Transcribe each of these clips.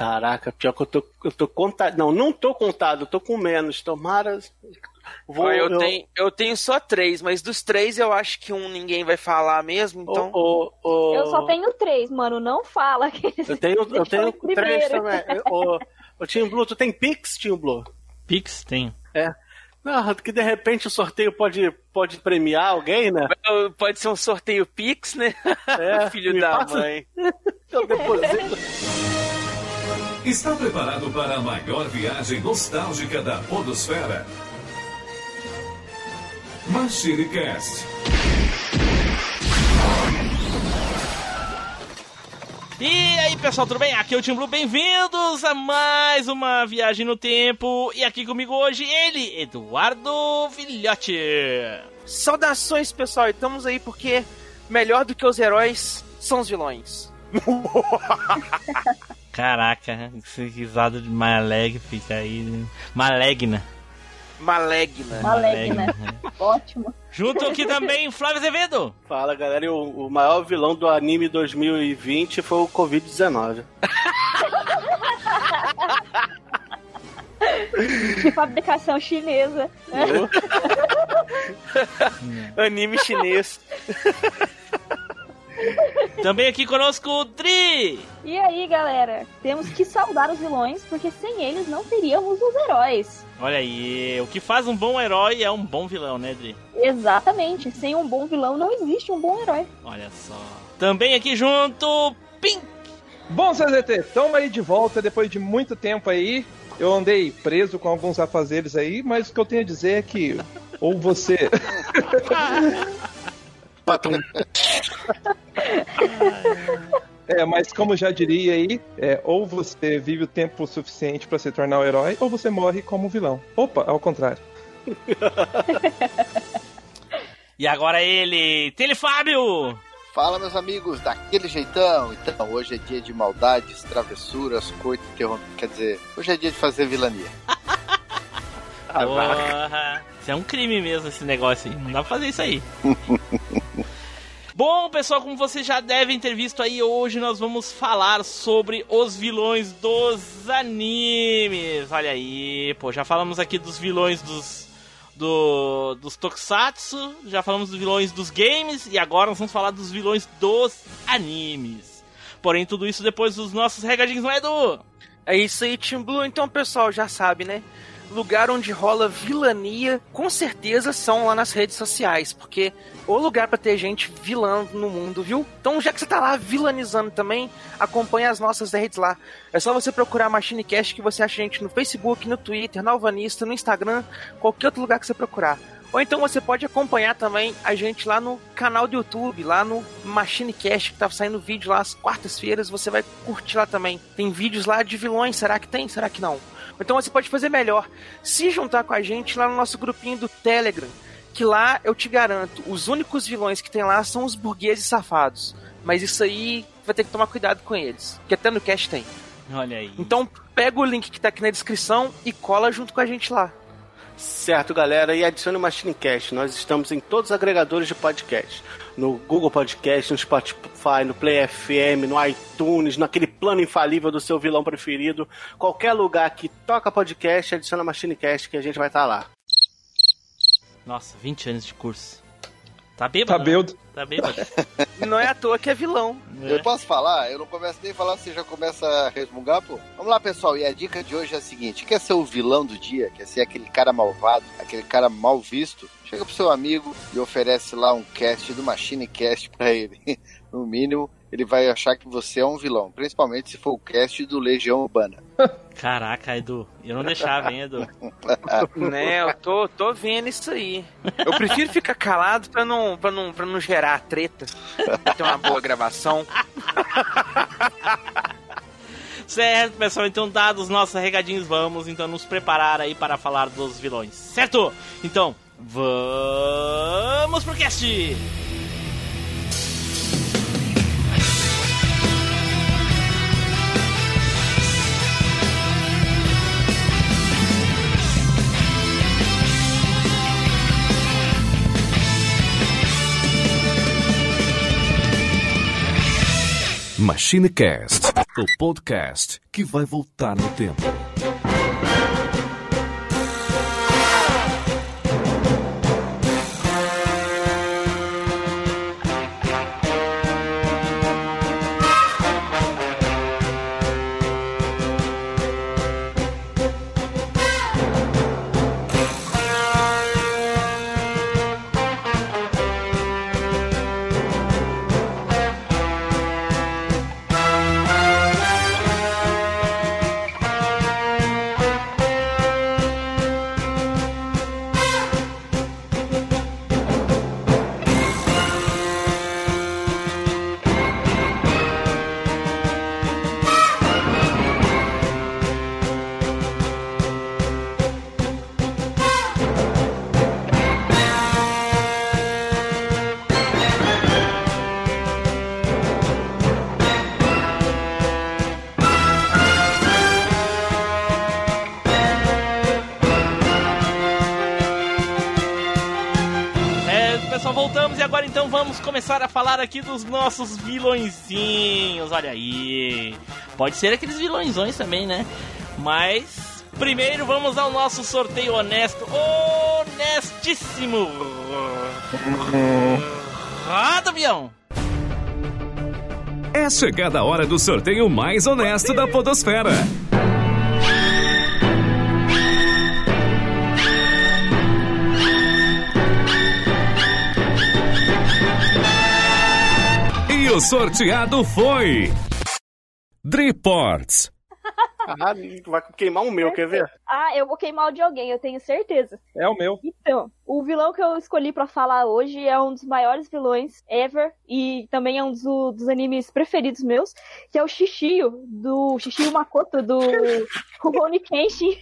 Caraca, pior que eu tô, eu tô contado. Não, não tô contado, eu tô com menos. Tomara. Vou, eu, eu... Tenho, eu tenho só três, mas dos três eu acho que um ninguém vai falar mesmo, então. Oh, oh, oh... Eu só tenho três, mano, não fala. Eu tenho, eu tenho três também. Ô, oh, Tim Blue, tu tem Pix, Tim Blue? Pix? Tenho. É. Não, que de repente o sorteio pode, pode premiar alguém, né? Pode ser um sorteio Pix, né? É, Filho da passa... mãe. Eu deposito. Está preparado para a maior viagem nostálgica da Podosfera? MachineCast. E aí pessoal, tudo bem? Aqui é o Tim Blue, bem-vindos a mais uma viagem no tempo. E aqui comigo hoje ele, Eduardo Filhote. Saudações pessoal, estamos aí porque melhor do que os heróis são os vilões. Caraca, esse risado de maléfica aí. Malegna. Malegna. Malegna. Ótimo. Junto aqui também Flávio Azevedo. Fala galera, e o, o maior vilão do anime 2020 foi o Covid-19. De fabricação chinesa. anime chinês. Também aqui conosco o Dri. E aí, galera? Temos que saudar os vilões, porque sem eles não teríamos os heróis. Olha aí, o que faz um bom herói é um bom vilão, né, Dri? Exatamente. Sem um bom vilão não existe um bom herói. Olha só. Também aqui junto, Pink. Bom, CZT, estamos aí de volta depois de muito tempo aí. Eu andei preso com alguns afazeres aí, mas o que eu tenho a dizer é que ou você É, mas como já diria aí, é, ou você vive o tempo suficiente para se tornar o um herói, ou você morre como vilão. Opa, ao contrário. e agora ele, Telefábio! Fala, meus amigos, daquele jeitão. Então, hoje é dia de maldades, travessuras, coito, quer dizer, hoje é dia de fazer vilania. Porra, isso é um crime mesmo esse negócio aí. Não dá pra fazer isso aí. Bom, pessoal, como vocês já devem ter visto aí, hoje nós vamos falar sobre os vilões dos animes. Olha aí, pô, já falamos aqui dos vilões dos do, dos Tokusatsu, já falamos dos vilões dos games e agora nós vamos falar dos vilões dos animes. Porém, tudo isso depois dos nossos regadinhos, não é, Edu? É isso aí, Team Blue. Então, pessoal, já sabe, né? Lugar onde rola vilania, com certeza são lá nas redes sociais, porque o lugar para ter gente vilã no mundo, viu? Então, já que você tá lá vilanizando também, acompanhe as nossas redes lá. É só você procurar Machine Cast que você acha a gente no Facebook, no Twitter, na Alvanista, no Instagram, qualquer outro lugar que você procurar. Ou então você pode acompanhar também a gente lá no canal do YouTube, lá no Machine Cast, que tá saindo vídeo lá às quartas-feiras, você vai curtir lá também. Tem vídeos lá de vilões, será que tem? Será que não? Então você pode fazer melhor. Se juntar com a gente lá no nosso grupinho do Telegram. Que lá eu te garanto, os únicos vilões que tem lá são os burgueses safados. Mas isso aí vai ter que tomar cuidado com eles. Que até no cast tem. Olha aí. Então pega o link que tá aqui na descrição e cola junto com a gente lá. Certo, galera, e adicione o Machine Cast. Nós estamos em todos os agregadores de podcast. No Google Podcast, no Spotify, no Play FM, no iTunes, naquele plano infalível do seu vilão preferido. Qualquer lugar que toca podcast, adiciona Machine Cast que a gente vai estar tá lá. Nossa, 20 anos de curso. Tá bêbado? Tá né? bêbado. Tá bêbado. não é à toa que é vilão. É. Eu posso falar? Eu não começo nem a falar, você já começa a resmungar, pô? Vamos lá, pessoal. E a dica de hoje é a seguinte: quer ser o vilão do dia? Quer ser aquele cara malvado, aquele cara mal visto? Chega pro seu amigo e oferece lá um cast do Machine Cast pra ele. no mínimo, ele vai achar que você é um vilão. Principalmente se for o cast do Legião Urbana. Caraca, Edu. Eu não deixava, hein, Edu? né, eu tô, tô vendo isso aí. Eu prefiro ficar calado pra não, pra não, pra não gerar treta. Pra ter uma boa gravação. Certo, pessoal. Então, dados nossos regadinhos, vamos então nos preparar aí para falar dos vilões. Certo? Então, vamos pro cast! MachineCast, O podcast que vai voltar no tempo. Aqui dos nossos vilõezinhos. Olha aí. Pode ser aqueles vilõezões também, né? Mas primeiro vamos ao nosso sorteio honesto. Honestíssimo. Roda, avião. É chegada a hora do sorteio mais honesto da Podosfera. Sorteado foi. Driports. Ah, vai queimar o meu, quer ver? Ah, eu vou queimar o de alguém, eu tenho certeza. É o meu. Então, o vilão que eu escolhi pra falar hoje é um dos maiores vilões ever e também é um dos, dos animes preferidos meus, que é o Shishio, do Shishio Makoto, do Rurouni Kenshin.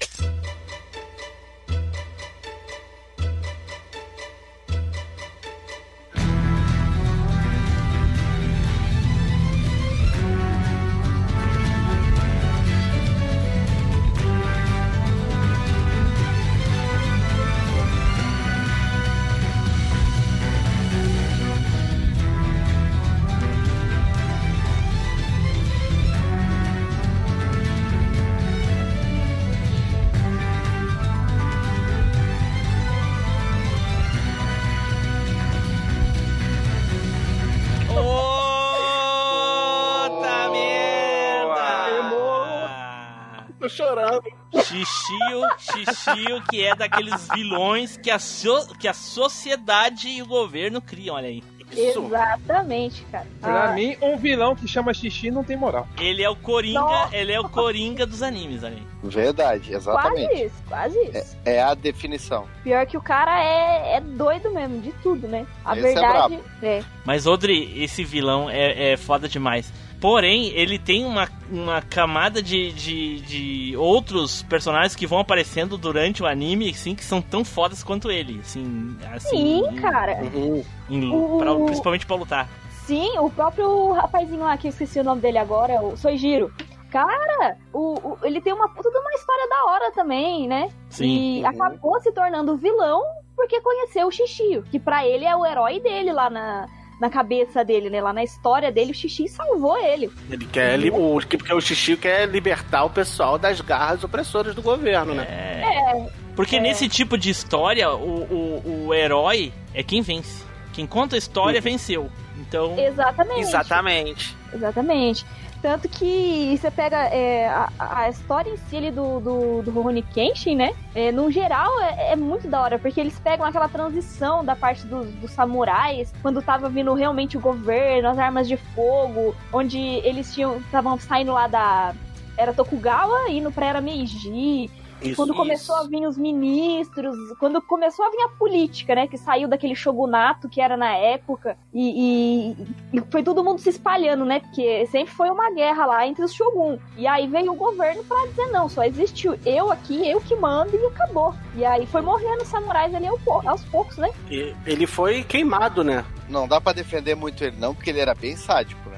Xixio, Xixio, que é daqueles vilões que a, so- que a sociedade e o governo criam, olha aí. Isso. Exatamente, cara. Pra Ah, mim, um vilão que chama xixi não tem moral. Ele é o Coringa, Nossa. ele é o Coringa dos animes, olha aí. Verdade, quase exatamente. isso, quase isso. É a definição. Pior que o cara é, é doido mesmo, de tudo, né? A Esse é verdade é. Mas, Odri, esse vilão é, é foda demais. Porém, ele tem uma, uma camada de, de, de outros personagens que vão aparecendo durante o anime, assim, que são tão fodas quanto ele. Assim, assim Sim, em- cara. Uhum. em- O- pra- principalmente pra lutar. Sim, o próprio rapazinho lá, que eu esqueci o nome dele agora, o Soijiro. Cara, o, o- ele tem uma puta de uma história da hora também, né? Sim. E acabou se tornando vilão porque conheceu o Xixio, que pra ele é o herói dele lá na, na cabeça dele, né? Lá na história dele, o Xixi salvou ele. Ele quer. li- O, porque o Xixi quer libertar o pessoal das garras opressoras do governo, né? É. Porque nesse tipo de história, o, o, o herói é quem vence. Quem conta a história venceu. Então, Exatamente. Exatamente. Exatamente. Tanto que você pega é, a, a história em si ali do, do, do Rurouni Kenshin, né? É, no geral é, é muito da hora, porque eles pegam aquela transição da parte dos, dos samurais, quando tava vindo realmente o governo, as armas de fogo, onde eles tinham estavam saindo lá da era Tokugawa indo pra era Meiji, Isso. quando começou a vir os ministros, quando começou a vir a política, né? Que saiu daquele shogunato que era na época, e, e- e foi todo mundo se espalhando, né? Porque sempre foi uma guerra lá entre os shogun. E aí veio o governo pra dizer: não, só existiu eu aqui, eu que mando, e acabou. E aí foi morrendo os samurais ali aos poucos, né? E Ele foi queimado, né? Não dá pra defender muito ele, não, porque ele era bem sádico, né?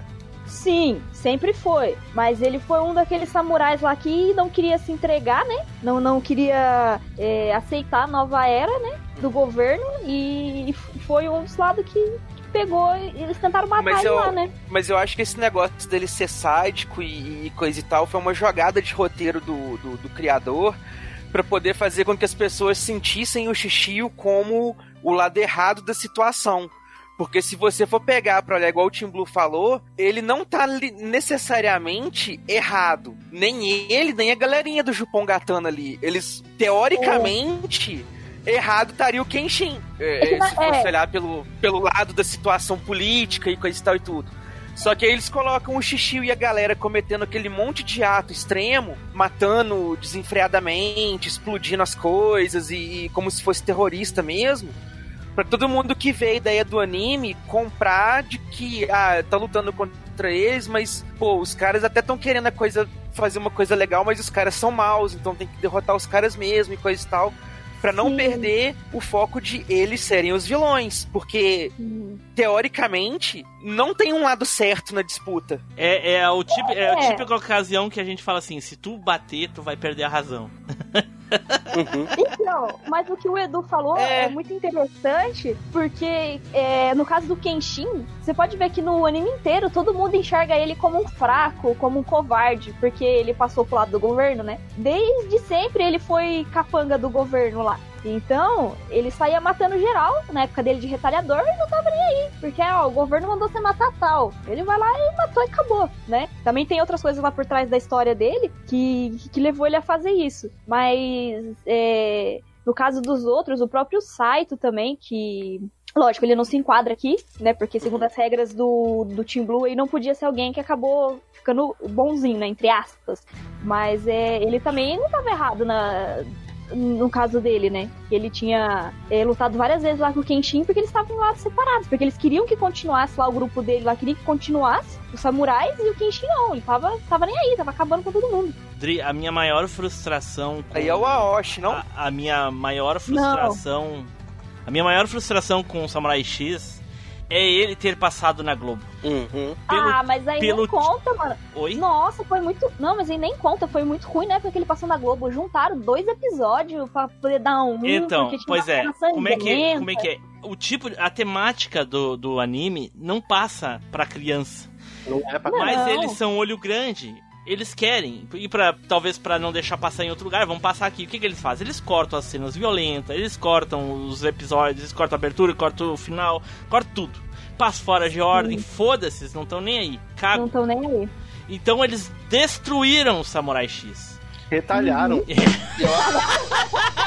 Sim, sempre foi. Mas ele foi um daqueles samurais lá que não queria se entregar, né? Não, não queria é, aceitar a nova era, né? Do governo. E foi um dos lados que, pegou e eles tentaram matar Mas ele eu- lá, né? Mas eu acho que esse negócio dele ser sádico e, e coisa e tal foi uma jogada de roteiro do, do, do criador pra poder fazer com que as pessoas sentissem o Xixio como o lado errado da situação. Porque se você for pegar pra olhar igual o Tim Blue falou, ele não tá necessariamente errado. Nem ele, nem a galerinha do Jupon Gatana ali. Eles, teoricamente, errado estaria o Kenshin. É, É se fosse é. olhar pelo, pelo lado da situação política e coisa e tal e tudo. Só que aí eles colocam o Xixi e a galera cometendo aquele monte de ato extremo, matando desenfreadamente, explodindo as coisas e, e como se fosse terrorista mesmo. Pra todo mundo que vê a ideia do anime comprar de que ah, tá lutando contra eles, mas pô, os caras até estão querendo a coisa fazer uma coisa legal, mas os caras são maus, então tem que derrotar os caras mesmo e coisa e tal. Pra não Sim. perder o foco de eles serem os vilões. Porque teoricamente, não tem um lado certo na disputa. É, é, o tipo, é a É. típica ocasião que a gente fala assim: se tu bater, tu vai perder a razão. Uhum. Então, mas o que o Edu falou É. é, muito interessante, porque é, no caso do Kenshin, você pode ver que no anime inteiro todo mundo enxerga ele como um fraco, como um covarde, porque ele passou pro lado do governo, né? Desde sempre ele foi capanga do governo lá. Então, ele saía matando geral, na época dele de retalhador, e não tava nem aí. Porque, ó, o governo mandou você matar tal. Ele vai lá e matou e acabou, né? Também tem outras coisas lá por trás da história dele que, que levou ele a fazer isso. Mas, é, no caso dos outros, o próprio Saito também, que. Lógico, ele não se enquadra aqui, né? Porque segundo as regras do, do Team Blue, ele não podia ser alguém que acabou ficando bonzinho, né? Entre aspas. Mas é, ele também não tava errado na, no caso dele, né? Que ele tinha é, lutado várias vezes lá com o Kenshin porque eles estavam lá separados, porque eles queriam que continuasse lá o grupo dele lá, queria que continuasse os samurais e o Kenshin não, ele tava, tava nem aí, tava acabando com todo mundo. Dri, a minha maior frustração. Com... Aí é o Aoshi, não? a, a minha maior frustração. A minha maior frustração com o Samurai X é ele ter passado na Globo. Uhum. Pelo- ah, mas aí pelo nem conta, mano. Oi? Nossa, foi muito. Não, mas aí nem conta, foi muito ruim, né? Porque ele passou na Globo. Juntaram dois episódios pra poder dar um. Então, pois é. Como é que, sangrenta. como é que é? O tipo, a temática do, do anime não passa pra criança. Não é pra... Não. Mas eles são olho grande. Eles querem. E para talvez pra não deixar passar em outro lugar, vamos passar aqui. O que, que eles fazem? Eles cortam as cenas violentas, eles cortam os episódios, eles cortam a abertura, cortam o final, cortam tudo. Passa fora de ordem, foda-se, não estão nem aí. Cago. Não estão nem aí. Então eles destruíram o Samurai X. Retalharam. Uhum. Eu acho,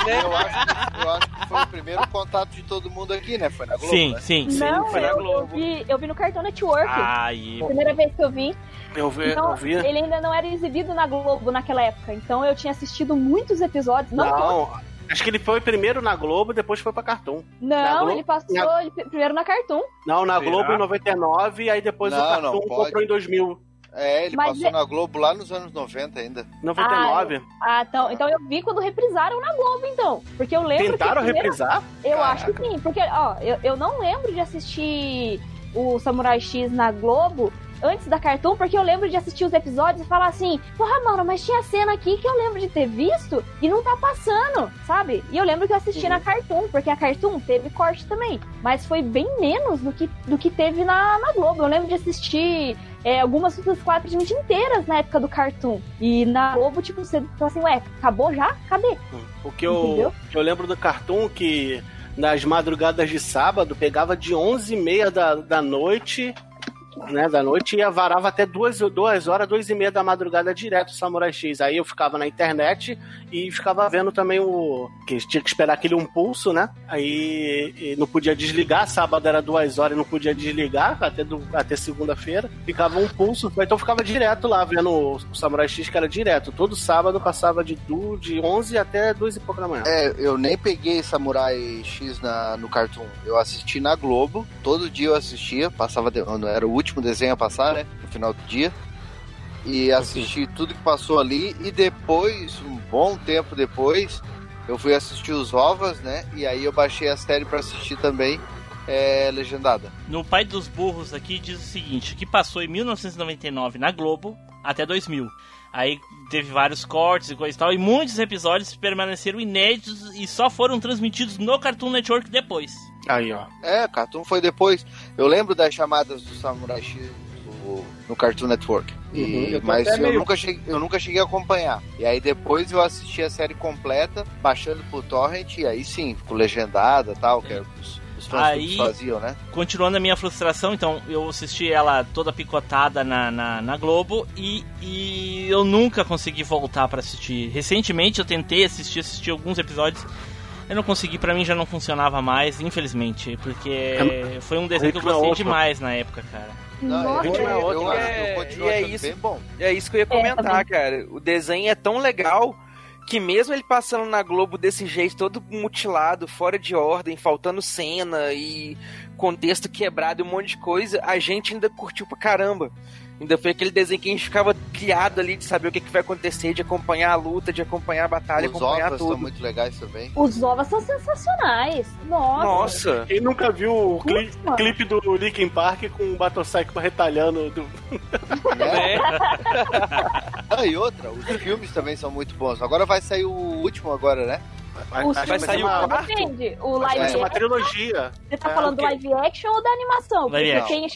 eu, acho, eu acho que foi o primeiro contato de todo mundo aqui, né? Foi na Globo, sim, né? sim, sim. não, foi na eu, eu, Globo. vi, eu vi no Cartoon Network. Aí. Primeira vez que eu vi. Eu vi, Então, eu vi. ele ainda não era exibido na Globo naquela época. Então eu tinha assistido muitos episódios. Não, todos. Não, acho que ele foi primeiro na Globo, depois foi pra Cartoon. na não Globo- ele passou na- ele primeiro na Cartoon. Não, na Será? Globo em 99, aí depois o Não, Cartoon não pode. comprou em 2000. É, ele Mas passou é- na Globo lá nos anos 90 ainda. 99. Ah, então, então eu vi quando reprisaram na Globo, então. Porque eu lembro Tentaram que. a primeira- reprisar? Eu Caraca. acho que sim. Porque, ó, eu, eu não lembro de assistir o Samurai X na Globo antes da Cartoon, porque eu lembro de assistir os episódios e falar assim, porra, mano, mas tinha cena aqui que eu lembro de ter visto e não tá passando, sabe? E eu lembro que eu assisti Uhum. na Cartoon, porque a Cartoon teve corte também, mas foi bem menos do que, do que teve na, na Globo. Eu lembro de assistir é, algumas das quatro inteiras na época do Cartoon. E na Globo, tipo, você fala assim, ué, acabou já? Cadê? O que eu, que eu lembro do Cartoon que nas madrugadas de sábado pegava de 11h30 da, da noite. Né, da noite ia varava até duas, duas horas, duas e meia da madrugada direto Samurai X. Aí eu ficava na internet e ficava vendo também o. que tinha que esperar aquele um pulso, né? Aí e não podia desligar, sábado era duas horas e não podia desligar até, do- até segunda-feira. Ficava um pulso, então eu ficava direto lá vendo o Samurai X, que era direto. Todo sábado passava de, du- de 11 até duas e pouco da manhã. É, eu nem peguei Samurai X na, no Cartoon. Eu assisti na Globo. Todo dia eu assistia. Passava. de- Não era o último desenho a passar, né? No final do dia. E assisti tudo que passou ali. E depois, um bom tempo depois, eu fui assistir os ovas, né? E aí eu baixei a série pra assistir também. É, legendada. No Pai dos Burros aqui diz o seguinte, que passou em 1999 na Globo até 2000. Aí teve vários cortes e coisa e tal, e muitos episódios permaneceram inéditos e só foram transmitidos no Cartoon Network depois. Aí, ó. É, Cartoon foi depois. Eu lembro das chamadas do Samurai X no, no Cartoon Network. E- Uhum, eu tô mas eu, meio- nunca cheguei, eu nunca cheguei a acompanhar. E aí depois eu assisti a série completa, baixando pro Torrent, e aí sim, ficou legendada e tal, que era os, os fãs Aí- faziam, né? Continuando a minha frustração, então eu assisti ela toda picotada na, na, na Globo e, e eu nunca consegui voltar pra assistir. Recentemente eu tentei assistir, assisti alguns episódios. Eu não consegui, pra mim já não funcionava mais, infelizmente, porque foi um desenho que eu é gostei demais na época, cara. Não, Nossa, ritmo é outro, eu, eu É, e é isso. bom. É isso que eu ia comentar, cara. O desenho é tão legal que mesmo ele passando na Globo desse jeito, todo mutilado, fora de ordem, faltando cena e contexto quebrado e um monte de coisa, a gente ainda curtiu pra caramba. Ainda foi aquele desenho que a gente ficava criado ali de saber o que, que vai acontecer, de acompanhar a luta, de acompanhar a batalha, Os acompanhar ovos tudo. são muito legais também. Os ovos são sensacionais. Nossa. Nossa! Quem nunca viu o cli- clipe do Linkin Park com o Batosaico retalhando do... Né? É. Ah, e outra, os filmes também são muito bons. Agora vai sair o último agora, né? Vai, vai vai sair ser o uma, quarto? Depende. O vai live ser uma action, trilogia. você tá É, falando do ok. live action ou da animação? Live Porque action. tem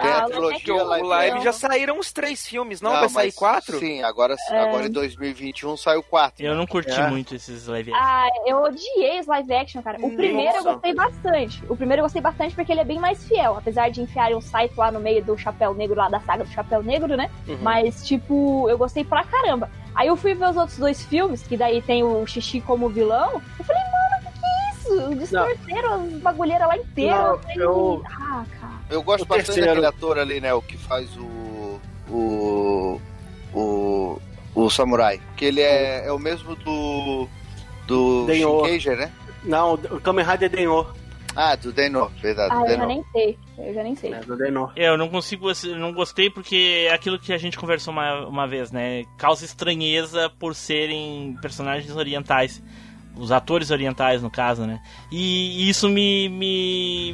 Tem Ah, a live trilogia action. O live live já saíram os três filmes, não? vai sair mas- quatro? Sim, agora, É. agora em 2021 sai o 4. Eu não curti É. muito esses live action. Ah, eu odiei os live action, cara. O primeiro eu gostei bastante. O primeiro eu gostei bastante porque ele é bem mais fiel. Apesar de enfiarem um site lá no meio do Chapéu Negro, lá da saga do Chapéu Negro, né? Uhum. Mas, tipo, eu gostei pra caramba. Aí eu fui ver os outros dois filmes, que daí tem o Xixi como vilão. Eu falei, mano, o que, que é isso? Distorceram as bagulheiras lá inteiras. Eu falei, eu- Ah, cara. Eu gosto O bastante terceiro. daquele ator ali, né? O que faz o. O. O. O Samurai. Que ele é, é o mesmo do. Do. Shinkager, né? Não, o Kamen Rider Denho. Ah, do Denno, verdade. Ah, do eu já nem sei. Eu já nem sei. É, do Denho. É, eu não consigo, assi- não gostei porque é aquilo que a gente conversou uma, uma vez, né? Causa estranheza por serem personagens orientais. Os atores orientais, no caso, né? E isso me, me,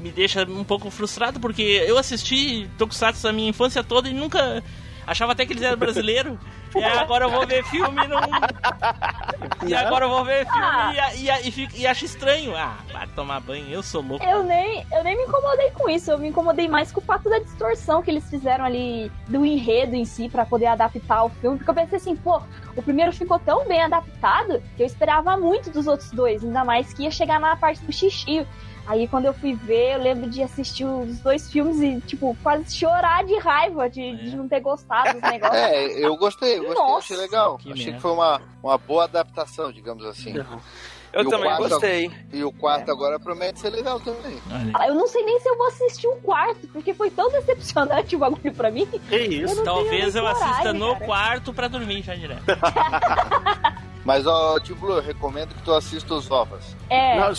me deixa um pouco frustrado porque eu assisti Tokusatsu a minha infância toda e nunca. Achava até que eles eram brasileiros. E agora eu vou ver filme e não. E agora eu vou ver filme e, e, e, fico- e acho estranho. Ah, vai tomar banho, eu sou louco. Eu nem, eu nem me incomodei com isso, eu me incomodei mais com o fato da distorção que eles fizeram ali do enredo em si pra poder adaptar o filme, porque eu pensei assim, pô, o primeiro ficou tão bem adaptado que eu esperava muito dos outros dois, ainda mais que ia chegar na parte do xixi. Aí quando eu fui ver, eu lembro de assistir os dois filmes e, tipo, quase chorar de raiva de, de não ter gostado dos negócios. É, eu gostei, eu gostei, Nossa, achei legal. que achei merda. que foi uma, uma boa adaptação, digamos assim. Eu E também quarto- gostei. E o quarto agora promete ser legal também. Olha. Ah, Eu não sei nem se eu vou assistir o quarto, porque foi tão decepcionante o bagulho pra mim. Que isso? Eu não Talvez eu assista coragem, no cara. quarto pra dormir já direto. Mas, ó, Tio Blue, eu recomendo que tu assista os ovos. É, Não,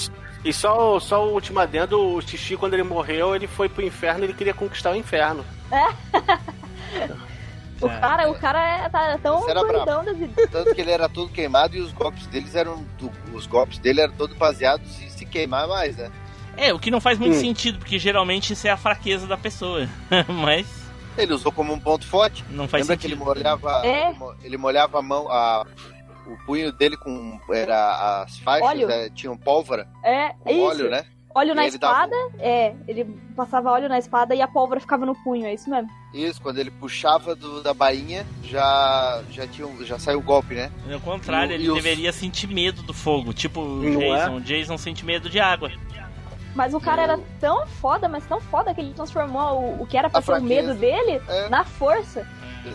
e só, só o último adendo, o Xixi, quando ele morreu, ele foi pro inferno, ele queria conquistar o inferno. o cara, o cara é, tá tão doidão das ideias. Tanto que ele era todo queimado e os golpes deles eram. Os golpes dele eram todos baseados em se queimar mais, né? É, o que não faz muito Hum. sentido, porque geralmente isso é a fraqueza da pessoa. Mas Ele usou como um ponto forte. não faz Lembra que ele sentido. molhava. É. Ele molhava a mão. A, o punho dele com. Era as faixas, Óleo. é, tinham pólvora. É, Com isso. óleo, né? Óleo E na dava- espada, é. Ele passava óleo na espada e a pólvora ficava no punho, é isso mesmo. Isso, quando ele puxava do- da bainha, já, já, tinha, um- já saiu o golpe, né? Ao contrário, E o- ele e os- deveria sentir medo do fogo. Tipo o Não é? Jason. O Jason sente medo de água. Mas o cara era tão foda, mas tão foda que ele transformou o, o que era pra A ser o fraqueza. medo dele É. na força.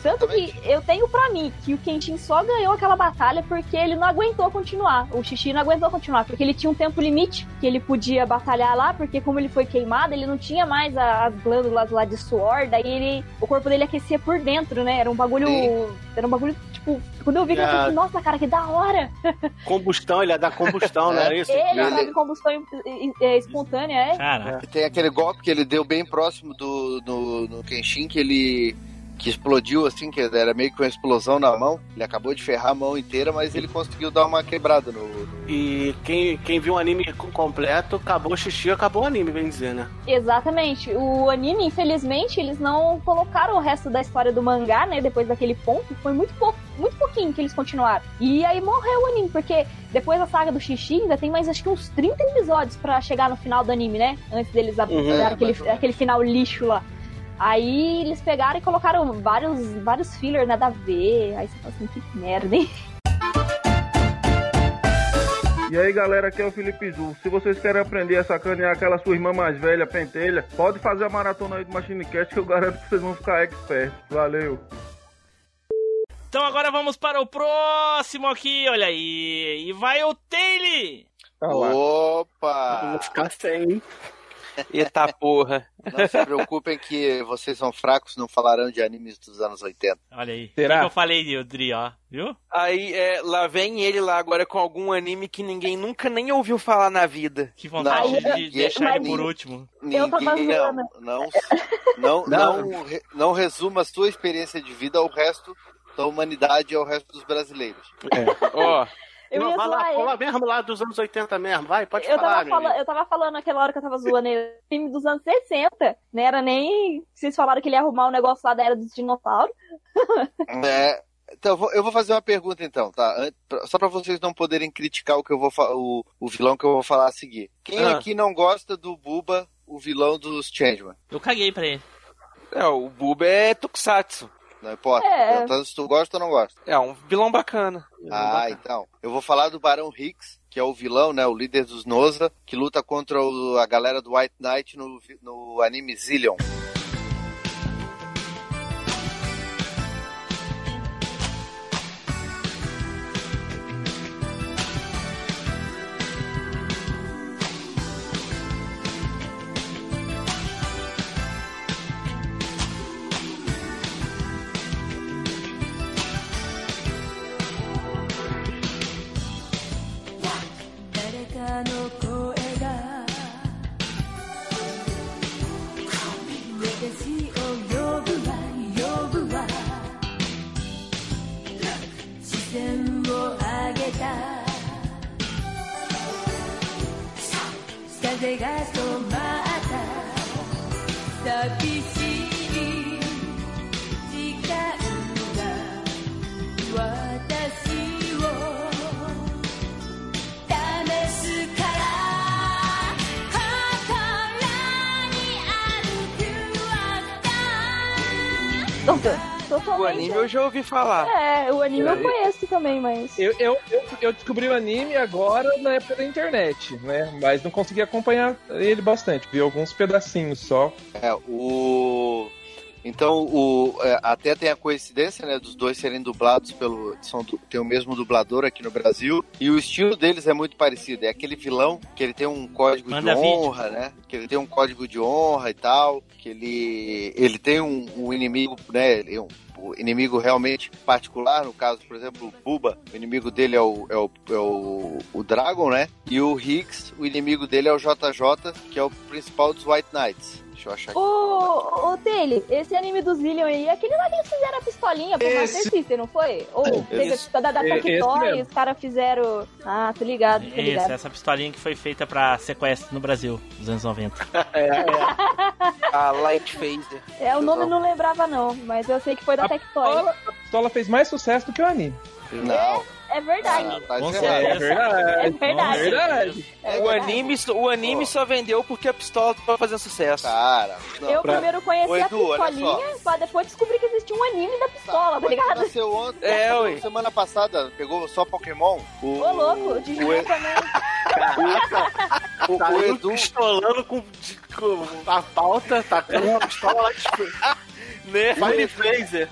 Tanto que eu tenho pra mim que o Kenshin só ganhou aquela batalha porque ele não aguentou continuar. O Xixi não aguentou continuar, porque ele tinha um tempo limite que ele podia batalhar lá, porque como ele foi queimado, ele não tinha mais a- as glândulas lá de suor, daí ele, o corpo dele aquecia por dentro, né? Era um bagulho. Sim. Era um bagulho, tipo, quando eu vi que eu É. falei, nossa, cara, que da hora! Combustão, ele ia dar combustão, não era isso? Ele tava em combustão é, espontânea, é. Caraca. E tem aquele golpe que ele deu bem próximo do no, no Kenshin, que ele que explodiu assim, que era meio que uma explosão na mão. Ele acabou de ferrar a mão inteira, mas ele conseguiu dar uma quebrada no. no- E quem, quem viu o anime com- completo, acabou o xixi, acabou o anime, bem dizer, né? Exatamente. O anime, infelizmente, eles não colocaram o resto da história do mangá, né? Depois daquele ponto. Foi muito pouco. muito pouquinho que eles continuaram. E aí morreu o anime, porque depois da saga do Xixi ainda tem mais acho que uns 30 episódios pra chegar no final do anime, né? Antes deles Uhum. É, aquele, menos. aquele final lixo lá. Aí eles pegaram e colocaram vários, vários fillers nada a ver. Aí você fala assim, que merda, hein? E aí galera, aqui é o Felipe Zu. Se vocês querem aprender a sacanear aquela sua irmã mais velha, pentelha, pode fazer a maratona aí do Machine Cast que eu garanto que vocês vão ficar expert. Valeu! Então agora vamos para o próximo aqui, olha aí. E vai o Taylor! Lá. Opa! Vamos ficar sem. Eita porra. Não se preocupem que vocês são fracos, não falarão de animes dos anos 80. Olha aí. Será? O que eu falei, Dri, ó. Viu? Aí, é, lá vem ele lá agora com algum anime que ninguém nunca nem ouviu falar na vida. Que vontade Não, de mas- deixar ele por último. Ninguém, não, não, não, não, não resuma a sua experiência de vida ao resto da humanidade e ao resto dos brasileiros. Ó, Eu Não, ia vai lá, fala mesmo lá dos anos 80 mesmo. Vai, pode Eu falar, tava, amigo. eu tava falando naquela hora que eu tava zoando ele, filme dos anos 60, não era nem. Vocês falaram que ele ia arrumar um negócio lá da era dos dinossauros. É, então, eu vou- fazer uma pergunta então, tá? Só pra vocês não poderem criticar o que eu vou o, o vilão que eu vou falar a seguir. Quem Ah. aqui não gosta do Buba, o vilão dos Changeman? Eu caguei pra ele. é, o Buba é Tokusatsu. Não importa. É. Perguntando se tu gosta ou não gosta. É um vilão bacana. Ah, então. Eu vou falar do Barão Hicks, que é o vilão, né? O líder dos Noza, que luta contra o- a galera do White Knight no, no anime Zillion. Eu já ouvi falar. É, o anime eu conheço também, mas. Eu, eu, eu, eu descobri o anime agora na época da internet, né? Mas não consegui acompanhar ele bastante. Vi alguns pedacinhos só. É, o. Então, o, é, até tem a coincidência, né, dos dois serem dublados pelo. São, tem o mesmo dublador aqui no Brasil. E o estilo deles é muito parecido. É aquele vilão que ele tem um código Manda de vídeo. honra, né? Que ele tem um código de honra e tal. Que ele. Ele tem um, um inimigo, né? é um- inimigo realmente particular, no caso, por exemplo, o Buba, o inimigo dele é o, é o, é o, o Dragon, né? E o Higgs, o inimigo dele é o JJ, que é o principal dos White Knights. Deixa eu achar aqui. Ô, ô, Tele, esse anime do Zillion aí, é aquele lá que eles fizeram a pistolinha pro Master System, não foi? Ou teve Esse- a da, da é- esse Tectoy, os caras fizeram. Ah, tô ligado, tô Isso, ligado. essa pistolinha que foi feita pra sequestro no Brasil, dos anos 90. A Light Phaser. É, o nome eu não lembrava não, mas eu sei que foi da Tectoy. pistola, a pistola fez mais sucesso do que o anime. Não, É verdade. tá Com errado. certeza. É verdade. É verdade. É verdade. É o verdade. anime, só- o anime só vendeu porque a pistola tava fazendo sucesso. Cara, não. Eu pra- primeiro conheci Ô, a Edu, pistolinha, pra depois descobrir que existia um anime da pistola, tá Mas ligado? Nasceu ontem. É, ué. Semana passada, pegou só Pokémon. O, Ô, louco, de o, jogo também. o, o, Tá o Edu pistolando com, com a pauta, tacando uma pistola lá de Né? Fire Phaser.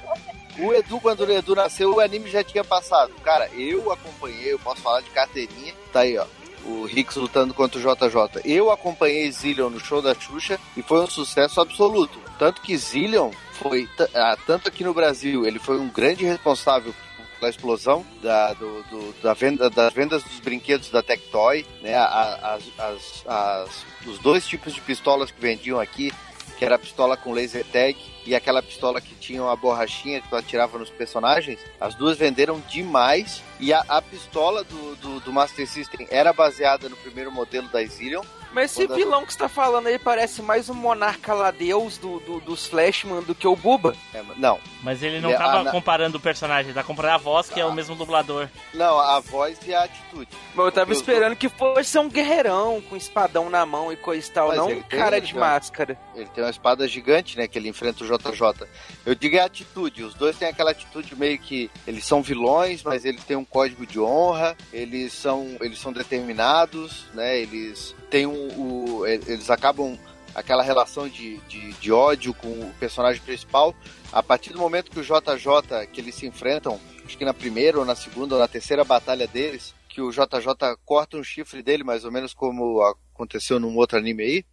O Edu, quando o Edu nasceu, o anime já tinha passado. Cara, eu acompanhei, eu posso falar de carteirinha. Tá aí, ó. O Rix lutando contra o JJ. Eu acompanhei Zillion no show da Xuxa e foi um sucesso absoluto. Tanto que Zillion foi, ah, tanto aqui no Brasil, ele foi um grande responsável pela explosão da, do, do- da venda, das vendas dos brinquedos da Tectoy, né? As, as- as- os dois tipos de pistolas que vendiam aqui, que era a pistola com laser tag e aquela pistola que tinha uma borrachinha que tu atirava nos personagens, as duas venderam demais. E a, a pistola do, do, do Master System era baseada no primeiro modelo da Zillion, Mas esse a- vilão que você tá falando aí parece mais um monarca lá deus do, do- dos Flashman do que o Buba. É, não, Mas ele não É, tava na- comparando o personagem, tá comparando a voz, que é o mesmo dublador. não, a voz e a atitude. Mas eu tava esperando que fosse um guerreirão com espadão na mão e coisa e tal, Mas não ele um cara ele de máscara. Ele tem uma espada gigante, né? Que ele enfrenta o JJ. Eu digo é a atitude. Os dois têm aquela atitude meio que eles são vilões, mas eles têm um código de honra. Eles são, eles são determinados, né? Eles têm um, o, eles acabam aquela relação de, de, de ódio com o personagem principal. A partir do momento que o JJ, que eles se enfrentam, acho que na primeira ou na segunda ou na terceira batalha deles, que o JJ corta um chifre dele, mais ou menos como aconteceu num outro anime aí.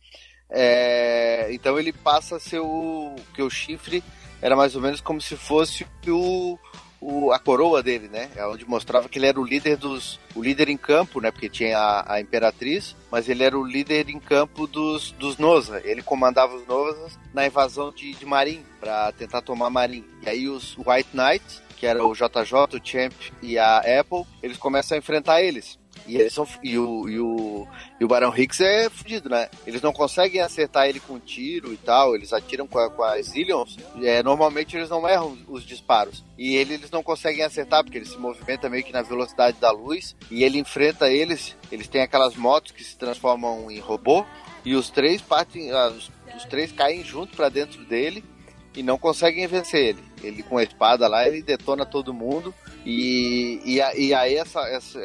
É, então ele passa a ser o. que o chifre era mais ou menos como se fosse o, o- a coroa dele, né? É onde mostrava que ele era o líder dos. o líder em campo, né? Porque tinha a, a Imperatriz, mas ele era o líder em campo dos, dos Noza. Ele comandava os Nozas na invasão de, de Marin, para tentar tomar Marin. E aí os White Knights, que era o JJ, o Champ e a Apple, eles começam a enfrentar eles. E, eles são, e, o, e, o, e o Barão Hicks é fudido, né? Eles não conseguem acertar ele com tiro e tal, eles atiram com, a, com as Zillions. É, normalmente eles não erram os disparos. E ele eles não conseguem acertar, porque ele se movimenta meio que na velocidade da luz. E ele enfrenta eles, eles têm aquelas motos que se transformam em robô. E os três partem, ah, os, os três caem junto pra dentro dele e não conseguem vencer ele. Ele com a espada lá, ele detona todo mundo. E, e, e aí essa, essa,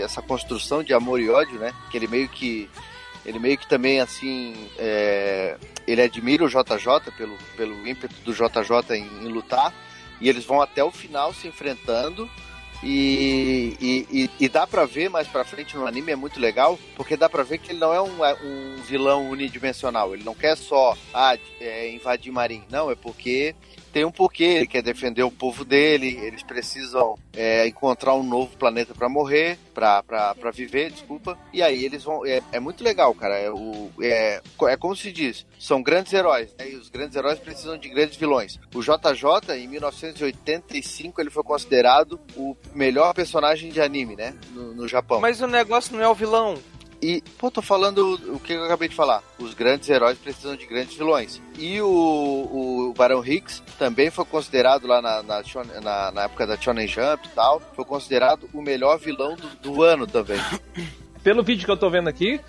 essa construção de amor e ódio, né? Que ele meio que. Ele meio que também, assim. é, ele admira o JJ pelo, pelo ímpeto do JJ em, em lutar. E eles vão até o final se enfrentando. E, e, e- e dá pra ver mais pra frente no anime, é muito legal, porque dá pra ver que ele não é um, é um vilão unidimensional. Ele não quer só ah, é, invadir Marin. Não, é porque tem um porquê. Ele quer defender o povo dele, eles precisam é, encontrar um novo planeta pra morrer, pra viver, desculpa. E aí eles vão. É, é muito legal, cara. É, o, é, é como se diz: são grandes heróis, né? E os grandes heróis precisam de grandes vilões. O JJ, em 1985, ele foi considerado o melhor personagem de anime, né? No, no Japão. Mas o negócio não é o vilão. E, pô, tô falando o que eu acabei de falar. Os grandes heróis precisam de grandes vilões. E o, o Barão Hicks também foi considerado lá na, na, na- na época da Shonen Jump e tal, foi considerado o melhor vilão do, do ano também. Pelo vídeo que eu tô vendo aqui,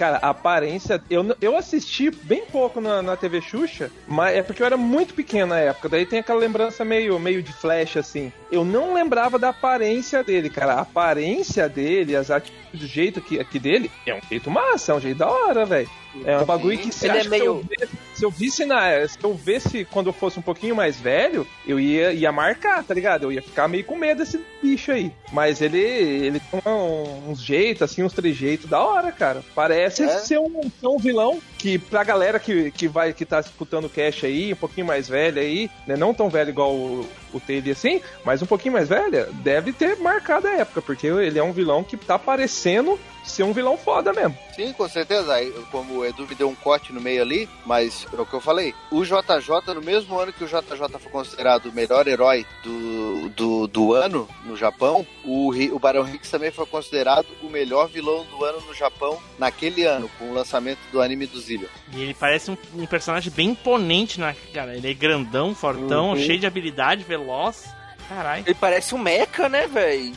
cara, a aparência. Eu, eu assisti bem pouco na, na TV Xuxa, mas é porque eu era muito pequeno na época. Daí tem aquela lembrança meio, meio de flash, assim. Eu não lembrava da aparência dele, cara. A aparência dele, as atitudes, do jeito que, aqui dele, é um jeito massa, é um jeito da hora, velho. É um bagulho que se, é que se, eu meio- visse, se eu visse na. Se eu visse quando eu fosse um pouquinho mais velho, eu ia, ia marcar, tá ligado? Eu ia ficar meio com medo desse bicho aí. Mas ele, ele tem uns jeitos, assim, uns trejeitos da hora, cara. Parece É? ser, um, um vilão que, pra galera que, que vai que tá escutando o cast aí, um pouquinho mais velha aí, né? Não tão velho igual o, o Taylor assim, mas um pouquinho mais velha, deve ter marcado a época, porque ele é um vilão que tá parecendo ser um vilão foda mesmo. Sim, com certeza. Aí, como o Edu me deu um corte no meio ali, mas é o que eu falei. O JJ, no mesmo ano que o JJ foi considerado o melhor herói do, do, do ano no Japão, o, o Barão Hicks também foi considerado o melhor vilão do ano no Japão naquele ano, com o lançamento do anime do Zillion. E ele parece um, um personagem bem imponente, né, cara? Ele é grandão, fortão, Uhum. cheio de habilidade, veloz. Caralho. Ele parece um mecha, né, velho?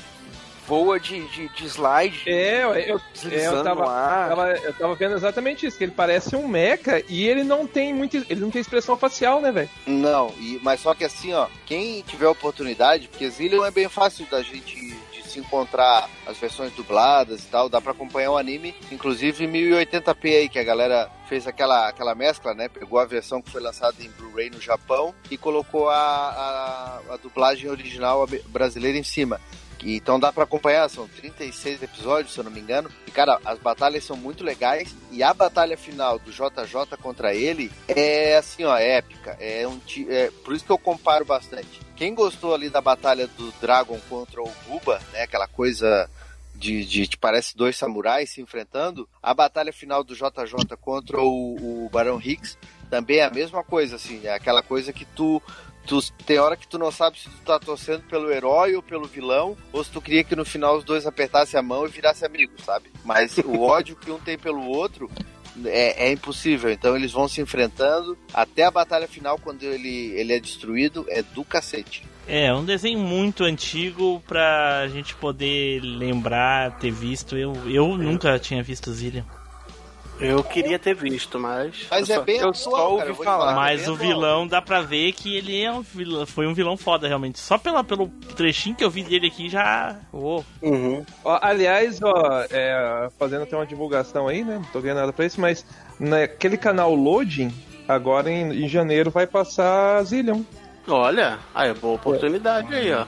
Voa de, de, de slide, É, eu, eu, deslizando eu tava- tava, eu tava vendo exatamente isso, que ele parece um mecha e ele não tem muito. Ele não tem expressão facial, né, velho? Não, e, mas só que assim, ó, quem tiver oportunidade, porque Zillion é bem fácil da gente de se encontrar as versões dubladas e tal, dá pra acompanhar o anime, inclusive em 1080p aí, que a galera fez aquela, aquela mescla, né? Pegou a versão que foi lançada em Blu-ray no Japão e colocou a, a, a dublagem original brasileira em cima. Então dá pra acompanhar, são 36 episódios, se eu não me engano. E cara, as batalhas são muito legais. E a batalha final do JJ contra ele é assim, ó, épica. É um é, por isso que eu comparo bastante. Quem gostou ali da batalha do Dragon contra o Buba, né? Aquela coisa de, de, de parece dois samurais se enfrentando. A batalha final do JJ contra o, o Barão Hicks também é a mesma coisa, assim, é aquela coisa que tu tu, tem hora que tu não sabe se tu tá torcendo pelo herói ou pelo vilão, ou se tu queria que no final os dois apertassem a mão e virassem amigos, sabe? Mas o ódio que um tem pelo outro é, é, impossível. Então eles vão se enfrentando até a batalha final, quando ele, ele é destruído, é do cacete. É, um desenho muito antigo pra gente poder lembrar, ter visto. Eu, eu nunca tinha visto Zillion. Eu queria ter visto, mas. Mas eu é só- bem eu atual, só cara, ouvi te falar. é Mas bem o atual. vilão dá pra ver que ele é um vilão, foi um vilão foda, realmente. Só pela, pelo trechinho que eu vi dele aqui já. Oh, Uhum. Ó, aliás, ó, é, fazendo até uma divulgação aí, né? Não tô ganhando nada pra isso, mas naquele canal Loading, agora em, em janeiro vai passar Zillion. Olha, aí é boa oportunidade aí, ó.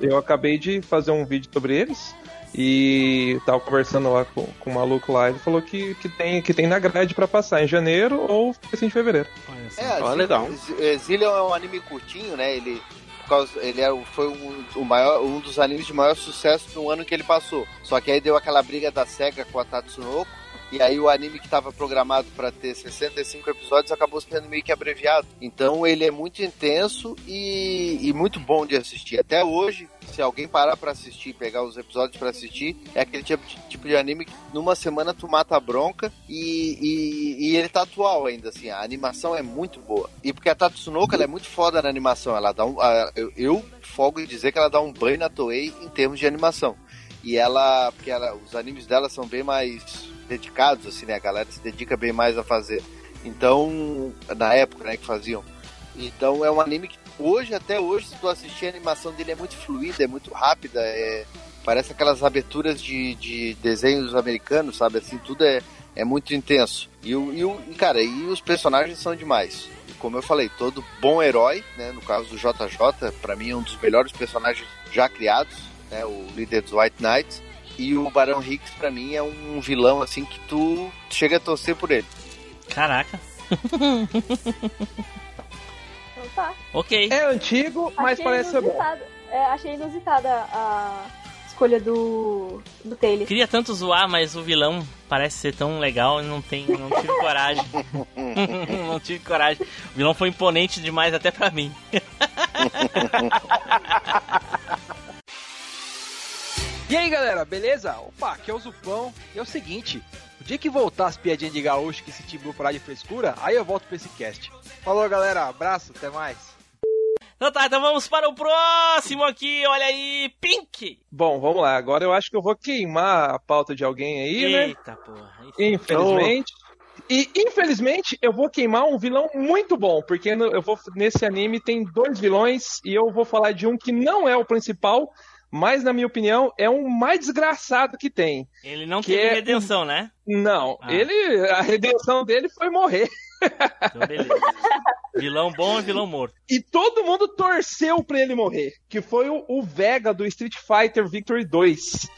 Eu acabei de fazer um vídeo sobre eles e tava conversando lá com, com o maluco lá. Ele falou que, que, tem, que tem na grade pra passar em janeiro ou assim de fevereiro. É, Ó, Zil- legal. É, Zillion é um anime curtinho, né? Ele, por causa, ele é, foi um, o maior, um dos animes de maior sucesso no ano que ele passou. Só que aí deu aquela briga da SEGA com a Tatsunoko. E aí o anime que estava programado para ter 65 episódios acabou sendo meio que abreviado. Então ele é muito intenso e, e muito bom de assistir. Até hoje, se alguém parar para assistir, pegar os episódios para assistir, é aquele tipo de, tipo de anime que numa semana tu mata a bronca e, e, e ele tá atual ainda, assim. A animação é muito boa. E porque a Tatsunoko ela é muito foda na animação. Ela dá um, a- eu, eu folgo em dizer que ela dá um banho na Toei em termos de animação. E ela, porque ela, os animes dela são bem mais dedicados, assim, né? A galera se dedica bem mais a fazer. Então, na época, né, que faziam. Então é um anime que hoje, até hoje, se tu assistir a animação dele é muito fluida, é muito rápida, é... parece aquelas aberturas de, de desenhos americanos, sabe? Assim, tudo é, é muito intenso. E, o, e, cara, e os personagens são demais. Como eu falei, todo bom herói, né? No caso do JJ, pra mim é um dos melhores personagens já criados, né? O líder dos White Knights. E o Barão Hicks, pra mim, é um vilão, assim, que tu chega a torcer por ele. Caraca. Então tá. Ok. É antigo, mas achei parece ser bom. É, achei inusitada a escolha do, do Taylor. Queria tanto zoar, mas o vilão parece ser tão legal e não tem, não tive coragem. não tive coragem. O vilão foi imponente demais até pra mim. E aí galera, beleza? Opa, aqui é o Zupão. E é o seguinte: o dia que voltar as piadinhas de gaúcho que esse Timbu parar de frescura, aí eu volto pra esse cast. Falou galera, abraço, até mais. Então tá, então vamos para o próximo aqui, olha aí, Pink! Bom, vamos lá. Agora eu acho que eu vou queimar a pauta de alguém aí, né? Eita porra. Infelizmente. E infelizmente eu vou queimar um vilão muito bom, porque eu vou nesse anime tem dois vilões e eu vou falar de um que não é o principal, mas na minha opinião é o mais desgraçado que tem. Ele não teve é- redenção, né? Não, Ah. ele a redenção dele foi morrer. Então beleza. vilão bom e vilão morto. E todo mundo torceu pra ele morrer, que foi o, o Vega do Street Fighter Victory 2.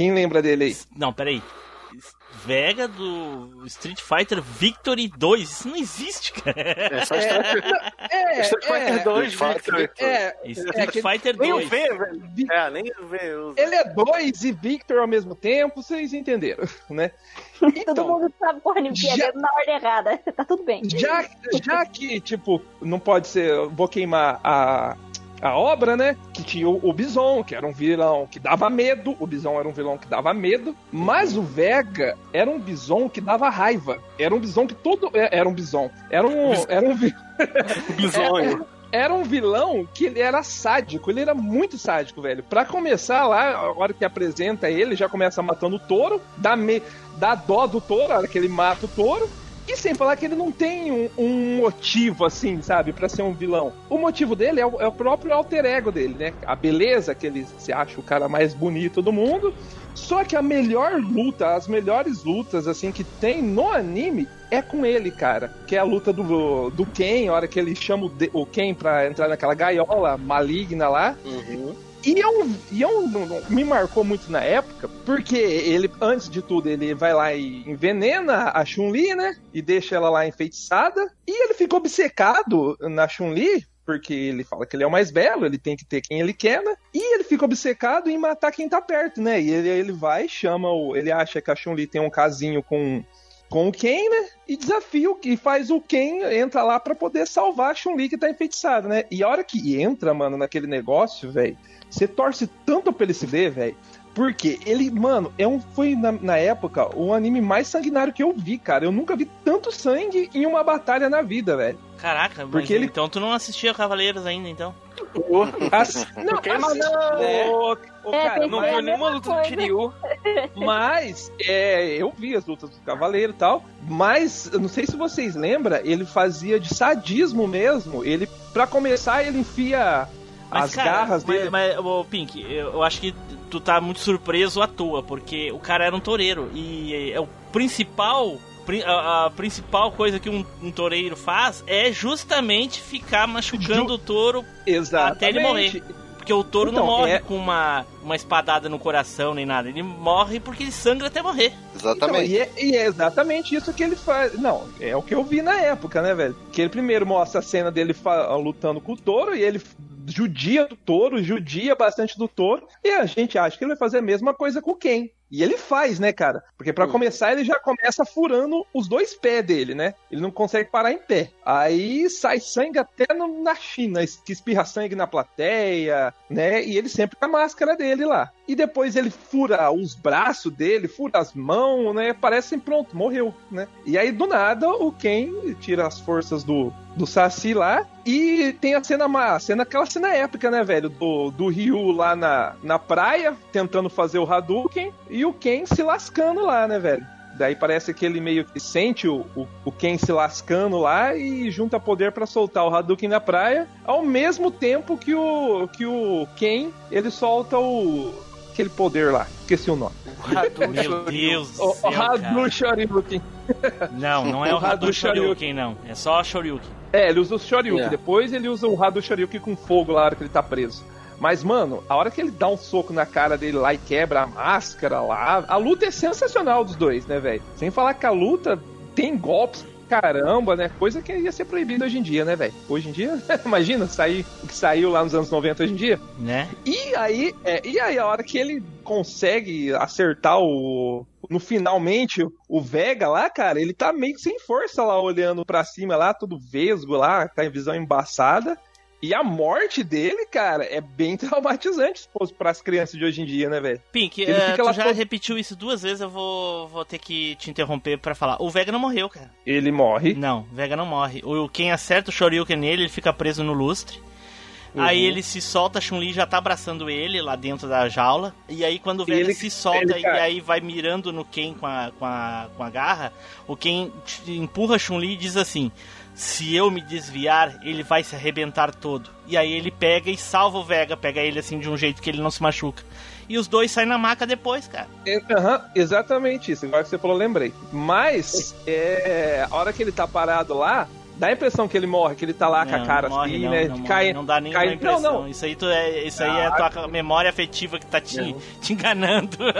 Quem lembra dele aí? Não, peraí. Vega do Street Fighter Victory 2. Isso não existe, cara. É só Street É, Street Fighter 2, Street Victor. Fighter é, Street É que Fighter Nem o 2. V, velho. É, nem o V. eu- ele é dois e Victor ao mesmo tempo, vocês entenderam, né? Todo Então, mundo sabe anime que é, já- na ordem errada. Tá tudo bem. já, já que, tipo, não pode ser, vou queimar a, a obra, né? Que tinha o, o Bison, que era um vilão que dava medo. O Bison era um vilão que dava medo. Mas o Vega era um Bison que dava raiva. Era um Bison que todo. é, Era um Bison. Era um. Era um Bisonho. era um vilão que ele era sádico, ele era muito sádico, velho. Pra começar lá, a hora que apresenta ele, já começa matando o touro, dá, me... dá dó do touro, a hora que ele mata o touro. E sem falar que ele não tem um, um motivo, assim, sabe, pra ser um vilão. O motivo dele é o, é o próprio alter ego dele, né? A beleza, que ele se acha o cara mais bonito do mundo. Só que a melhor luta, as melhores lutas, assim, que tem no anime é com ele, cara. Que é a luta do, do Ken, a hora que ele chama o, de- o Ken pra entrar naquela gaiola maligna lá. Uhum. E é um, e é me marcou muito na época, porque ele, antes de tudo, ele vai lá e envenena a Chun-Li, né? E deixa ela lá enfeitiçada. E ele fica obcecado na Chun-Li, porque ele fala que ele é o mais belo, ele tem que ter quem ele quer, né? E ele fica obcecado em matar quem tá perto, né? E ele, ele vai, chama o. Ele acha que a Chun-Li tem um casinho com. Com o Ken, né? E desafia o que faz o Ken entra lá pra poder salvar a Chun-Li que tá enfeitiçada, né? E a hora que entra, mano, naquele negócio, velho, você torce tanto pra ele se ver, velho. Porque ele, mano, é um, foi na, na época o anime mais sanguinário que eu vi, cara. Eu nunca vi tanto sangue em uma batalha na vida, velho. Caraca, mas Porque ele- então tu não assistia Cavaleiros ainda, então. As- não, Porque mas, não- ô, ô, É, cara, tem Não Foi viu a nenhuma mesma luta do coisa. Kiryu. Mas, é, eu vi as lutas do Cavaleiro e tal, mas eu não sei se vocês lembram, ele fazia de sadismo mesmo. Ele, pra começar, ele enfia Mas, as cara, garras mas, dele. Mas, ô, Pink, eu, eu acho que tu tá muito surpreso à toa, porque o cara era um toureiro e é o principal. pri- A, a principal coisa que um, um toureiro faz é justamente ficar machucando Ju- o touro, Exatamente. até ele morrer. porque o touro não Então, morre é- com uma, uma espadada no coração nem nada, ele morre porque ele sangra até morrer. Exatamente. Então, e, é, e é exatamente isso que ele faz. Não, é o que eu vi na época, né, velho? Que ele primeiro mostra a cena dele lutando com o touro e ele judia do touro, judia bastante do touro. E a gente acha que ele vai fazer a mesma coisa com Ken. E ele faz, né, cara? Porque pra Hum. começar ele já começa furando os dois pés dele, né? Ele não consegue parar em pé. Aí sai sangue até no- na China, que espirra sangue na plateia, né? E ele sempre com a máscara dele lá. E depois ele fura os braços dele, fura as mãos, né? Parece pronto, morreu, né? E aí do nada o Ken tira as forças do, do Saci lá e tem a cena, a cena aquela cena épica, né, velho? Do, do Ryu lá na, na praia, tentando fazer o Hadouken, e o Ken se lascando lá, né, velho? Daí parece que ele meio que sente o, o, o Ken se lascando lá e junta poder pra soltar o Hadouken na praia, ao mesmo tempo que o, que o Ken, ele solta o aquele poder lá, esqueci o nome. Meu Deus do O, o céu, cara. Hadouken Shoryuken. Não, não é o O Hadouken Hadouken Shoryuken, não. É só Shoryuken. É, ele usa o Shoryuken. É. Depois ele usa o Hadouken Shoryuken com fogo lá na hora que ele tá preso. Mas, mano, a hora que ele dá um soco na cara dele lá e quebra a máscara lá, a luta é sensacional dos dois, né, velho? Sem falar que a luta tem golpes caramba, né? Coisa que ia ser proibida hoje em dia, né, velho? Hoje em dia, imagina sair o que saiu lá nos anos 90 hoje em dia. Né? E aí, é, e aí a hora que ele consegue acertar o no finalmente o Vega lá, cara, ele tá meio que sem força lá olhando pra cima lá, todo vesgo lá, tá em visão embaçada. E a morte dele, cara, é bem traumatizante fosse pras crianças de hoje em dia, né, velho? Pink, Ele eh, tu já todo- repetiu isso duas vezes, eu vou, vou ter que te interromper pra falar. O Vega não morreu, cara. Ele morre. Não, o Vega não morre. O quem acerta o Shoryuken nele, ele fica preso no lustre. Uhum. Aí ele se solta, a Chun-Li já tá abraçando ele lá dentro da jaula. E aí quando o Vega ele- se solta ele e aí vai mirando no Ken com a, com a, com a garra, o Ken empurra a Chun-Li e diz assim: Se eu me desviar, ele vai se arrebentar todo. E aí ele pega e salva o Vega, pega ele assim de um jeito que ele não se machuca. E os dois saem na maca depois, cara. É, Aham, exatamente isso. Agora que você falou, eu lembrei. Mas, é, a hora que ele tá parado lá, dá a impressão que ele morre, que ele tá lá com a Não, cara não morre, assim, não, né? não, cai, não dá nenhuma cai- impressão. Não, não. Isso aí, tu é, isso aí é a tua memória afetiva que tá te, te enganando.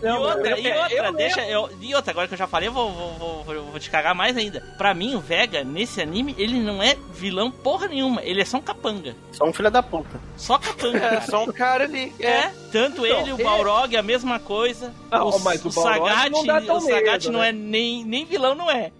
e Não, outra, eu- e outra, eu deixa. Eu, e outra, agora que eu já falei, eu vou, vou, vou, vou- vou te cagar mais ainda. Pra mim, o Vega, nesse anime, ele não é vilão porra nenhuma. Ele é só um capanga. Só um filho da puta. Só capanga. É só um cara ali. É, tanto Então, ele, o é- Balrog, a mesma coisa. Não, o, mas o o Balrog Sagat, não dá tão o Sagat medo, não né? é nem, nem vilão, não é.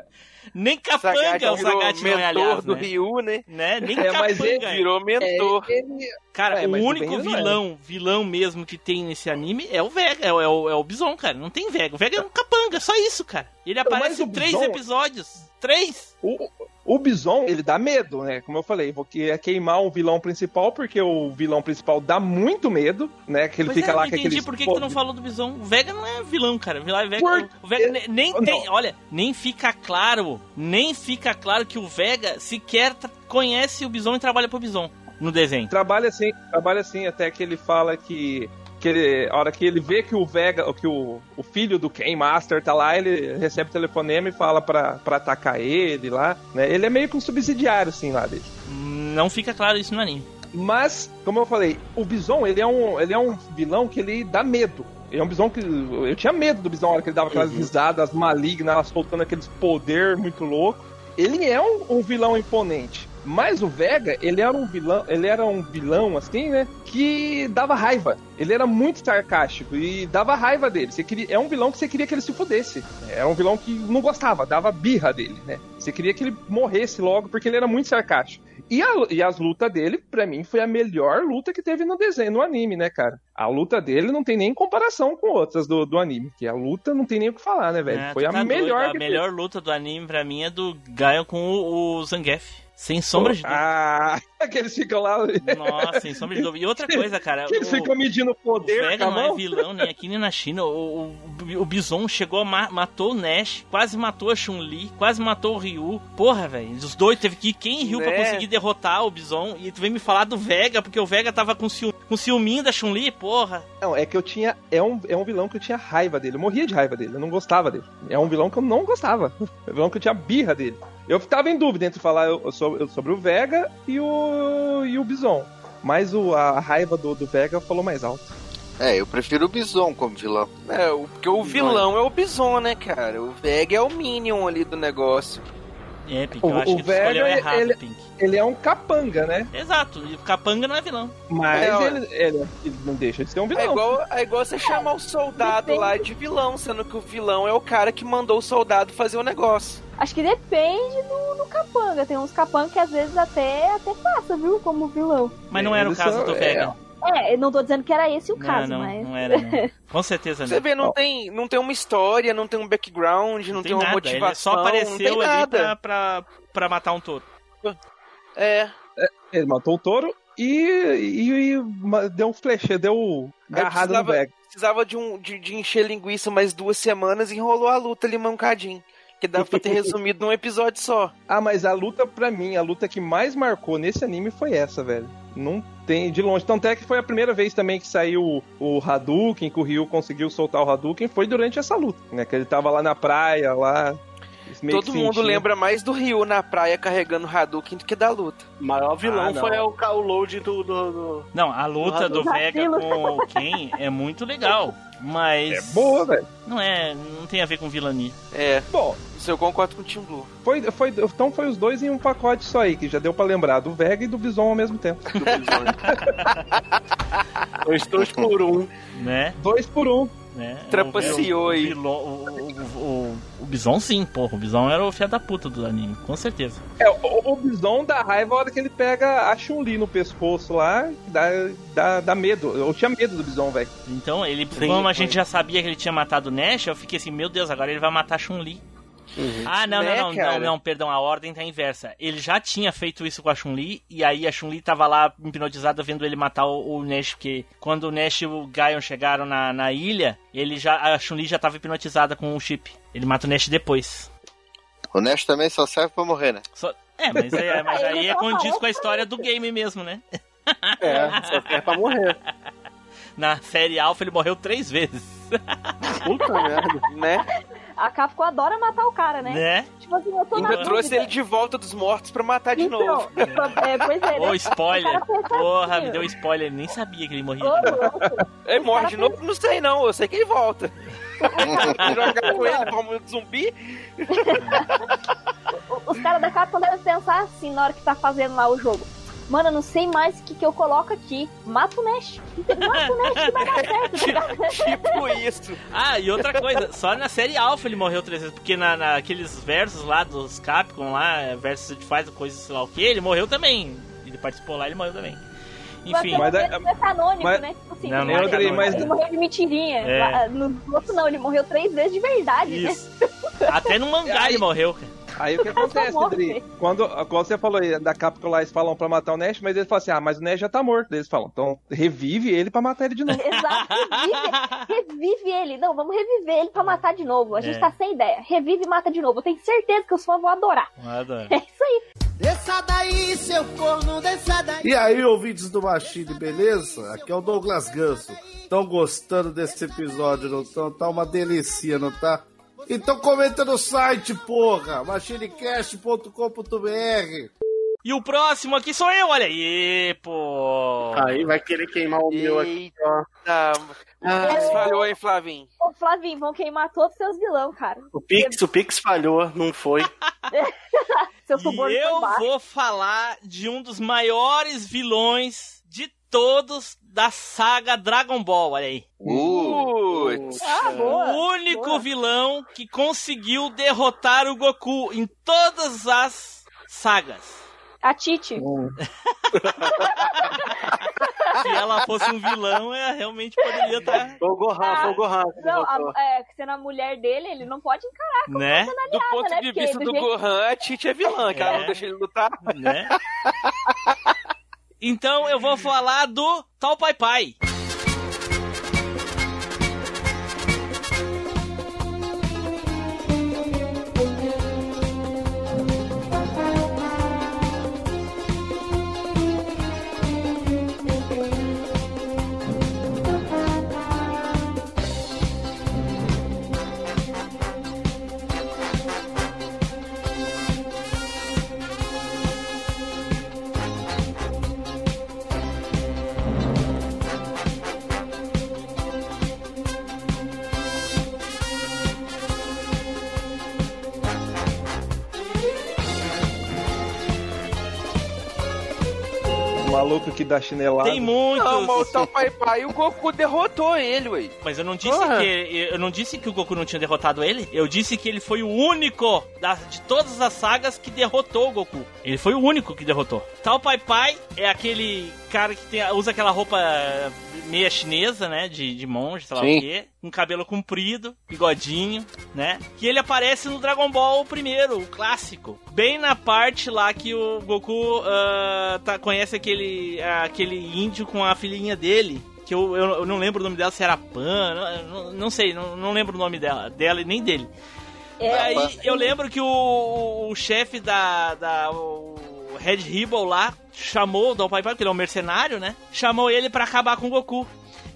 Nem capanga o Sagat não é, aliás, mentor do né? Ryu, né? né? Nem É, mas capanga. ele é. Virou mentor. ele- Cara, É, o único é. vilão, vilão mesmo que tem nesse anime é o Vega, é, o- é o, é Bison, cara. Não tem Vega. O Vega é um capanga, só isso, cara. Ele aparece em três Bison- episódios. Três? O, o Bison, ele dá medo, né? Como eu falei, vou que é queimar o vilão principal, porque o vilão principal dá muito medo, né? Que ele Pois fica é, lá com entendi aqueles por que, que tu não falou do Bison. O Vega não é vilão, cara. O Vega, Por- o Vega ne- nem Não. tem. Olha, nem fica claro. Nem fica claro que o Vega sequer conhece o Bison e trabalha pro Bison no desenho. Trabalha assim, trabalha assim, até que ele fala que. Que ele, a hora que ele vê que o Vega, que o, o filho do Ken Master tá lá, ele recebe o telefonema e fala pra, pra atacar ele lá, né? Ele é meio que um subsidiário, assim, lá dele. Não fica claro isso no anime. Mas, como eu falei, o Bison, ele é um, ele é um vilão que ele dá medo. Ele é um Bison que. Eu tinha medo do Bison na hora que ele dava aquelas risadas malignas, soltando aqueles poder muito louco. Ele é um, um vilão imponente. Mas o Vega, ele era um vilão, ele era um vilão assim, né? Que dava raiva. Ele era muito sarcástico e dava raiva dele. Você queria, é um vilão que você queria que ele se fudesse. Era um vilão que não gostava, dava birra dele, né? Você queria que ele morresse logo porque ele era muito sarcástico. E, a- e as lutas dele, pra mim, foi a melhor luta que teve no desenho, no anime, né, cara? A luta dele não tem nem comparação com outras do, do anime. Que a luta não tem nem o que falar, né, velho? É, foi tu a tá melhor doido. A melhor luta do anime pra mim é do Gaio com o, o Zangief. Sem sombra de dúvida. Ah, que eles ficam lá. Nossa, sem sombra de dúvida. E outra coisa, cara. Que eles o- ficam medindo O poder Vega com a não é vilão nem aqui nem na China. O, o, o Bison chegou, a ma- matou o Nash, quase matou a Chun-Li, quase matou o Ryu. Porra, velho. Os dois teve que ir quem em Ryu pra Né? conseguir derrotar o Bison. E tu vem me falar do Vega, porque o Vega tava com, ciú com ciúminho da Chun-Li, porra. Não, é que eu tinha. É um, é um vilão que eu tinha raiva dele. Eu morria de raiva dele. Eu não gostava dele. É um vilão que eu não gostava. É um vilão que eu tinha birra dele. Eu ficava em dúvida entre falar sobre, sobre o Vega e o, e o Bison. Mas o, a raiva do, do Vega falou mais alto. É, eu prefiro o Bison como vilão. É, o- porque o vilão é o Bison, né, cara? O Vega é o Minion ali do negócio. É, Pink, O- eu acho o que Vega, errado, ele- Pink. Ele é um capanga, né? Exato, e Capanga não é vilão. Mas É, ele, ele, ele não deixa de ser um vilão. É igual, é igual você chamar o soldado lá de vilão, sendo que o vilão é o cara que mandou o soldado fazer o negócio. Acho que depende do, do capanga. Tem uns capangas que às vezes até, até passa, viu? Como vilão. Mas não era o caso do é, Vega. É, eu não tô dizendo que era esse o Não, caso, não, mas. não era, não. Com certeza Você não. vê, não tem, não tem uma história, não tem um background, não, tem, uma nada, motivação. Ele só não apareceu tem ali nada. pra, pra, pra matar um touro. É. Ele matou o touro e, e, e deu um flecha, deu garrada no precisava- Vega. Precisava de, um, de, de encher linguiça mais duas semanas e enrolou a luta ali mancadinho. Que dava pra ter resumido num episódio só. Ah, mas a luta, pra mim, a luta que mais marcou nesse anime foi essa, velho. Não tem de longe. Tanto é que foi a primeira vez também que saiu o, Hadouken, que o Ryu conseguiu soltar o Hadouken, foi durante essa luta, né? Que ele tava lá na praia, lá. Meio Todo mundo sentindo. lembra mais do Ryu na praia carregando Hadouken do que da luta. O maior vilão Ah, foi o, o load do, do, do- Não, a luta do Vacilo. Vega com o Ken é muito legal. Mas. É boa, velho. Não é. Não tem a ver com vilania. É, Bom, isso eu concordo com o Team Blue. foi, foi, então foi os dois em um pacote só aí, que já deu pra lembrar do Vega e do Bison ao mesmo tempo. do Bison. Dois, dois por um. Né? dois por um. Né? Trapaceou o, aí. o, o, o, o Bison sim, porra. O Bison era o fia da puta do anime, com certeza. É, o, o Bison dá raiva a hora que ele pega a Chun-Li no pescoço lá, dá, dá, dá medo. Eu tinha medo do Bison, velho. Então, ele, Sim, como a foi. gente já sabia que ele tinha matado o Nash, eu fiquei assim, meu Deus, agora ele vai matar a Chun-Li. Ah, não, Né, não, não, não, não, perdão, a ordem tá inversa. Ele já tinha feito isso com a Chun-Li, e aí a Chun-Li tava lá hipnotizada vendo ele matar o, o Nash, porque quando o Nash e o Gaion chegaram na, na ilha, ele já, a Chun-Li já tava hipnotizada com o chip. Ele mata o Nash depois. O Nash também só serve pra morrer, né? Só- é, mas, é, mas aí é condiz com a história do game mesmo, né? É, só serve pra morrer. Na série Alpha ele morreu três vezes. Puta merda. Né? A Capcom adora matar o cara, né? Né? Tipo assim, eu tô na Ainda dúvida. trouxe ele de volta dos mortos pra matar de Então, novo. é, pois é, né? Ô, spoiler. O cara pensa Porra, assim, me deu spoiler. Ele nem sabia que ele morria. Louco. Ele morre cara de novo? Não sei não, eu sei que ele volta. Jogar com ele como zumbi? Os caras da Capcom devem pensar assim na hora que tá fazendo lá o jogo. Mano, eu não sei mais o que, que eu coloco aqui. Mata o Nash. Mata o Nash que vai dar certo, tá ligado? tipo isso. Ah, e outra coisa, só na série Alpha ele morreu três vezes, porque na, naqueles versos lá dos Capcom lá, versus de faz coisa sei lá o que, ele morreu também. Ele participou lá, ele morreu também. Enfim, mas, mas é, não é canônico, mas- né? Tipo assim, Não, não ele, é mas- ele morreu de mentirinha. É. Lá, No outro não, ele morreu três vezes de verdade, né? isso. Até no mangá ele morreu, cara. Aí o que acontece. Adri? Quando, quando você falou aí da Capcom lá, eles falam pra matar o Nash, mas eles falam assim, ah, mas o Nash já tá morto. Eles falam, então revive ele pra matar ele de novo. Exato, revive, revive ele. Não, vamos reviver ele pra matar de novo. A gente É. tá sem ideia. Revive e mata de novo. Eu tenho certeza que os fãs vão adorar. Adoro. É isso aí. Desça daí, seu corno, desça daí. E aí, ouvintes do Machine, beleza? Aqui é o Douglas Ganso. Estão gostando desse episódio, não estão? Tá uma delícia, não tá? Então comenta no site, porra! machinecast.com.br E o próximo aqui sou eu, olha aí, pô. Aí vai querer queimar o meu aqui, ó. Eita. Mas falhou, hein, Flavinho? Ô, Flavinho, vão queimar todos os seus vilão, cara. O Pix, o Pix falhou, não foi. Seu E eu vou falar de um dos maiores vilões de todos da saga Dragon Ball, olha aí. Putz. Ah, boa. o único boa. vilão que conseguiu derrotar o Goku em todas as sagas. A Titi. Se ela fosse um vilão, ela realmente poderia estar, Foi o Gohan, foi o Gohan. Não, a, é, sendo a mulher dele, ele não pode encarar né? Do ponto né? de Porque vista do do jeito- Gohan, a Titi é vilã, que ela É. não deixa ele lutar. né? Então eu vou falar do Tal Pai Pai. Maluco que dá chinelada. Tem muitos. Não, mas o Tal Pai Pai, o Goku derrotou ele, ué. Mas eu não disse Porra. que eu não disse que o Goku não tinha derrotado ele. Eu disse que ele foi o único da- de todas as sagas que derrotou o Goku. Ele foi o único que derrotou. Tal Pai Pai é aquele cara que tem- usa aquela roupa meia chinesa, né, de, de monge, sei lá Sim. o quê, com cabelo comprido, bigodinho, né? Que ele aparece no Dragon Ball primeiro, o clássico, bem na parte lá que o Goku ah, tá- conhece aquele aquele índio com a filhinha dele que eu, eu, eu não lembro o nome dela, se era Pan, não, não, não sei, não, não lembro o nome dela, dela e nem dele. É, E aí eu lembro que o, o chefe da, da o Red Ribbon lá chamou o Dom Pai Pai, porque ele é um mercenário, né? Chamou ele pra acabar com o Goku.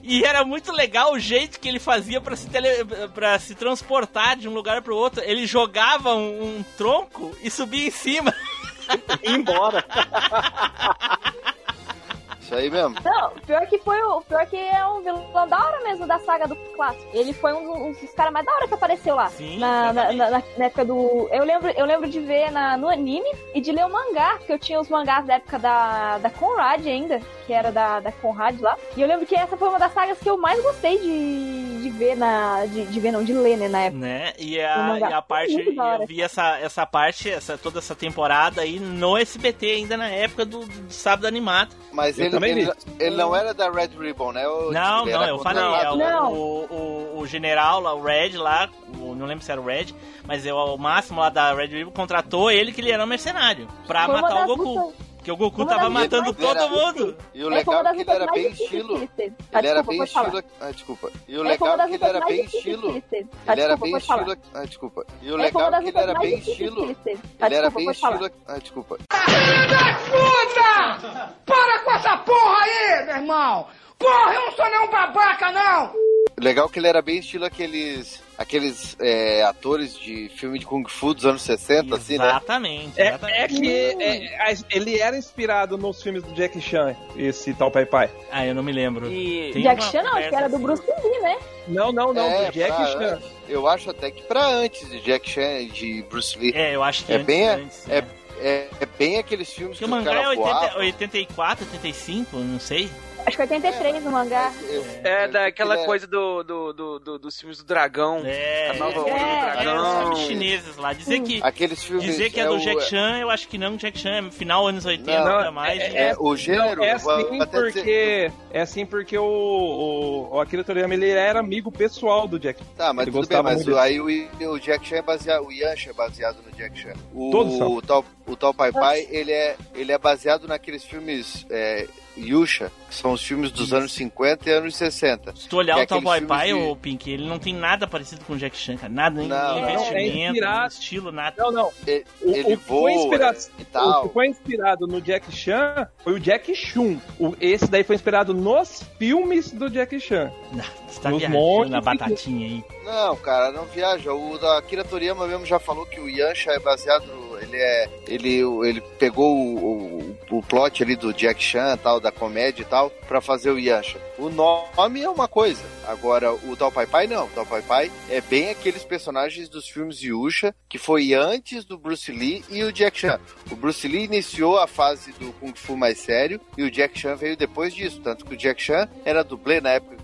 E era muito legal o jeito que ele fazia pra se, tele, pra se transportar de um lugar pro outro. Ele jogava um, um tronco e subia em cima. E embora. Isso aí mesmo. Não, pior que foi o. Pior que é um vilão da hora mesmo da saga do clássico. Ele foi um dos, dos caras mais da hora que apareceu lá. Sim, na, na, na- na- na época do. Eu lembro, eu lembro de ver na, no anime e de ler o mangá, porque eu tinha os mangás da época da, da Conrad ainda, que era da, da Conrad lá. E eu lembro que essa foi uma das sagas que eu mais gostei de, de ver na. De, de ver, não, de ler, né, na época. Né? E a, e a parte, eu vi essa, essa parte, essa, toda essa temporada aí no SBT, ainda na época do, do sábado animado. Mas Eu ele, também ele, vi. ele não era da Red Ribbon, né? O- Não, ele não, era eu falei, é o, Não. o, o, o general lá, o Red lá, o- não lembro se era o Red, mas é o máximo lá da Red Ribbon contratou ele que ele era um mercenário pra Foi matar o Goku. lutas- Porque o Goku uma tava matando todo mundo. E o É, legal é que ele era bem estilo. Ele era desculpa, bem estilo. Ah, desculpa. E o É, legal é que ele era bem estilo. ele era desculpa, bem estilo. Ah, desculpa. E o É, legal é que ele era bem estilo. ele era desculpa, bem estilo. Ah, desculpa. Para com essa porra aí, meu irmão! Porra, eu não sou nenhum babaca, não! Legal que ele era bem estilo aqueles. Aqueles é, atores de filme de Kung Fu dos anos 60, assim, né? Exatamente, É, é que é, é, ele era inspirado nos filmes do Jack Chan, esse tal Pai Pai. Ah, eu não me lembro. E Jack Chan não, acho que era do assim. Bruce Lee, né? Não, não, não, É, do Jack pra Chan. Eu acho até que pra antes de Jack Chan e de Bruce Lee. É, eu acho que É antes, bem- antes, é- né? é, é bem aqueles filmes Porque que o o mangá é cara 80, voava. 84, 85, não sei. Acho que 83 no mangá. É, daquela Ele é- coisa do, do, do, do- dos filmes do dragão. É, A nova é, onda do é, Aqueles dragão. filmes chineses lá. Dizer que, Aqueles filmes. dizer que é, é do o- Jack Chan, eu acho que não. Jack Chan é final anos 80, Não, pra mais. É, o gênero. Não, é assim dizer- porque. É assim porque o, o, o Akira Toriyama ele era amigo pessoal do Jack. Tá, mas Ele tudo bem, mas muito o- aí o, o Jack Chan é baseado, o Yancha é baseado no Jack Chan. O, Todos são. o tal, o tal Pai Pai, ele é, ele é baseado naqueles filmes é, Yusha, que são os filmes dos anos 50 e anos 60. Se tu olhar é o Tal Boy aqueles Pai, filmes de- o Pink, ele não tem nada parecido com o Jack Chan, cara. Nada, nem Não, nem não, é investimento, estilo, nada. Não, não. Ele, O, ele o que foi voa inspirado, e o tal. que foi inspirado no Jack Chan foi o Jack Chun. O, esse daí foi inspirado nos filmes do Jack Chan. Não, você tá Nos viajando montes na de- batatinha aí. Não, cara, não viaja. O da Akira Toriyama mesmo já falou que o Yancha é baseado. Ele é. Ele, ele pegou o, o, o plot ali do Jack Chan, tal, da comédia e tal, pra fazer o Yancha. O nome é uma coisa. Agora, o Tal Pai Pai não. O Tal Pai Pai é bem aqueles personagens dos filmes Yusha, que foi antes do Bruce Lee e o Jack Chan. O Bruce Lee iniciou a fase do Kung Fu mais sério e o Jack Chan veio depois disso. Tanto que o Jack Chan era dublê na época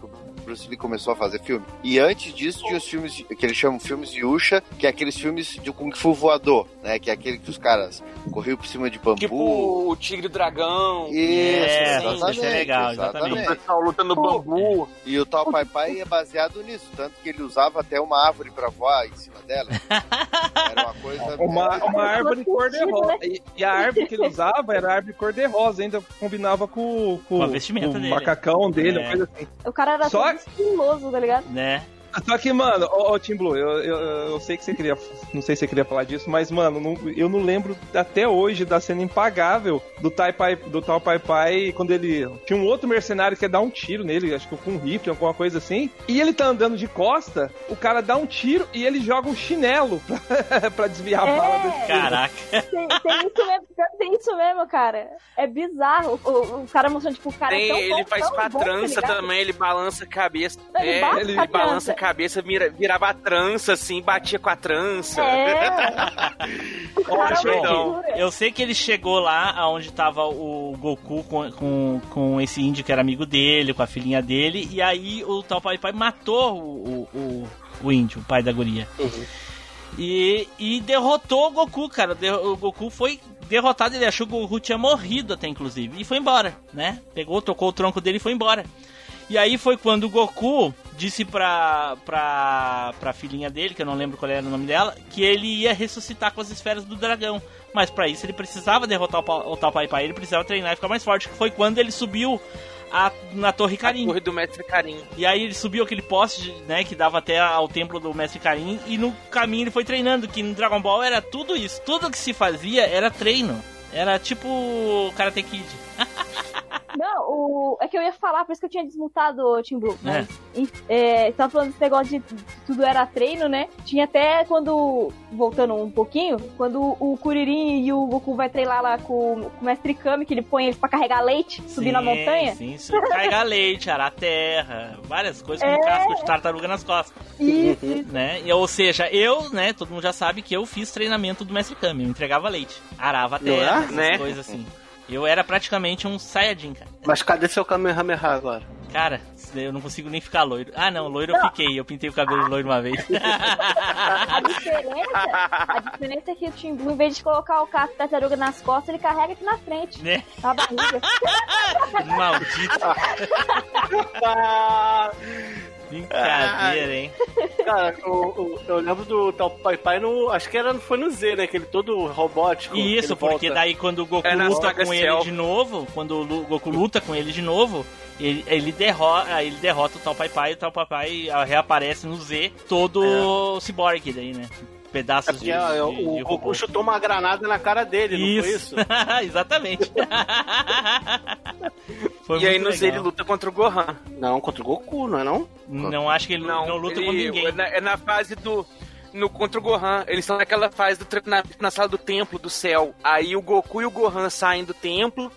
Bruce Lee começou a fazer filme. E antes disso tinha os filmes que eles chamam filmes de Yusha, que é aqueles filmes de Kung Fu voador, né? Que é aquele que os caras corriam por cima de bambu. Tipo o Tigre e o Dragão. Isso, É, exatamente. isso é legal, exatamente. O pessoal luta no bambu. E o tal Pai Pai é baseado nisso, tanto que ele usava até uma árvore pra voar em cima dela. Era uma coisa. Uma, uma árvore cor-de-rosa. né? E, e a árvore que ele usava era árvore cor-de-rosa, ainda combinava com, com, Com a com o dele. macacão dele, É. uma coisa assim. O cara era Só- estiloso, tá ligado? Né? Só que, mano, ô, ô Tim Blue, eu, eu, eu sei que você queria. Não sei se você queria falar disso, mas, mano, não- eu não lembro até hoje da cena impagável do, tai pai, do tal Pai Pai quando ele. Tinha um outro mercenário que ia dar um tiro nele, acho que com um rifle, alguma coisa assim. E ele tá andando de costa, o cara dá um tiro e ele joga um chinelo pra, pra desviar a É. bala desse tiro. Caraca. Tem, tem isso mesmo, tem isso mesmo, cara. É bizarro. O, o- o cara mostrando, tipo, o cara Tem, é tão ele bom, faz tão com a bom, tá trança ligado? também, ele balança a cabeça. Ele é, ele a balança a cabeça, vira, virava a trança, assim, batia com a trança. É. Olha, então. Eu sei que ele chegou lá onde tava o Goku com, com, com esse índio que era amigo dele, com a filhinha dele, e aí o tal Pai Pai matou o, o, o, o índio, o pai da guria. E, e derrotou o Goku, cara. O Goku foi derrotado, ele achou que o Goku tinha morrido até, inclusive. E foi embora, né? Pegou, tocou o tronco dele e foi embora. E aí foi quando o Goku disse pra, pra, pra filhinha dele, que eu não lembro qual era o nome dela, que ele ia ressuscitar com as esferas do dragão. Mas pra isso ele precisava derrotar o, o tal Pai Pai, ele precisava treinar e ficar mais forte. Que foi quando ele subiu a- na Torre Karin. Torre do Mestre Karim. E aí ele subiu aquele poste, né, que dava até ao templo do Mestre Karim, e no caminho ele foi treinando, que no Dragon Ball era tudo isso. Tudo que se fazia era treino. Era tipo Karate Kid. Não, o... é que eu ia falar, por isso que eu tinha desmutado o Team Blue. Mas, é, você tava falando desse negócio de tudo era treino, né? Tinha até quando, voltando um pouquinho, quando o Kuririn e o Goku vai treinar lá com, com o Mestre Kami, que ele põe eles pra carregar leite, subir na Sim, montanha. Sim, sim. Carregar leite, arar terra, várias coisas com É. casco de tartaruga nas costas. Isso. Né? E, ou seja, eu, né, todo mundo já sabe que eu fiz treinamento do Mestre Kami. Eu entregava leite, arava Não terra, é? essas Né? coisas assim. Eu era praticamente um Saiyajin, cara. Mas cadê seu Kamehameha agora? Cara, eu não consigo nem ficar loiro. Ah, não, loiro eu fiquei. Eu pintei o cabelo loiro uma vez. A diferença, a diferença é que o Team Blue, em vez de colocar o casco da tartaruga nas costas, ele carrega aqui na frente, né? na barriga. Maldito. Brincadeira, hein? Cara, o- o- eu lembro do tal Pai Pai no. Acho que era, foi no Z, né? Aquele todo robótico. Isso, porque volta. daí quando o Goku É luta com Cell. ele de novo, quando o Goku luta com ele de novo, ele, ele, derrota, ele derrota o tal Pai Pai e o tal Pai Pai reaparece no Z todo ciborgue daí, né? É Pedaços porque de, ah, de, o, de o robô. Goku chutou uma granada na cara dele, não foi isso? Exatamente. Foi e aí no Z ele luta contra o Gohan. Não, contra o Goku, não é não? Não acho que ele não, Não, luta ele- com ninguém. É na, é na fase do. No contra o Gohan. Eles estão naquela fase do treinamento na sala do templo do céu. Aí o Goku e o Gohan saem do templo.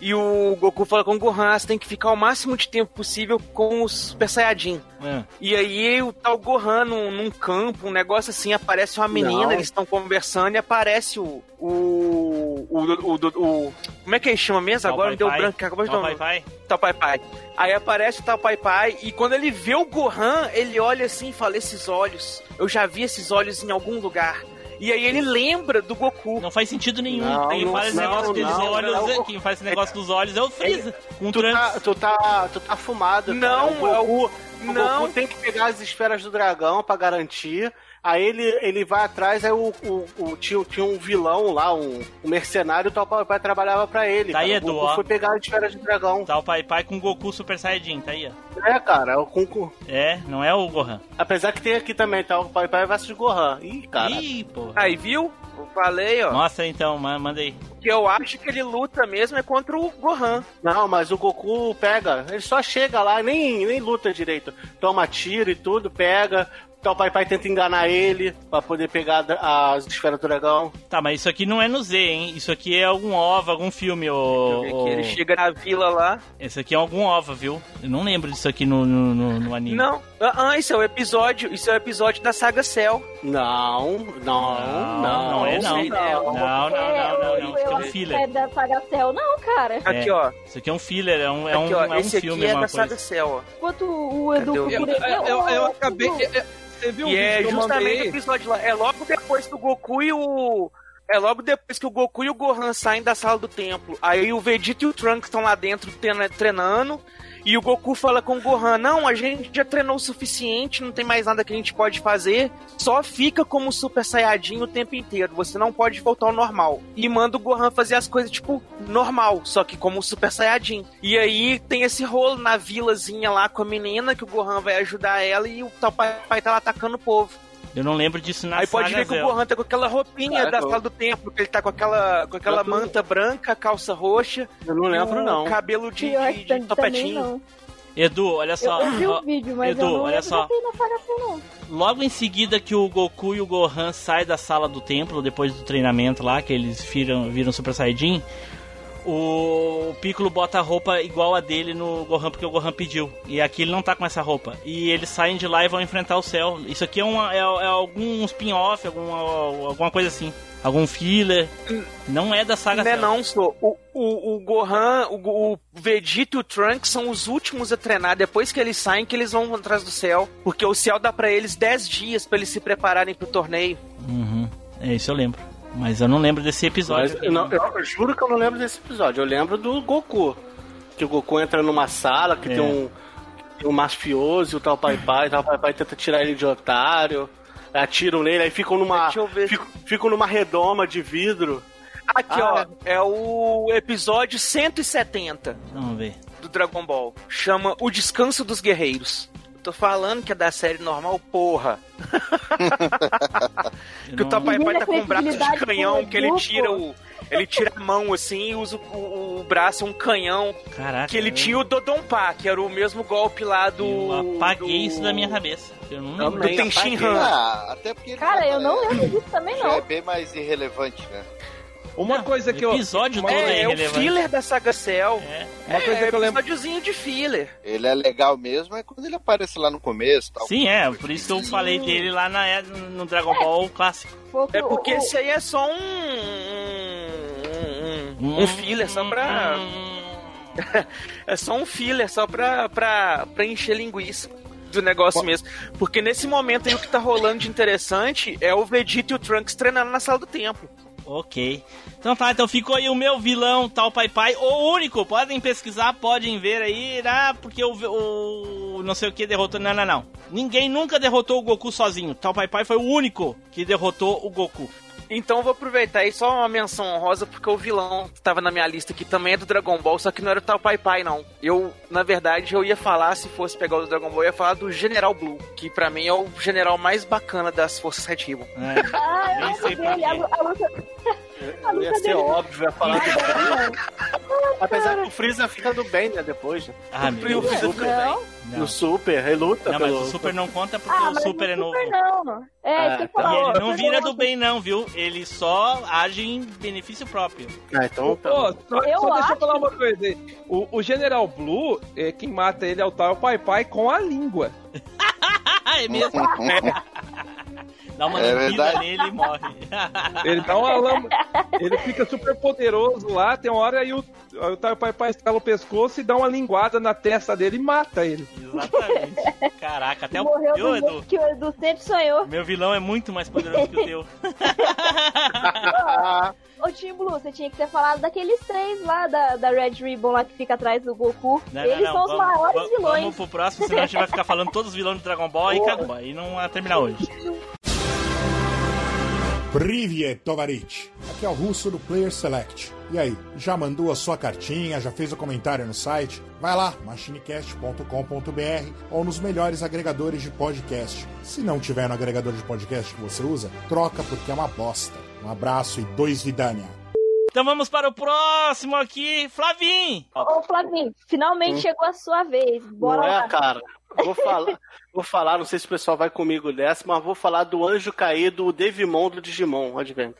E o Goku fala com o Gohan, "Ah, você tem que ficar o máximo de tempo possível com o Super Saiyajin. É. E aí o tal Gohan num, num campo, um negócio assim, aparece uma menina, Não. eles estão conversando e aparece o. O. O. o, o- o- como é que ele chama mesmo? Tal Agora Pai deu Pai. branco, acabou de Tal Pai Pai. Tal Pai Pai. Aí aparece o Tal Pai Pai e quando ele vê o Gohan, ele olha assim e fala: Esses olhos, eu já vi esses olhos em algum lugar. E aí ele lembra do Goku. Não faz sentido nenhum. Não, Quem não, faz esse não, negócio dos não, olhos, não. é- quem faz esse negócio dos olhos é o Freeza. Com Tu trans... tá, tu tá, tu tá fumado. Não, cara. é o Goku, o não. Goku tem que pegar as esferas do dragão pra garantir. Aí ele, ele vai atrás, aí o, o, o- tinha, tinha um vilão lá, um, um mercenário, o tal papai trabalhava pra ele. Tá aí, cara. o Edu, Goku ó. foi pegar as esferas do dragão. Tá o Pai Pai com Goku Super Saiyajin, tá aí, ó. É, cara, o Kunku. É, não é o Gohan. Apesar que tem aqui também, tá? O Pai Pai versus Gohan. Ih, cara. Ih, porra. Aí, viu? Eu falei, ó. Mostra então, ma- manda aí. Que eu acho que ele luta mesmo é contra o Gohan. Não, mas o Goku pega. Ele só chega lá, nem, nem luta direito. Toma tiro e tudo, pega. Então o Pai Pai tenta enganar ele pra poder pegar a- as esferas do dragão. Tá, mas isso aqui não é no Z, hein? Isso aqui é algum OVA, algum filme, ô. Que ele chega na vila lá. Esse aqui é algum OVA, viu? Eu não lembro disso aqui no, no, no- no anime. Não, ah, ah, isso é o episódio. Isso é o episódio da saga Cell. Não, não, não. não é não. né? Não, não, não, não, não, não. Isso aqui é um filler. É da Saga Cell, não, cara. Aqui, É. ó. Isso aqui é um filler, é um, é um, Aqui, ó. é um Esse filme, aqui é da coisa. saga Cell, ó. Enquanto o Edu procura... eu, eu, eu acabei. Você viu o E vídeo é justamente o episódio lá. É logo depois que o Goku e o. É logo depois que o Goku e o Gohan saem da sala do templo. Aí o Vegeta e o Trunks estão lá dentro treina- treinando. E o Goku fala com o Gohan: Não, a gente já treinou o suficiente, não tem mais nada que a gente pode fazer. Só fica como Super Saiyajin o tempo inteiro. Você não pode voltar ao normal. E manda o Gohan fazer as coisas, tipo, normal, só que como Super Saiyajin. E aí tem esse rolo na vilazinha lá com a menina, que o Gohan vai ajudar ela e o tal pai, pai tá lá atacando o povo. Eu não lembro disso na Aí pode ver que o. Gohan tá com aquela roupinha Cara, da sala do templo, que ele tá com aquela, com aquela tô- manta branca, calça roxa. Eu não lembro, o não. cabelo de, de, de topetinho. não. Edu, olha Eu, só. eu vi o vídeo, mas Edu, eu não olha lembro só. Cell, não. Logo em seguida que o Goku e o Gohan saem da sala do templo, depois do treinamento lá, que eles viram, viram Super Saiyajin, o Piccolo bota a roupa igual a dele no Gohan, porque o Gohan pediu. E aqui ele não tá com essa roupa. E eles saem de lá e vão enfrentar o céu. Isso aqui é, uma, é, é algum spin-off, alguma, alguma coisa assim. Algum filler. Não é da saga Não é não, sou. O, o, o Gohan, o, o Vegeta e o Trunks são os últimos a treinar. Depois que eles saem, que eles vão atrás do céu. Porque o céu dá pra eles 10 dias pra eles se prepararem pro torneio. Uhum. É isso eu lembro. Mas eu não lembro desse episódio. Mas eu, não- eu juro que eu não lembro desse episódio. Eu lembro do Goku. Que o Goku entra numa sala que É. tem, um, tem um mafioso e o tal Pai Pai. O tal Pai Pai tenta tirar ele de otário. Atiram nele, aí ficam numa, Deixa eu ver. ficam, ficam numa redoma de vidro. Aqui, Ah. ó, é o episódio 170 Vamos ver. do Dragon Ball. Chama O Descanso dos Guerreiros. Eu tô falando que é da série normal, porra. Que o Tapai Pai tá com um braço de canhão, que ele tira o. Ele tira a mão assim e usa o, o braço, é um canhão. Caraca. Que ele tinha o Dodonpa, que era o mesmo golpe lá do. Eu apaguei do- isso da minha cabeça. Eu não lembro. Do Tenshin apaguei. Han. Ah, até porque ele Cara, já- eu não lembro disso também, já é não. bem mais irrelevante, né? Uma coisa que eu. O episódio todo é, É, é o filler da saga Cell. É. Uma coisa é, que eu lembro. episódiozinho de filler. Ele é legal mesmo é quando ele aparece lá no começo tal. Sim, é. Por isso que eu falei dele lá na, no Dragon Ball clássico. É porque esse aí é só um. Um, um, um filler, só pra. É só um filler, só pra, pra, pra encher linguiça do negócio mesmo. Porque nesse momento aí o que tá rolando de interessante é o Vegeta e o Trunks treinando na sala do templo. Ok. Então tá, então ficou aí o meu vilão, tal Pai Pai, o único. Podem pesquisar, podem ver aí, ah, porque o, o não sei o que derrotou. Não, não, não. Ninguém nunca derrotou o Goku sozinho. Tal Pai Pai foi o único que derrotou o Goku. Então eu vou aproveitar aí só uma menção honrosa, porque o vilão que tava na minha lista aqui também é do Dragon Ball, só que não era o tal Pai Pai, não. Eu, na verdade, eu ia falar, se fosse pegar o do Dragon Ball, eu ia falar do General Blue, que pra mim é o general mais bacana das Forças Red Ribbon. É. Ah, eu Nem sei lembro A Ia ser óbvio, ia falar Não, Apesar que o Freeza fica do bem, né, depois. Ah, o meu Freeza Deus. do Não. bem. No Super, ele luta Não, mas pelo... o Super não conta porque Ah, o mas Super no é novo. Super não. É, Ah, tá. falo, E ó, ele não vira não. do bem, não, viu? Ele só age em benefício próprio. Ah, então tá. Pô, só, Eu só deixa eu falar uma coisa aí. O, o General Blue, é, quem mata ele é o tal Pai Pai com a língua. É mesmo? Dá uma É verdade. nele e morre. Ele dá uma lama. Ele fica super poderoso lá, tem uma hora aí o, o tal Pai Pai escala o pescoço e dá uma linguada na testa dele e mata ele. Exatamente. Caraca, até o Morreu meu, do Edu. que o Edu sempre sonhou. Meu vilão é muito mais poderoso que o teu. Ô, Team Blue, você tinha que ter falado daqueles três lá da, da Red Ribbon lá que fica atrás do Goku. Não, Eles não, não, são os vamos- maiores vamos- vilões. Vamos pro próximo, senão a gente vai ficar falando todos os vilões do Dragon Ball e acabou. Aí não vai terminar hoje. Privyet Tovarich. Aqui é o Russo do Player Select. E aí, já mandou a sua cartinha, já fez o comentário no site? Vai lá, machinecast.com.br ou nos melhores agregadores de podcast. Se não tiver no agregador de podcast que você usa, troca porque é uma bosta. Um abraço e dois vidania. Então vamos para o próximo aqui, Flavim. Ô, Flavinho, finalmente chegou a sua vez. Bora não lá. é, cara. Vou falar, vou falar, não sei se o pessoal vai comigo nessa, mas vou falar do anjo caído, o Devimon do Digimon Advent.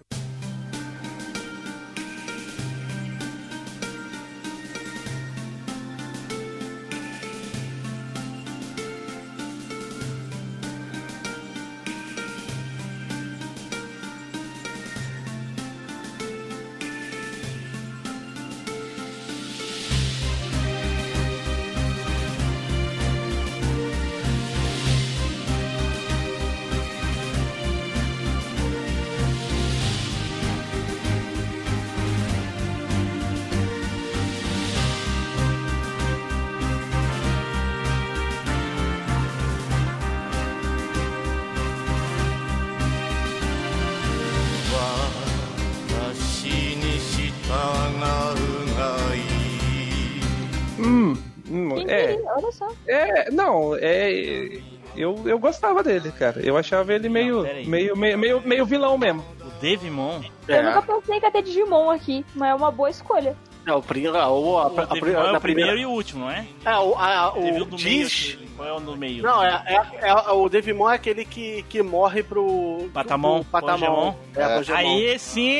É, não, é. Eu, eu gostava dele, cara. Eu achava ele meio, peraí. meio, meio, meio, meio vilão mesmo. O Devimon. Eu nunca pensei que ia ter Digimon aqui, mas é uma boa escolha. É, o primeiro, o, a, O a, a, é na o primeiro primeira. e o último, não é? É, o, a, o o meio diz. aquele. Qual é o do meio? Não, é, é, é- o Devimon é aquele que, que morre pro. Patamon, pro Patamon. É, É. Aí sim!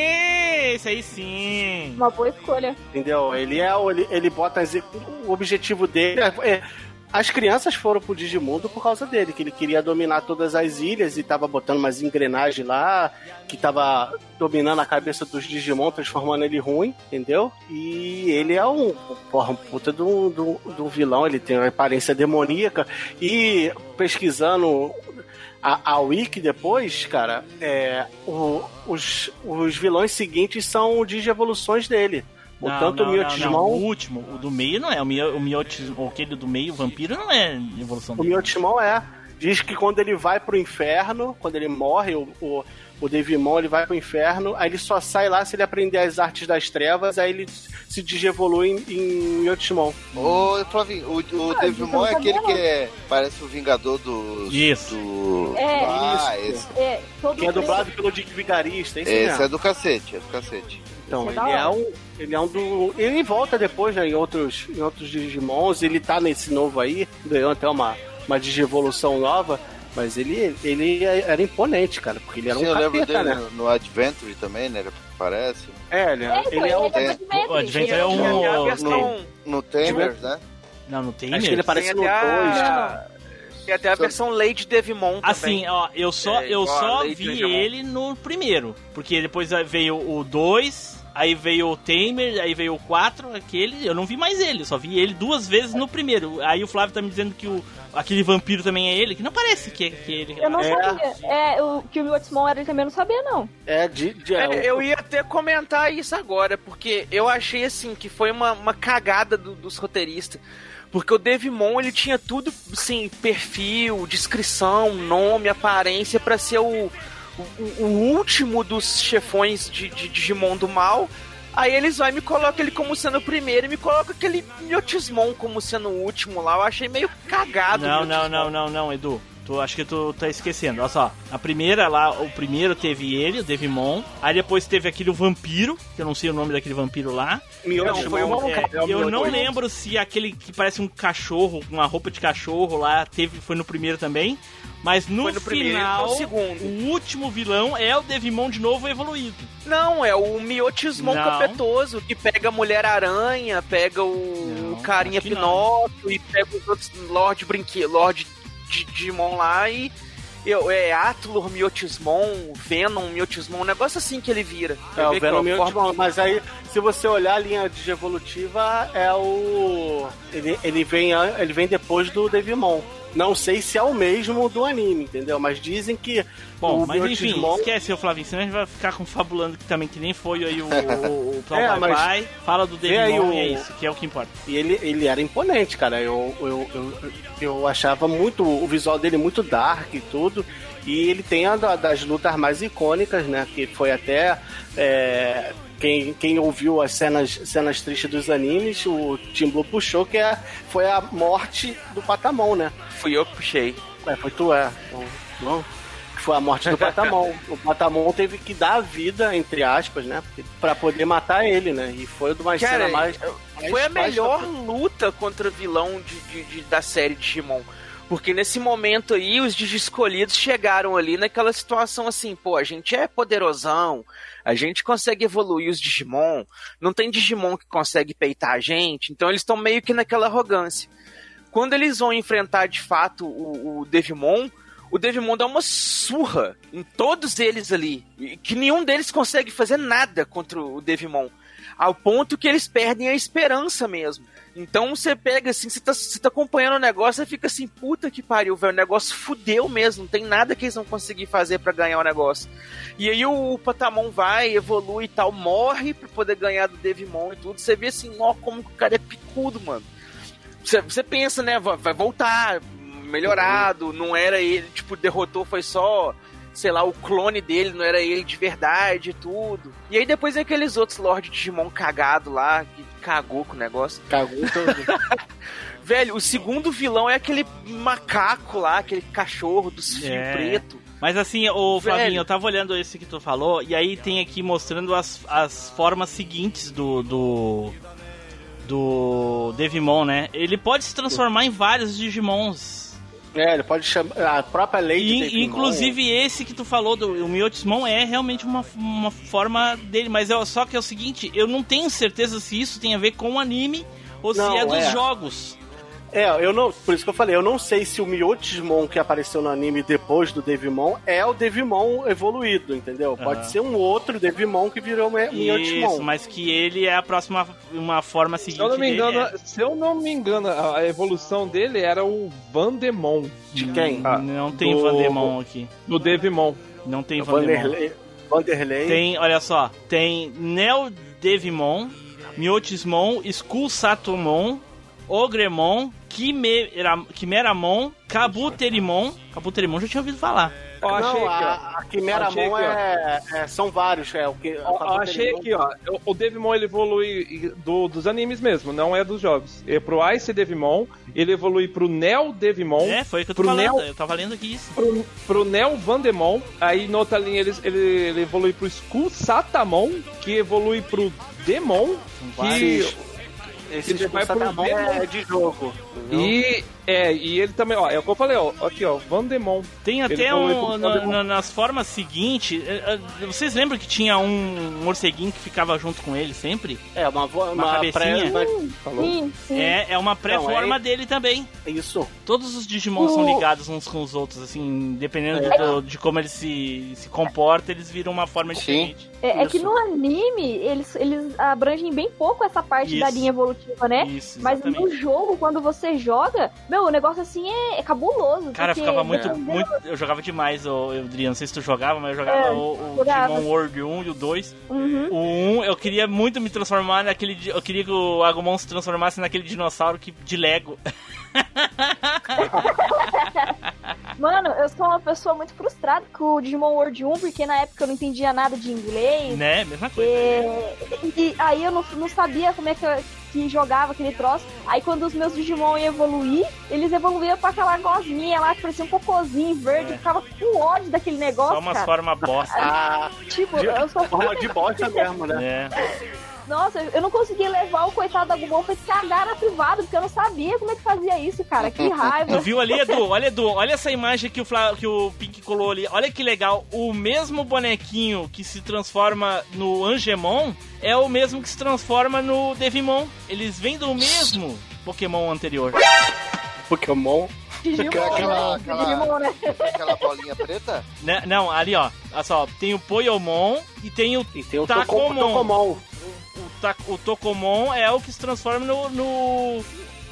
Esse aí sim! Uma boa escolha. Entendeu? Ele é o- ele, ele bota as- o objetivo dele é, é- as crianças foram pro Digimundo por causa dele, que ele queria dominar todas as ilhas e tava botando umas engrenagens lá, que tava dominando a cabeça dos Digimon, transformando ele ruim, entendeu? E ele é um, porra, um puta um- de um vilão, ele tem uma aparência demoníaca. E pesquisando a, a Wiki depois, cara, é, o- os, os vilões seguintes são digievoluções dele. O Não, tanto não, o. Miotismon. O último, o do meio não é. O, Mio, o Miotismon, aquele do meio, o vampiro, não é evolução O dele. Miotismon é. Diz que quando ele vai pro inferno, quando ele morre, o, o, o Devimon ele vai pro inferno, aí ele só sai lá se ele aprender as artes das trevas, aí ele se digievolui em, em Miotismon. Ô, Flavinho, o, o Ah, Devimon é então aquele tá que é, parece o Vingador do. Isso. Do... É. Ah, Isso. esse. É, todo Que é dublado pelo Dick Vigarista, é isso Esse mesmo. é do cacete, é do cacete. Então, é ele é um. Ele é um do. Ele volta depois, né, em outros, em outros Digimons, ele tá nesse novo aí, ganhou até uma, uma Digievolução nova. Mas ele, ele era imponente, cara, porque ele era Sim, um eu lembro dele né? no, no Adventure também, né? Ele parece. É, ele, É, ele é um. ele é é- Adventure, o Adventure é um- no-. No Tamers, né? Não, não tem Acho que ele mesmo. aparece no Tem 2. até a, tem até a versão Lady Devimon também. Assim, ó, eu só, É, eu só vi ele no primeiro. Porque depois veio o 2, aí veio o Tamer, aí veio o 4, aquele. Eu não vi mais ele, eu só vi ele duas vezes no primeiro. Aí o Flávio tá me dizendo que o, aquele vampiro também é ele, que não parece que, que ele. Eu não É. sabia. É, o, que o Miotismon era ele também eu não sabia, não. É, de, de, É, é, eu ia até comentar isso agora, porque eu achei assim que foi uma, uma cagada do- dos roteiristas. Porque o Devimon ele tinha tudo, assim, perfil, descrição, nome, aparência pra ser o, o, o último dos chefões de, de Digimon do mal. Aí eles vai e me colocam ele como sendo o primeiro e me colocam aquele Miotismon como sendo o último lá. Eu achei meio cagado. Não, não, não, não, não, Edu. Tu, acho que tu tá esquecendo. Olha só. A primeira lá, o primeiro teve ele, o Devimon. Aí depois teve aquele vampiro, que eu não sei o nome daquele vampiro lá. Miotti Não, foi eu- um- é, é o eu não lembro se aquele que parece um cachorro, uma roupa de cachorro lá, teve, foi no primeiro também. Mas no, no primeiro, final, foi o segundo. o último vilão é o Devimon de novo evoluído. Não, é o Miotismon Não. capetoso, que pega a Mulher-Aranha, pega o, o Carinha Pinóquio e pega os outros Lorde Brinquedo, Lorde de Digimon lá e. eu- É Atlur, Miotismon, Venom, Miotismon, um negócio assim que ele vira. É, o Venom a Miotismon, mas aí, se você olhar a linha de evolutiva, é o. Ele, ele, vem, ele vem depois do Devimon. Não sei se é o mesmo do anime, entendeu? Mas dizem que. Bom, o mas enfim, Miotismon- esquece o Flavinho, senão a gente vai ficar confabulando que também, que nem foi aí o, o, o Play É, mas-. Fala do Devimon o- e é isso, que é o que importa. E ele, ele era imponente, cara. Eu, eu, eu, eu achava muito o visual dele muito dark e tudo. E ele tem a da- das lutas mais icônicas, né? Que foi até. é, quem, quem ouviu as cenas, cenas tristes dos animes, o Tim Blue puxou, que é, foi a morte do Patamon, né? Fui eu que puxei. É, foi tu, é. Então, não? Foi a morte do Patamon. o Patamon teve que dar a vida, entre aspas, né? Pra poder matar ele, né? E foi uma Cara, cena mais. Foi a mais- melhor luta contra vilão de, de- de- da série Digimon. Porque nesse momento aí, os escolhidos chegaram ali naquela situação assim, pô, a gente é poderosão, a gente consegue evoluir os Digimon, não tem Digimon que consegue peitar a gente, então eles estão meio que naquela arrogância. Quando eles vão enfrentar de fato o, o Devimon, o Devimon dá uma surra em todos eles ali, que nenhum deles consegue fazer nada contra o Devimon ao ponto que eles perdem a esperança mesmo. Então você pega assim, você tá, você tá acompanhando o negócio e fica assim, puta que pariu, velho, o negócio fudeu mesmo, não tem nada que eles vão conseguir fazer pra ganhar o negócio. E aí o Patamon vai, evolui e tal, morre pra poder ganhar do Devimon e tudo. Você vê assim, ó, como que o cara é picudo, mano. Você, você pensa, né, vai, vai voltar, melhorado, não era ele, tipo, derrotou, foi só sei lá, o clone dele não era ele de verdade e tudo. E aí depois é aqueles outros Lord Digimon cagado lá, que cagou com o negócio. Cagou todo. Velho, o segundo vilão é aquele macaco lá, aquele cachorro dos fios É. preto. Mas assim, Velho. Flavinho, eu tava olhando esse que tu falou, e aí tem aqui mostrando as, as formas seguintes do. do. do Devimon, né? Ele pode se transformar em vários Digimons. É, ele pode chamar. A própria lei de inclusive esse que tu falou, do, o Miotismon, é realmente uma, uma forma dele. Mas é, só que é o seguinte, eu não tenho certeza se isso tem a ver com o anime ou Não, se é dos é. jogos. É, eu não. Por isso que eu falei, eu não sei se o Miotismon que apareceu no anime depois do Devimon é o Devimon evoluído, entendeu? Pode Aham. ser um outro Devimon que virou o Isso, Miotismon. mas que ele é a próxima uma forma seguinte Se eu não me dele, engano, é. se eu não me engano, a evolução dele era o Vandemon. De quem? Ah, Não tem do- Vandemon aqui. Do Devimon. Não tem Vandemon. Vanderlei. Vanderlei. Tem, olha só, tem Neo Devimon, Miotismon, Skull Satomon, Ogremon, Quimera, Quimeramon, Kabuterimon. Kabuterimon já tinha ouvido falar. Ó, achei não, aqui, ó. a, a Quimeramon é, é- São vários, é o que. Ó, ó, achei aqui, ó. O- O Devimon ele evolui do- dos animes mesmo, não é dos jogos. É pro Ice Devimon, ele evolui pro Neo Devimon, É, foi o que eu tô pro falando. Neo, Eu tava lendo aqui isso. pro, pro Neo Vandemon, aí na outra linha ele, ele, ele evolui pro Skull Satamon, que evolui pro Demon, que, Esse ele vai pro é de jogo. entendeu? E é, e ele também, ó, é o que eu falei, ó, aqui, ó, Vandemon. Tem Ele até evolui um. na- na- nas formas seguintes. eh, eh, Vocês lembram que tinha um morceguinho que ficava junto com ele sempre? É, uma, Uma uma, pré. cabecinha. uma- Falou? Sim, sim. É, é uma pré-forma é- dele também. Isso. Todos os Digimon são ligados uns com os outros, assim, dependendo É. do- de como eles se, se comportam, eles viram uma forma Sim. diferente. É, é que no anime, eles, eles abrangem bem pouco essa parte da Isso. linha evolutiva, né? Isso, Mas no jogo, quando você joga, meu, o negócio assim é, é cabuloso. Cara, porque ficava muito, dependendo- muito. Eu jogava demais, o Adriano. Não sei se tu jogava, mas eu jogava É, o, o jogava. Digimon World 1 e o 2. Uhum. O 1, eu queria muito me transformar naquele. Eu queria que o Agumon se transformasse naquele dinossauro que, de Lego. Mano, eu sou uma pessoa muito frustrada com o Digimon World 1, porque na época eu não entendia nada de inglês. né? Mesma coisa. É, e aí eu não, não sabia como é que, eu- que jogava aquele troço. Aí quando os meus Digimon iam evoluir, eles evoluíam pra aquela gosminha lá que parecia um cocôzinho verde. Eu ficava com ódio daquele negócio. Só umas formas bosta. Ah, Tipo, de, eu só forma de bosta mesmo, né? É. Nossa, eu não conseguia levar o coitado da Gumon pra cagar na privada, porque eu não sabia como é que fazia isso, cara. Que Tu raiva. viu ali, Edu? Olha, Edu, olha essa imagem que o, Fla, que o Pink colou ali. Olha que legal. O mesmo bonequinho que se transforma no Angemon é o mesmo que se transforma no Devimon. Eles vêm do mesmo Pokémon anterior. Pokémon. Digimon, Aquela- né? aquela- Digimon, né? Aquela bolinha preta? Né? Não, ali ó. Olha só, tem o Poyomon e tem o E tem o Tacomon. Tocomon. Tocomon. o, Ta- o Tokomon é o que se transforma no. no...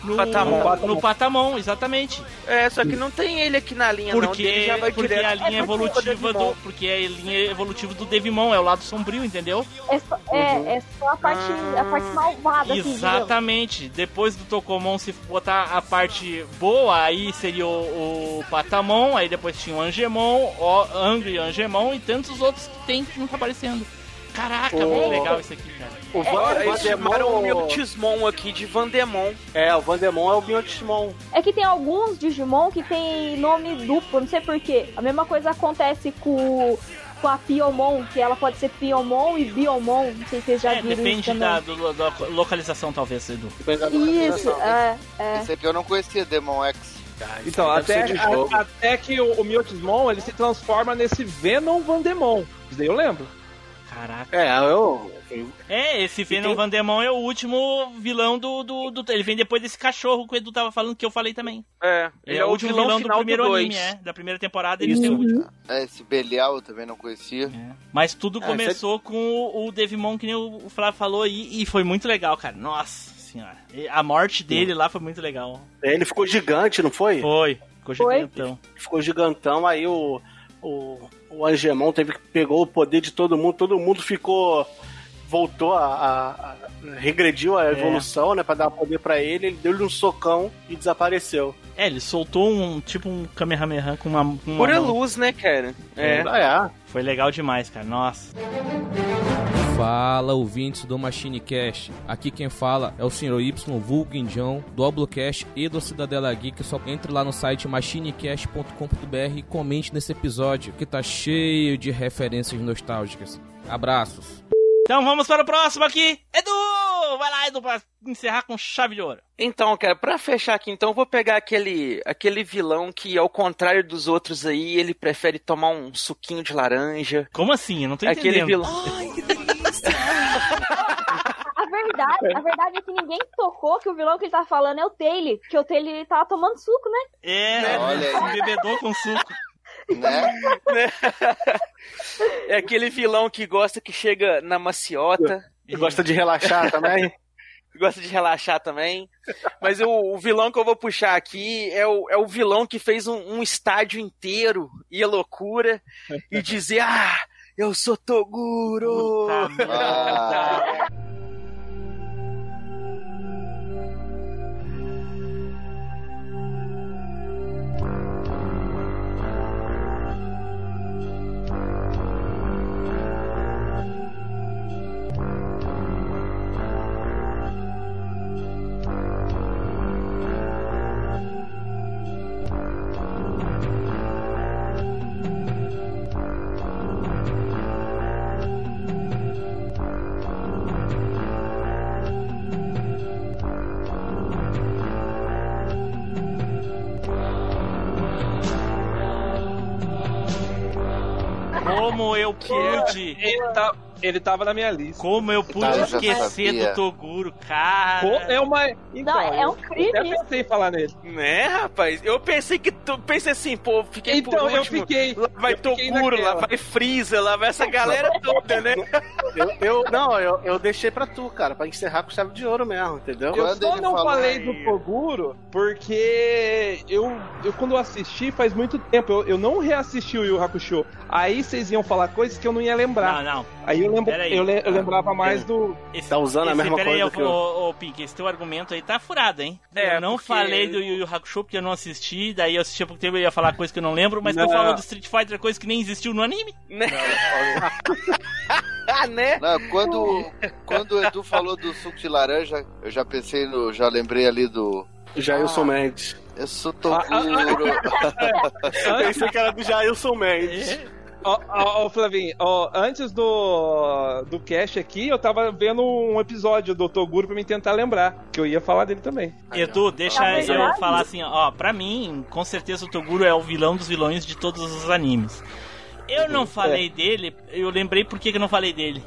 No Patamon. no Patamon, exatamente. É, só que não tem ele aqui na linha, não. Porque, Dele já vai porque direto a linha pro evolutiva do. Porque é a linha evolutiva do Devimon, é o lado sombrio, entendeu? É só, é, é só a parte, a parte malvada, assim. Exatamente. Depois do Tokomon, se botar a parte boa, aí seria o, o Patamon, aí depois tinha o Angemon, o Angry Angemon e tantos outros que tem que não tá aparecendo. Caraca, O- muito legal isso aqui, cara. O Van, Agora eles chamaram o Vandemon. Miotismon aqui de Vandemon. É, o Vandemon é o Biotismon. É que tem alguns Digimon que tem nome duplo, não sei porquê. A mesma coisa acontece com, com a Piomon, que ela pode ser Piomon e Biomon. Não sei se vocês já É, viram isso depende da, do- da localização, talvez, Edu. Depende da Isso, localização, é, é. Esse aqui eu não conhecia, Demon X. Ah, Então, até, a- até que o, o Miotismon ele se transforma nesse Venom Vandemon. Isso daí eu lembro. Caraca. É, eu. É, esse Venom tem- Vandemon é o último vilão do, do, do- Ele vem depois desse cachorro que o Edu tava falando, que eu falei também. É, ele é, o último vilão, do primeiro do anime, 2. é. Da primeira temporada, ele é o último. É, esse Belial eu também não conhecia. Mas tudo Ah, começou com o, Devimon, que nem o Flávio falou aí, e foi muito legal, cara. Nossa senhora. E A morte dele lá foi muito legal. Ele ficou gigante, não foi? Foi. Ficou Foi. gigantão. Ficou gigantão, aí o. O, o Angemon teve que pegou o poder de todo mundo, todo mundo ficou. Voltou a. a- a- regrediu a evolução, né? Pra dar poder pra ele, ele deu-lhe um socão e desapareceu. É, ele soltou um tipo um Kamehameha com uma. Com uma Pura mão. luz, né, cara? É. Ah, é. Foi legal demais, cara. Nossa. Fala, ouvintes do Machine Cast. Aqui quem fala é o Sr. Y Vulgo Indião, do Oblocast e do Cidadela Geek. Só entre lá no site machinecast.com.br e comente nesse episódio que tá cheio de referências nostálgicas. Abraços. Então vamos para o próximo aqui. Edu! Vai lá, Edu, pra encerrar com chave de ouro. Então, cara, pra fechar aqui, então, eu vou pegar aquele, aquele vilão que, ao contrário dos outros aí, ele prefere tomar um suquinho de laranja. Como assim? Eu não tô Aquele entendendo. vilão. A verdade, a verdade é que ninguém tocou que o vilão que ele tá falando é o Taylor, que o Taylor ele tava tomando suco, né? É, Olha um aí. bebedor com suco. Né? É aquele vilão que gosta que chega na maciota. E gosta de relaxar também? gosta de relaxar também. Mas o, o vilão que eu vou puxar aqui é o, é o vilão que fez um, um estádio inteiro e a loucura e dizer: Ah, eu sou Toguro! Puta Ah, Como eu pude. Ele, tava na minha lista. Como eu pude Tá, eu esquecer do Toguro, cara. É uma. Então, Não, é um crime Eu até pensei em falar nele. Né, rapaz? Eu pensei que tu pensei assim, pô, fiquei por Então, eu último. fiquei. Lá vai eu Toguro, lá vai Freeza, lá vai essa galera toda, né? Eu, eu- não, eu, eu deixei pra tu, cara, pra encerrar com chave de ouro mesmo, entendeu? Eu Quando só não falou falei aí- do Toguro porque eu, eu quando eu assisti faz muito tempo, eu, eu não reassisti o Yu Hakusho. Aí vocês iam falar coisas que eu não ia lembrar. Não, não. Aí eu, lembro, Peraí. eu, le- eu lembrava mais do. Esse, Tá usando a esse- mesma peraí, coisa que eu, eu- Ô, ô, Pink, esse teu argumento aí tá furado, hein? É, eu não porque- falei do Yu Yu Hakusho porque eu não assisti, daí eu assisti há pouco tempo e ia falar coisa que eu não lembro, mas tu Não. falou do Street Fighter, coisa que nem existiu no anime. Né? ah, né? Não, quando, quando o Edu falou do suco de laranja, eu já pensei no. Já lembrei ali do. Jailson Mendes. Eu sou Ah, Toguro. Pensei que era do Jailson Mendes. Ó, ó, ó, Flavinho, ó, antes do, do cast aqui, eu tava vendo um episódio do Toguro pra me tentar lembrar, que eu ia falar dele também. Edu, deixa É eu falar assim, ó, pra mim, com certeza o Toguro é o vilão dos vilões de todos os animes. Eu não falei dele, eu lembrei por que que eu não falei dele.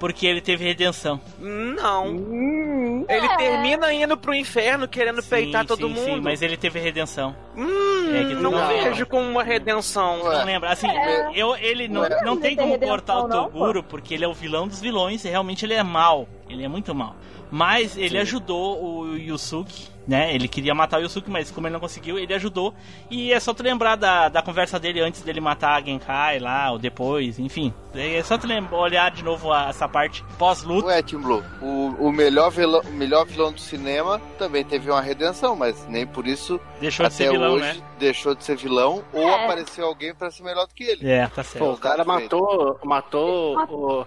Porque ele teve redenção. Não. Hum, Ele É. termina indo pro inferno querendo peitar Sim, todo sim, mundo. Sim, mas ele teve redenção. Hum, É não, não- vejo como uma redenção. Não lembra? Assim, É. eu, ele não, Ué. não tem Não como cortar o não, Toguro, porque ele é o vilão dos vilões e realmente ele é mal. Ele é muito mal. Mas ele ajudou o Yusuke, né? Ele queria matar o Yusuke, mas como ele não conseguiu, ele ajudou. E é só tu lembrar da, da conversa dele antes dele matar a Genkai lá, ou depois, enfim. É só tu lembrar, olhar de novo a- essa parte pós-luta. Ué, Tim Blue, o, o, melhor vilão, o melhor vilão do cinema também teve uma redenção, mas nem por isso Deixou de até ser vilão, hoje né? deixou de ser vilão ou É. apareceu alguém pra ser melhor do que ele. É, tá certo. Pô, o cara matou, matou o,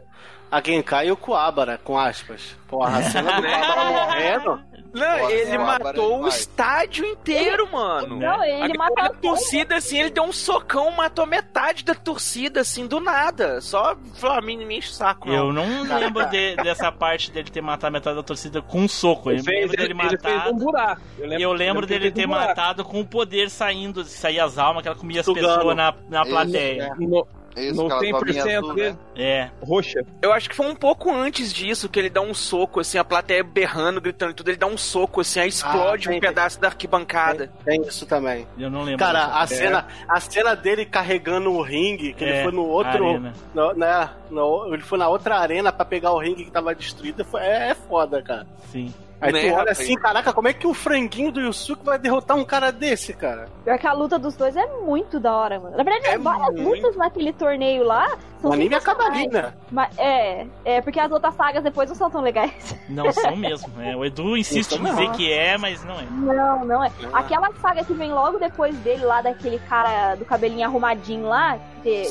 a Genkai e o Kuabara, com aspas. Porra, a cena do Kuabara morrendo. Não, Nossa, ele matou o demais. estádio inteiro, mano. Né? Não, ele a, mata a torcida, assim, ele deu um socão, matou metade da torcida, assim, do nada. Só ah, me enche o saco, não. Eu não lembro de- dessa parte dele ter matado metade da torcida com um soco. Eu ele, fez, lembro dele ele, ele matar. um buraco. E eu lembro que ele dele fez ter um matado com o poder saindo, sair as almas, que ela comia as pessoas na, na plateia. No, Isso, no aquela 100% bolinha azul, dele, né? É. roxa. Eu acho que foi um pouco antes disso que ele dá um soco, assim, a plateia berrando, gritando e tudo. Ele dá um soco, assim, aí explode Ah, tem- um pedaço da arquibancada. Tem isso também. Eu não lembro. Cara, a cena, a cena dele carregando o ringue, que É, ele foi no outro. arena. no- né, no- ele foi na outra arena pra pegar o ringue que tava destruído. Foi, é, é foda, cara. Sim. Aí Né, tu olha rapaz? assim, caraca, como é que o franguinho do Yusuke vai derrotar um cara desse, cara? Pior que a luta dos dois é muito da hora, mano. Na verdade, É várias muito. lutas naquele torneio lá são O anime acaba ali, né? Mas, é, é, porque as outras sagas depois não são tão legais. Não são mesmo. É, o Edu insiste em Não. dizer que é, mas não é. Não, não é. Aquela saga que vem logo depois dele, lá daquele cara do cabelinho arrumadinho lá, que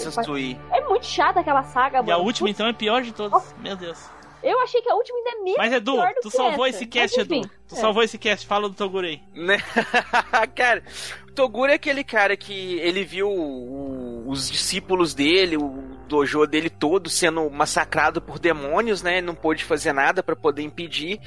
é muito chata aquela saga, E a mano. última, então, é pior de todas. Meu Deus. Eu achei que a última ainda é mesmo Mas, Edu, pior do tu que salvou essa. esse cast, Mas, Edu. Tu é. salvou esse cast. Fala do Toguro aí. Né? cara, o Toguro é aquele cara que ele viu os discípulos dele, o dojo dele todo sendo massacrado por demônios, né? Não pôde fazer nada pra poder impedir.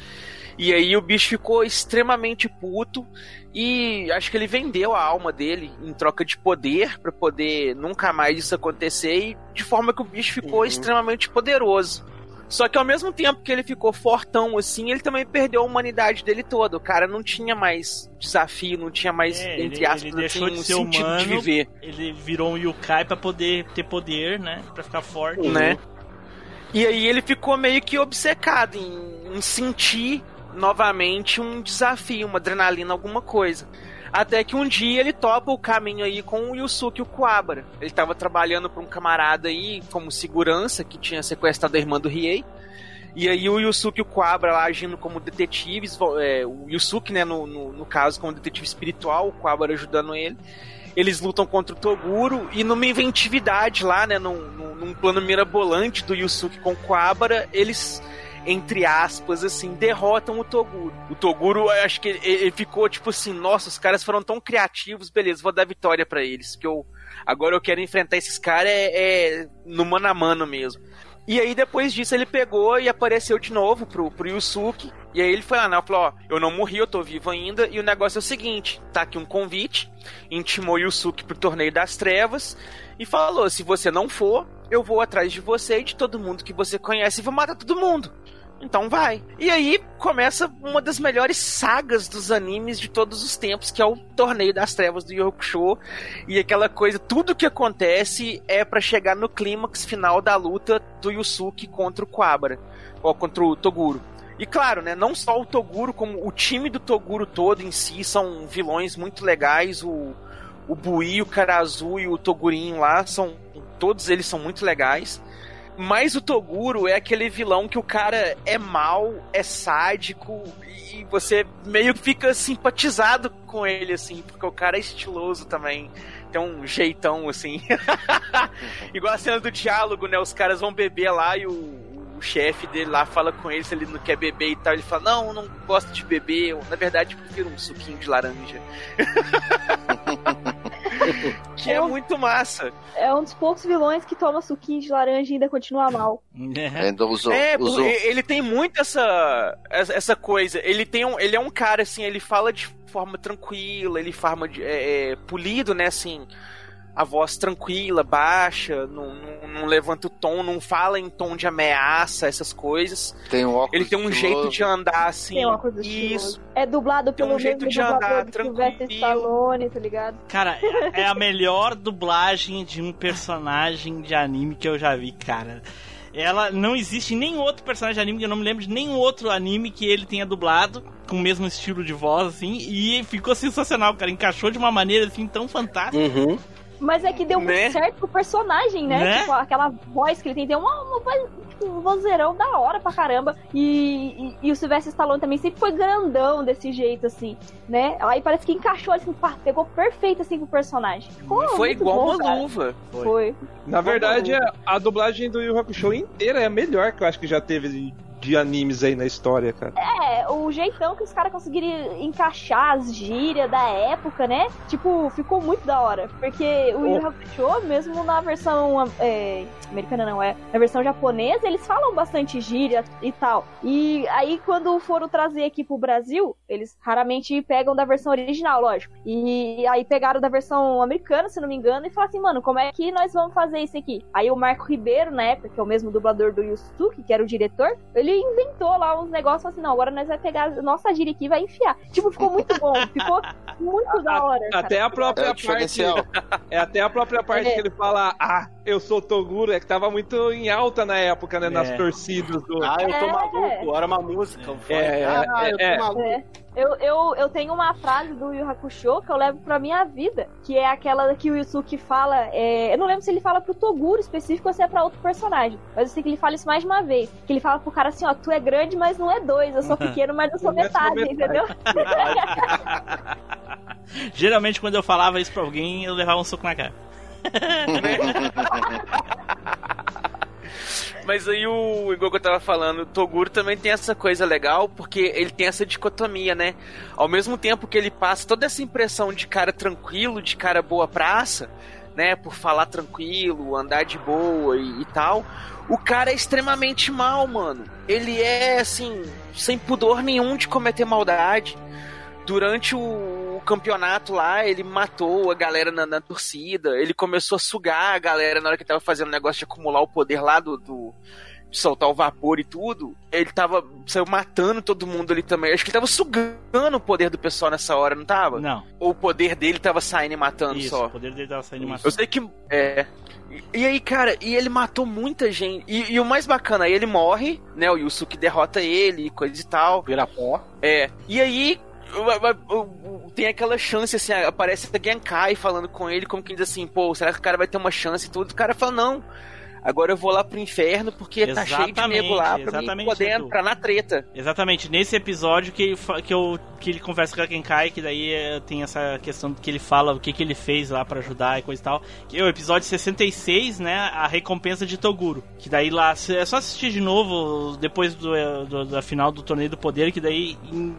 E aí o bicho ficou extremamente puto e acho que ele vendeu a alma dele em troca de poder pra poder nunca mais isso acontecer e de forma que o bicho ficou Uhum. extremamente poderoso. Só que ao mesmo tempo que ele ficou fortão assim, ele também perdeu a humanidade dele toda. O cara não tinha mais desafio, não tinha mais, É, entre ele- aspas, ele deixou de ser sentido humano. de viver. Ele virou um Yukai pra poder ter poder, né? Pra ficar forte. né? E aí ele ficou meio que obcecado em, em sentir novamente um desafio, uma adrenalina, alguma coisa. Até que um dia ele topa o caminho aí com o Yusuke Kuwabara. Ele estava trabalhando para um camarada aí como segurança que tinha sequestrado a irmã do Riei. E aí o Yusuke Kuwabara lá agindo como detetives, é, o Yusuke, né, no, no, no caso, como detetive espiritual, o Kuwabara ajudando ele. Eles lutam contra o Toguro e numa inventividade lá, né, num, num, plano mirabolante do Yusuke com o Kuwabara, eles entre aspas, assim, derrotam o Toguro. O Toguro, acho que ele, ficou tipo assim, nossa, os caras foram tão criativos, beleza, vou dar vitória pra eles, que eu agora eu quero enfrentar esses caras é, é no mano a mano mesmo. E aí depois disso ele pegou e apareceu de novo pro, pro Yusuke. E aí ele foi lá, né? Falou, ó, eu não morri, eu tô vivo ainda. E o negócio é o seguinte: tá aqui um convite. Intimou Yusuke pro torneio das trevas. E falou: se você não for, eu vou atrás de você e de todo mundo que você conhece e vou matar todo mundo. Então vai. E aí começa uma das melhores sagas dos animes de todos os tempos, que é o Torneio das Trevas do Yu Hakusho. E aquela coisa, tudo que acontece é para chegar no clímax final da luta do Yusuke contra o Kuwabara, ou contra o Toguro. E claro, né, não só o Toguro, como o time do Toguro todo em si são vilões muito legais. O, o Bui, o Karazu e o Togurinho lá são todos eles são muito legais. Mas o Toguro é aquele vilão que o cara é mal, é sádico e você meio fica simpatizado com ele, assim, porque o cara é estiloso também. Tem um jeitão, assim. Igual a cena do diálogo, né? Os caras vão beber lá e o, o chefe dele lá fala com ele se ele não quer beber e tal. Ele fala, não, não gosto de beber. Eu, na verdade, prefiro um suquinho de laranja. que é muito massa. É um dos poucos vilões que toma suquinho de laranja e ainda continua mal. Ainda usou, É, usou. ele tem muito essa, essa coisa. Ele tem um, ele é um cara assim, ele fala de forma tranquila, ele fala de, é, é, polido, né, assim, a voz tranquila, baixa, não, não, não levanta o tom, não fala em tom de ameaça, essas coisas. Tem um óculos Ele tem um estiloso. jeito de andar assim. Tem uma coisa Isso. estilosa. É dublado Tem um pelo jeito mesmo de andar Sylvester Stallone, tá ligado? Cara, é é a melhor dublagem de um personagem de anime que eu já vi, cara. Ela não existe nenhum outro personagem de anime que eu não me lembro de nenhum outro anime que ele tenha dublado com o mesmo estilo de voz assim e ficou sensacional, cara. Encaixou de uma maneira assim tão fantástica. Uhum. Mas é que deu Né? muito certo pro personagem, né? Né? Tipo, aquela voz que ele tem, tem uma, uma voz, tipo, um vozeirão da hora pra caramba. E, e, e o Sylvester Stallone também sempre foi grandão desse jeito, assim, né? Aí parece que encaixou, assim, pá, pegou perfeito, assim, pro personagem. Ficou Foi igual bom, uma cara. luva. Foi. Na verdade, a, a dublagem do Yu Hakusho inteira é a melhor que eu acho que já teve de, animes aí na história, cara. É, o jeitão que os caras conseguiram encaixar as gírias da época, né? Tipo, ficou muito da hora. Porque o Yu Yu Hakusho, mesmo na versão é, americana não é, na versão japonesa, eles falam bastante gíria e tal. E aí quando foram trazer aqui pro Brasil, eles raramente pegam da versão original, lógico. E aí pegaram da versão americana, se não me engano, e falaram assim, mano, como é que nós vamos fazer isso aqui? Aí o Marco Ribeiro, na época, que é o mesmo dublador do Yusuke, que era o diretor, ele inventou lá uns negócios assim, não, agora nós vamos pegar a nossa gíria aqui e vai enfiar. Tipo, ficou muito bom, ficou muito da hora. cara. Até a própria É parte. É até a própria parte É. que ele fala, ah, eu sou Toguro, é que tava muito em alta na época, né? Nas É. torcidas do. Ah, eu tô É. maluco, era uma música. É, ah, é, eu tô é. maluco. Eu, eu, eu tenho uma frase do Yu Hakusho que eu levo pra minha vida, que é aquela que o Yusuke fala. é, eu não lembro se ele fala pro Toguro específico ou se é pra outro personagem, mas eu sei que ele fala isso mais de uma vez. Que ele fala pro cara assim: ó, tu é grande, mas não é dois, eu sou pequeno, mas eu sou Mas eu sou metade, metade. entendeu? Geralmente quando eu falava isso pra alguém, eu levava um soco na cara. Mas aí o igual que eu tava falando, o Toguro também tem essa coisa legal, porque ele tem essa dicotomia, né? Ao mesmo tempo que ele passa toda essa impressão de cara tranquilo, de cara boa praça, né? Por falar tranquilo, andar de boa e, e tal. O cara é extremamente mal, mano. Ele é, assim, sem pudor nenhum de cometer maldade. Durante o campeonato lá, ele matou a galera na, na torcida. Ele começou a sugar a galera na hora que tava fazendo o negócio de acumular o poder lá do, do- de soltar o vapor e tudo. Ele tava saiu matando todo mundo ali também. Acho que ele tava sugando o poder do pessoal nessa hora, não tava? Não. Ou o poder dele tava saindo e matando Isso, só? o poder dele tava saindo Eu sei que. É. E, e aí, cara, e ele matou muita gente. E, e o mais bacana, aí ele morre, né? O Yusuke derrota ele, coisa e tal. Vira pó. É. E aí. Tem aquela chance, assim, aparece a Genkai falando com ele, como quem diz assim, pô, será que o cara vai ter uma chance e tudo? O cara fala, não, agora eu vou lá pro inferno porque tá cheio de Exatamente, nego lá pra mim exatamente, poder Edu. entrar na treta. Exatamente, nesse episódio que, ele que, eu, que ele conversa com a Genkai, que daí é, tem essa questão que ele fala o que, que ele fez lá pra ajudar e coisa e tal. Que é o episódio 66, né? A recompensa de Toguro. Que daí lá é só assistir de novo depois do, do- da final do torneio do poder, que daí em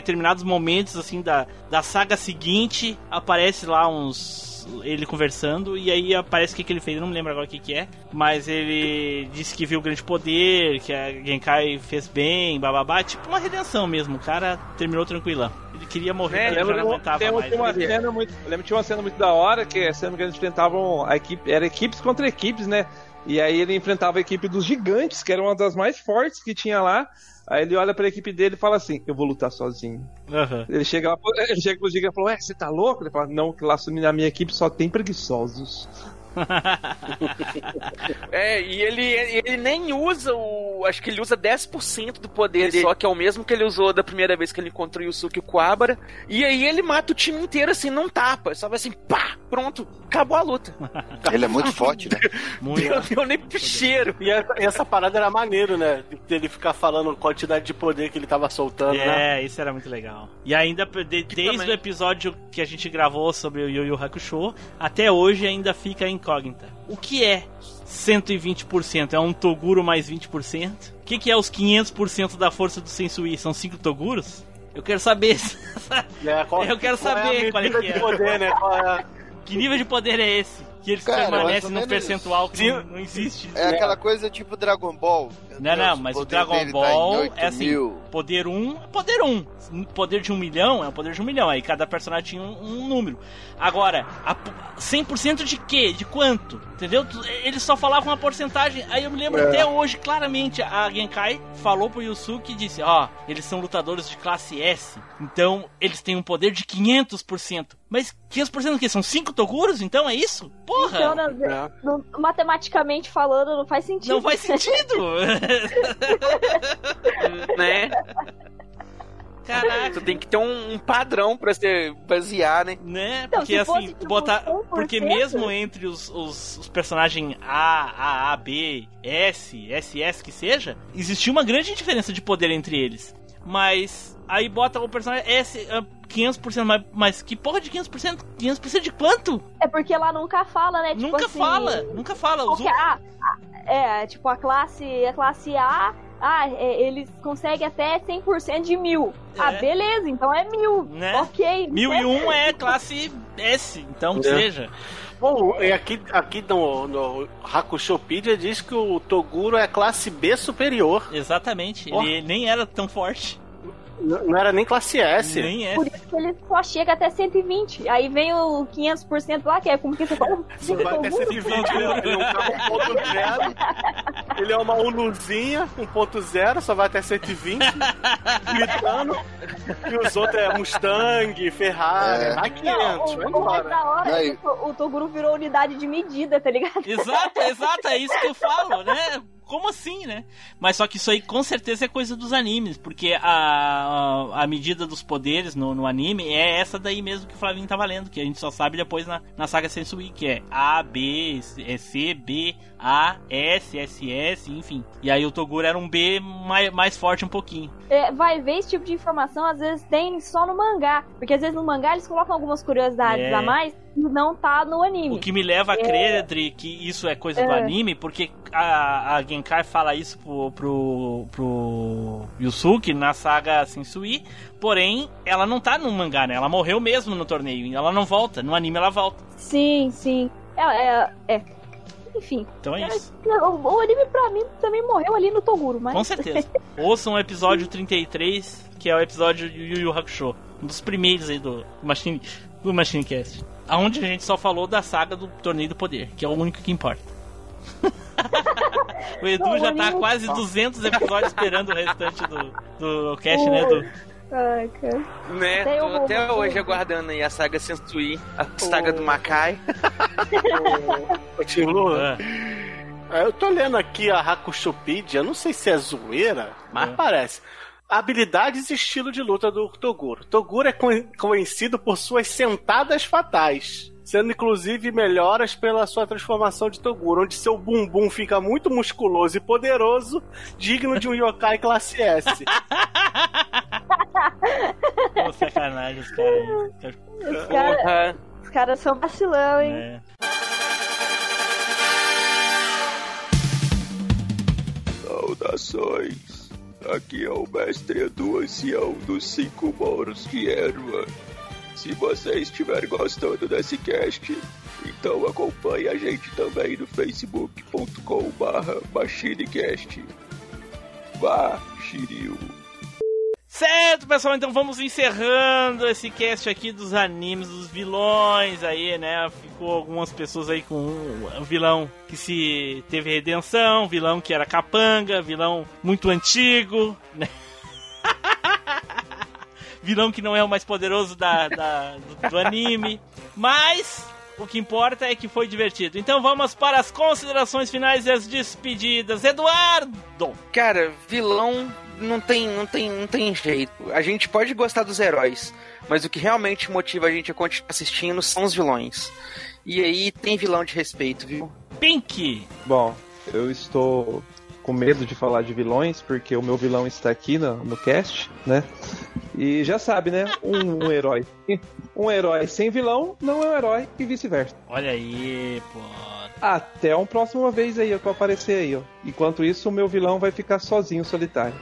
determinados momentos assim da, da saga seguinte aparece lá uns ele conversando e aí aparece o que, que ele fez, eu não me lembro agora o que, que é, mas ele disse que viu o grande poder, que a Genkai fez bem, bababá, tipo uma redenção mesmo, o cara terminou tranquilão. Ele queria morrer, É, ele já não lembro, aguentava tem, mais. uma né? cena muito, lembro que tinha uma cena muito da hora que, se não me engano, eles enfrentavam a equipe, era equipes contra equipes, né? E aí ele enfrentava a equipe dos gigantes, que era uma das mais fortes que tinha lá. Aí ele olha pra equipe dele e fala assim: Eu vou lutar sozinho. Aham. Ele chega lá, ele chega pro giga e fala: Ué, você tá louco? Ele fala: Não, que lá na minha equipe só tem preguiçosos. É, e ele, ele nem usa o. Acho que ele usa 10% do poder dele, só que é o mesmo que ele usou da primeira vez que ele encontrou o Yusuke Kuwabara. E aí ele mata o time inteiro assim, não tapa. Só vai assim, pá, pronto, acabou a luta. Ele é muito forte, né? Deu, deu nem pro cheiro. E essa, essa parada era maneiro, né? Dele ficar falando a quantidade de poder que ele tava soltando, né? É, isso era muito legal. E ainda, de- desde o episódio que a gente gravou sobre o Yu Yu Hakusho, até hoje ainda fica a incógnita. O que é 120%? É um Toguro mais 20%? O que, que é os 500% da força do Sensui? São 5 Toguros? Eu quero saber. É, qual- Eu quero qual saber é a qual é que é. poder, né? Qual é que nível de poder é esse? Que eles Cara, mais permanecem menos percentual que não, não existe. É aquela coisa tipo Dragon Ball. Não, Deus, não, mas o Dragon tá Ball 8 é assim: mil. poder 1 é poder 1. Poder de um milhão é o poder de um milhão. Aí cada personagem tinha um, um número. Agora, a p- 100% de quê? De quanto? Entendeu? Eles só falavam uma porcentagem. Aí eu me lembro É. até hoje, claramente, a Genkai falou pro Yusuke e disse: Ó, eles são lutadores de classe S. Então eles têm um poder de 500%. Mas 500% do quê? São 5 Toguros? Então é isso? Porra! Então, não- não- matematicamente falando, não faz sentido. Não faz sentido! né? Caraca. Tu tem que ter um, um padrão pra se basear, né? Né? Então, Porque assim, tipo, botar. 100%, Porque mesmo entre os, os, os personagens A, A, A, B, S, SS que seja, existia uma grande diferença de poder entre eles. Mas aí bota o personagem S ah, 500%, mas, mas que porra de 500%? 500% de quanto? É porque lá nunca fala, né? Tipo nunca assim, fala, nunca fala. Os Qualquer, ah, ah, é, tipo, a classe, a classe A, ah, é, eles conseguem até 100% de mil. Ah, É. beleza, então é mil. Né? Ok. Mil e um é classe S, então É. seja. Bom, e aqui, aqui no, no Hakushopedia diz que o Toguro é classe B superior. Exatamente. Porra. Ele nem era tão forte. Não era nem classe S. Nem é. Por isso que ele só chega até 120. Aí vem o 500% lá, que é como que você fala? Só vai até 120, ele é ele é um carro 1.0. Ele é uma Unuzinha 1.0, só vai até 120, gritando. E os outros é Mustang, Ferrari, É. vai 500, vai o, o mais embora. da hora Aí. é que o, o Toguro virou unidade de medida, tá ligado? Exato, exato, é isso que eu falo, né? Como assim, né? Mas só que isso aí com certeza é coisa dos animes, porque a, a, a medida dos poderes no, no anime é essa daí mesmo que o Flavinho tá valendo, que a gente só sabe depois na, na saga Sensui, que é A, B, é C, B, A, S, S, S, enfim. E aí o Toguro era um B mais, mais forte um pouquinho. É, vai ver esse tipo de informação, às vezes tem só no mangá. Porque às vezes no mangá eles colocam algumas curiosidades É. a mais não tá no anime. O que me leva a crer, Adri, que isso é coisa do É. anime, porque a, a Genkai fala isso pro, pro, pro Yusuke na saga Sensui, porém, ela não tá no mangá, né? Ela morreu mesmo no torneio, ela não volta, no anime ela volta. Sim, sim. É, é, é. Enfim. Então é isso, O, o anime pra mim também morreu ali no Toguro, mas. com certeza. Ouçam o episódio 33, que é o episódio de Yu Yu Hakusho, um dos primeiros aí do Machine, do Machine Cast. Onde a gente só falou da saga do Torneio do Poder, que é o único que importa. o Edu Não, já tá anime- quase 200 episódios esperando o restante do, do cast, né, Edu? Ai, cara. Né? Até Tô até hoje aguardando aí a saga Sensui, a saga do Makai. Lu, Ah, É, Eu tô lendo aqui a Hakushopedia, não sei se é zoeira, mas É. parece. Habilidades e estilo de luta do Toguro. Toguro é con- conhecido por suas sentadas fatais, sendo inclusive melhoras pela sua transformação de Toguro, onde seu bumbum fica muito musculoso e poderoso, digno de um yokai classe S. Pô, sacanagem os caras. Os caras caras são vacilão, hein? É. Saudações! Aqui é o mestre Edu Ancião dos Cinco Moros de Erva. Se você estiver gostando desse cast, então acompanhe a gente também no facebook.com barra machinecast. Vá, Shiryu! Certo, pessoal, então vamos encerrando esse cast aqui dos animes, dos vilões aí, né? Ficou algumas pessoas aí com um vilão que se teve redenção, vilão que era capanga, vilão muito antigo, né? vilão que não é o mais poderoso da, da- do, do anime. Mas o que importa é que foi divertido. Então vamos para as considerações finais e as despedidas. Eduardo! Cara, vilão não tem, não tem, não tem jeito. A gente pode gostar dos heróis, mas o que realmente motiva a gente a continuar assistindo são os vilões. E aí tem vilão de respeito, viu? Pink! Bom, eu estou com medo de falar de vilões, porque o meu vilão está aqui no, no cast, né? E já sabe, né? Um, um herói. Um herói sem vilão não é um herói e vice-versa. Olha aí, pô. Até uma próxima vez aí, eu aparecer aí, ó. Enquanto isso, o meu vilão vai ficar sozinho, solitário.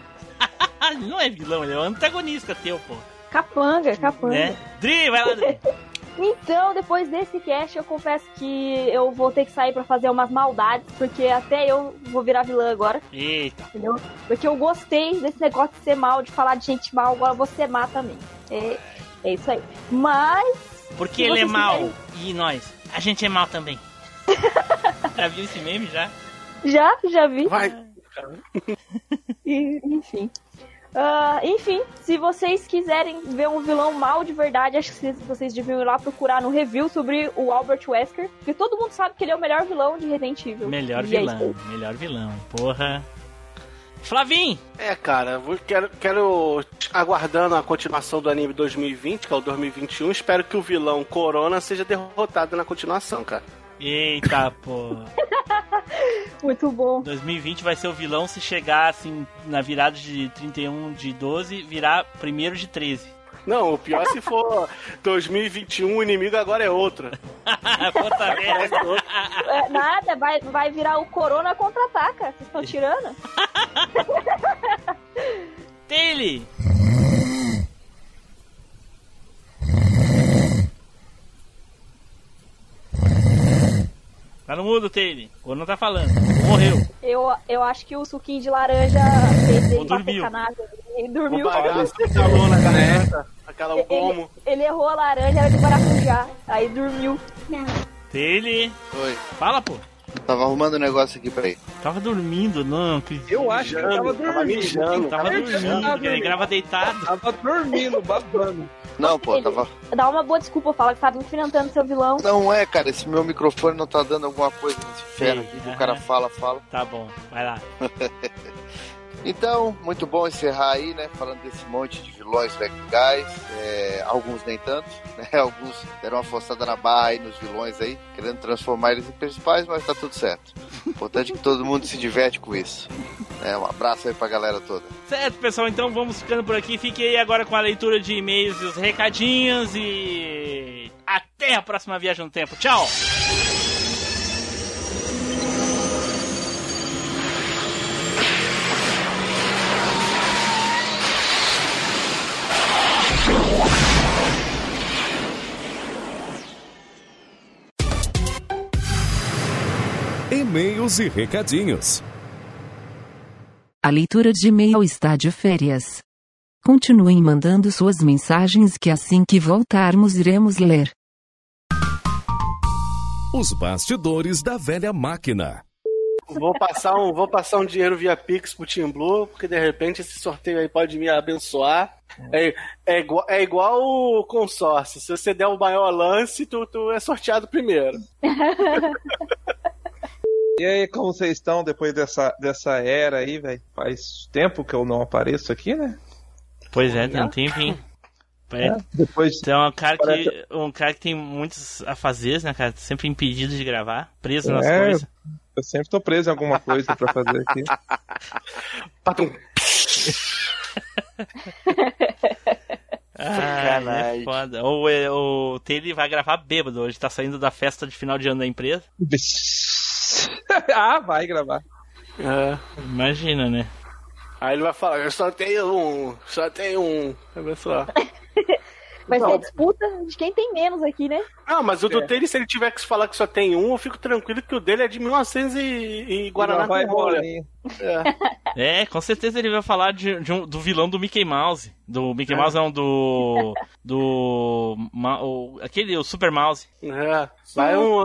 Ele não é vilão, ele é um antagonista teu, pô. Capanga, capanga. Né? Dri, vai lá, Dri. Então, depois desse cast, eu confesso que eu vou ter que sair pra fazer umas maldades, porque até eu vou virar vilã agora. Eita. Entendeu? Porque eu gostei desse negócio de ser mal, de falar de gente mal, agora ser má também. É, é isso aí. Mas. Porque ele é mal quiserem- e nós, a gente é mal também. já viu esse meme já? Já, já vi. Vai. E, enfim. Ah, enfim, se vocês quiserem ver um vilão mal de verdade, acho que vocês- deviam ir lá procurar no review sobre o Albert Wesker, porque todo mundo sabe que ele é o melhor vilão de Resident Evil. Melhor E é vilão, melhor vilão, porra. Flavim! É, cara, vou- quero, quero aguardando a continuação do anime 2020, que é o 2021. Espero que o vilão Corona seja derrotado na continuação, cara. Eita, pô. Muito bom. 2020 vai ser o vilão se chegar assim na virada de 31 de 12, virar primeiro de 13. Não, o pior se for 2021, o inimigo agora é outro. Puta merda. É, nada, vai, vai virar o Corona contra-ataca. Vocês estão tirando? Taylor! Tá no mudo, Taylor. Ou não tá falando. Morreu. Eu, eu acho que o suquinho de laranja fez ele dormiu. sacanagem. Ele dormiu. O bagaço calou na garganta, aquela Ele, gomo. ele errou a laranja, era de maracujá. Aí dormiu. Taylor! Oi. Fala, pô. Tava arrumando um negócio aqui pra ele. Tava dormindo, não. Que... Eu acho que ele tava dormindo. mijando. Tava dormindo, ele grava deitado. Tava dormindo, babando. Não, pô, tava. Dá uma boa desculpa, fala que tava enfrentando seu vilão. Não é, cara, esse meu microfone não tá dando alguma coisa nesse ferro aqui, que o cara fala, fala. Tá bom, vai lá. Então, muito bom encerrar aí, né? Falando desse monte de vilões legais. É, alguns nem tanto, né? Alguns deram uma forçada na barra aí nos vilões aí, querendo transformar eles em principais, mas tá tudo certo. Importante que todo mundo se diverte com isso. É, um abraço aí pra galera toda. Certo, pessoal, então vamos ficando por aqui. Fique aí agora com a leitura de e-mails e os recadinhos e. Até a próxima viagem no tempo. Tchau! E-mails e recadinhos. A leitura de e-mail está de férias. Continuem mandando suas mensagens que assim que voltarmos iremos ler. Os bastidores da velha máquina. Vou passar um, vou passar um dinheiro via Pix pro Team Blue, porque de repente esse sorteio aí pode me abençoar. É, é, igual, é igual o consórcio. Se você der o maior lance, tu, tu é sorteado primeiro. E aí, como vocês estão depois dessa, dessa era aí, velho? Faz tempo que eu não apareço aqui, né? Pois é, tem um tempinho. É. Depois. Então, um cara, que, um cara que tem muitos afazeres, né, cara? Sempre impedido de gravar, preso nas É, coisas. Eu sempre tô preso em alguma coisa pra fazer aqui. Patum. Ah, é foda. Ou é, o Taylor vai gravar bêbado hoje, tá saindo da festa de final de ano da empresa. ah, vai gravar. É. Imagina, né? Aí ele vai falar, eu só tenho um, só tenho um. Olha só. Vai Não. ser a disputa de quem tem menos aqui, né? Não, mas o do É. dele, se ele tiver que falar que só tem um, eu fico tranquilo que o dele é de 1900 e, e Guaraná vai rolar, É. É, com certeza ele vai falar de, de um- do vilão do Mickey Mouse. Do Mickey É. Mouse não, do. Do. ma- o- aquele, o Super Mouse. É. Vai um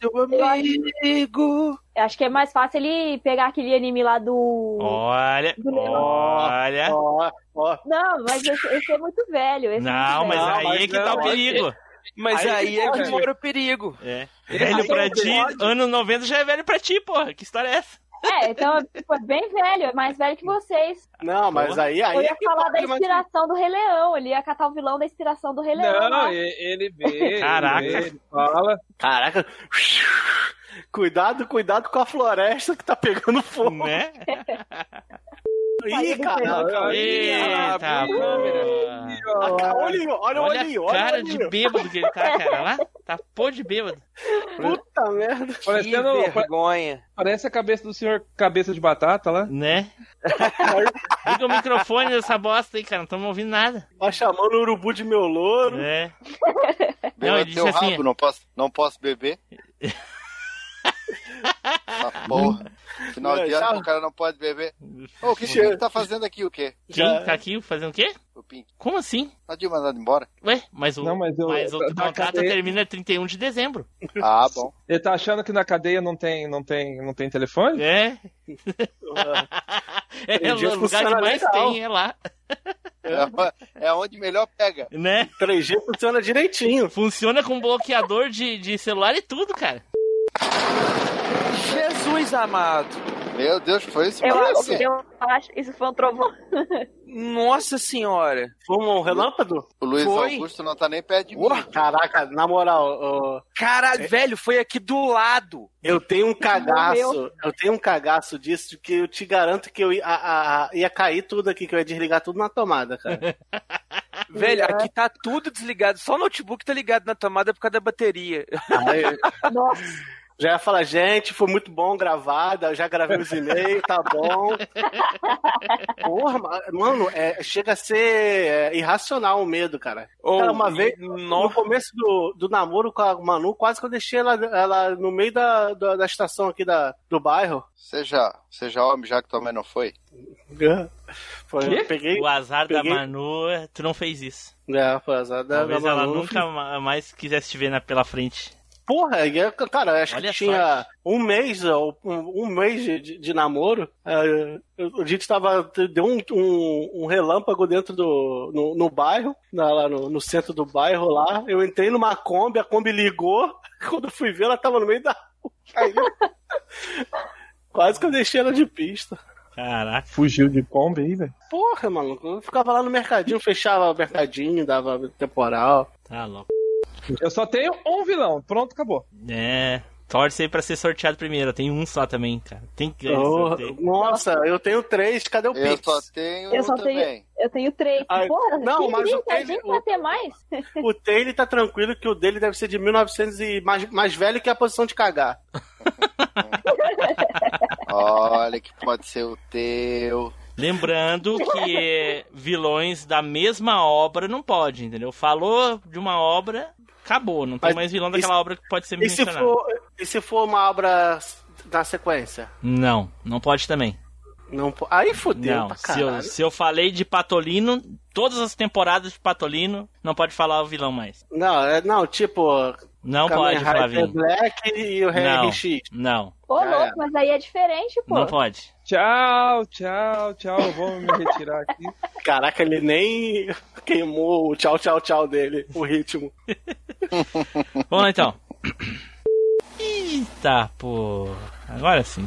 seu amigo. Acho que é mais fácil ele pegar aquele anime lá do. Olha, Do olha. Ó, ó. Não, mas esse, esse é muito velho. esse é Não, muito mas velho. aí é que tá o perigo. Mas aí, é que pode. mora o perigo. É. Velho pra não ti, anos 90 já é velho pra ti, porra. Que história é essa? É, então, tipo, é bem velho, é mais velho que vocês. Não, mas aí, aí Eu é ia falar da pode, mas- inspiração do Rei Leão, ele ia catar o vilão da inspiração do Rei Leão. Não, e- ele vê. Caraca. Ele, vê, ele fala. Caraca. Cuidado, cuidado com a floresta que tá pegando fogo. Né? Ih, caraca. Eita, Olha o olhinho, olha o Olha a olha o cara de bêbado que ele tá, cara. Lá, tá pô de bêbado. Puta merda. Parecendo, vergonha. Parece a cabeça do senhor Cabeça de Batata lá. Né? Liga o microfone dessa bosta aí, cara. Não estamos ouvindo nada. Tá chamando o urubu de meu louro. É. Não, é ele teu disse assim- rabo, não posso, não posso beber. Essa porra. Final de ano o cara não pode beber. Ô, o que você tá fazendo aqui o quê? Quem tá aqui fazendo o quê? O Pink. Como assim? Tá de mandado embora? Ué, mas o, Não, mas eu- mas o da contrato cadeia- termina 31 de dezembro. Ah, bom. Ele tá achando que na cadeia não tem, não tem, não tem telefone? É. É o lugar que mais legal. tem, é lá. É, é onde melhor pega. Né? 3G funciona direitinho. Funciona com bloqueador de, de celular e tudo, cara. Jesus amado. Meu Deus, foi isso? Eu, acho, eu acho isso foi um trovão. Nossa senhora. Foi um relâmpago? O Luiz Foi. Augusto não tá nem perto de mim. Caraca, na moral, ó, Caralho, velho, foi aqui do lado. eu tenho um cagaço, eu tenho um cagaço disso que eu te garanto que eu ia, a- a- ia cair tudo aqui, que eu ia desligar tudo na tomada, cara. Velho, aqui tá tudo desligado. Só o notebook tá ligado na tomada por causa da bateria. Aí, Nossa. Já ia falar, gente, foi muito bom gravada, já gravei os e-mails, tá bom. Porra, ma- mano, é, chega a ser é, irracional o medo, cara. Ou, Cara, uma vez, no- no começo do, do namoro com a Manu, quase que eu deixei ela, ela no meio da, da, da estação aqui da, do bairro. Seja, seja homem, já que tua mãe não foi. Foi, peguei. O azar Peguei- da Manu, tu não fez isso. É, foi azar da, da Talvez ela Manu. nunca ma- mais quisesse te ver na, pela frente. Porra, cara, acho Olha que tinha um mês, ou um, um mês de, de- namoro. é, a gente tava. Deu um, um, um relâmpago dentro do. no, no bairro, na- lá no, no centro do bairro lá. Eu entrei numa Kombi, a Kombi ligou. Quando eu fui ver, ela tava no meio da rua. Quase que eu deixei ela de pista. Caraca. Fugiu de Kombi aí, velho. Porra, mano, eu ficava lá no mercadinho, fechava o mercadinho, dava temporal. Tá louco. Eu só tenho um vilão. Pronto, acabou. É. Torce aí pra ser sorteado primeiro. Tem um só também, cara. Tem que ganhar Oh, nossa, eu tenho três, cadê o Eu Pix? só tenho Eu só também. tenho, eu tenho três. Ai, Porra, não, mas o Taylor- vai ter mais? O Taylor tá tranquilo que o dele deve ser de 1900 e mais, mais velho que a posição de cagar. Olha que pode ser o teu. Lembrando que vilões da mesma obra não pode, entendeu? Falou de uma obra, acabou. Não tem Mas mais vilão daquela se- obra que pode ser E se, mencionado. for, e se for uma obra na sequência? Não, não pode também. Não, aí fodeu Não, pra se eu, caralho. se eu falei de Patolino, todas as temporadas de Patolino, não pode falar o vilão mais. Não, é, não, tipo... Não Kamen pode, Rider Flavinho. Black e o Não, RX. não, Ô, Já louco, mas aí é diferente, pô. não pode. Tchau, tchau, tchau. Eu vou me retirar aqui. Caraca, ele nem queimou o tchau, tchau, tchau dele, o ritmo. Vamos lá então. Eita, pô. Agora sim.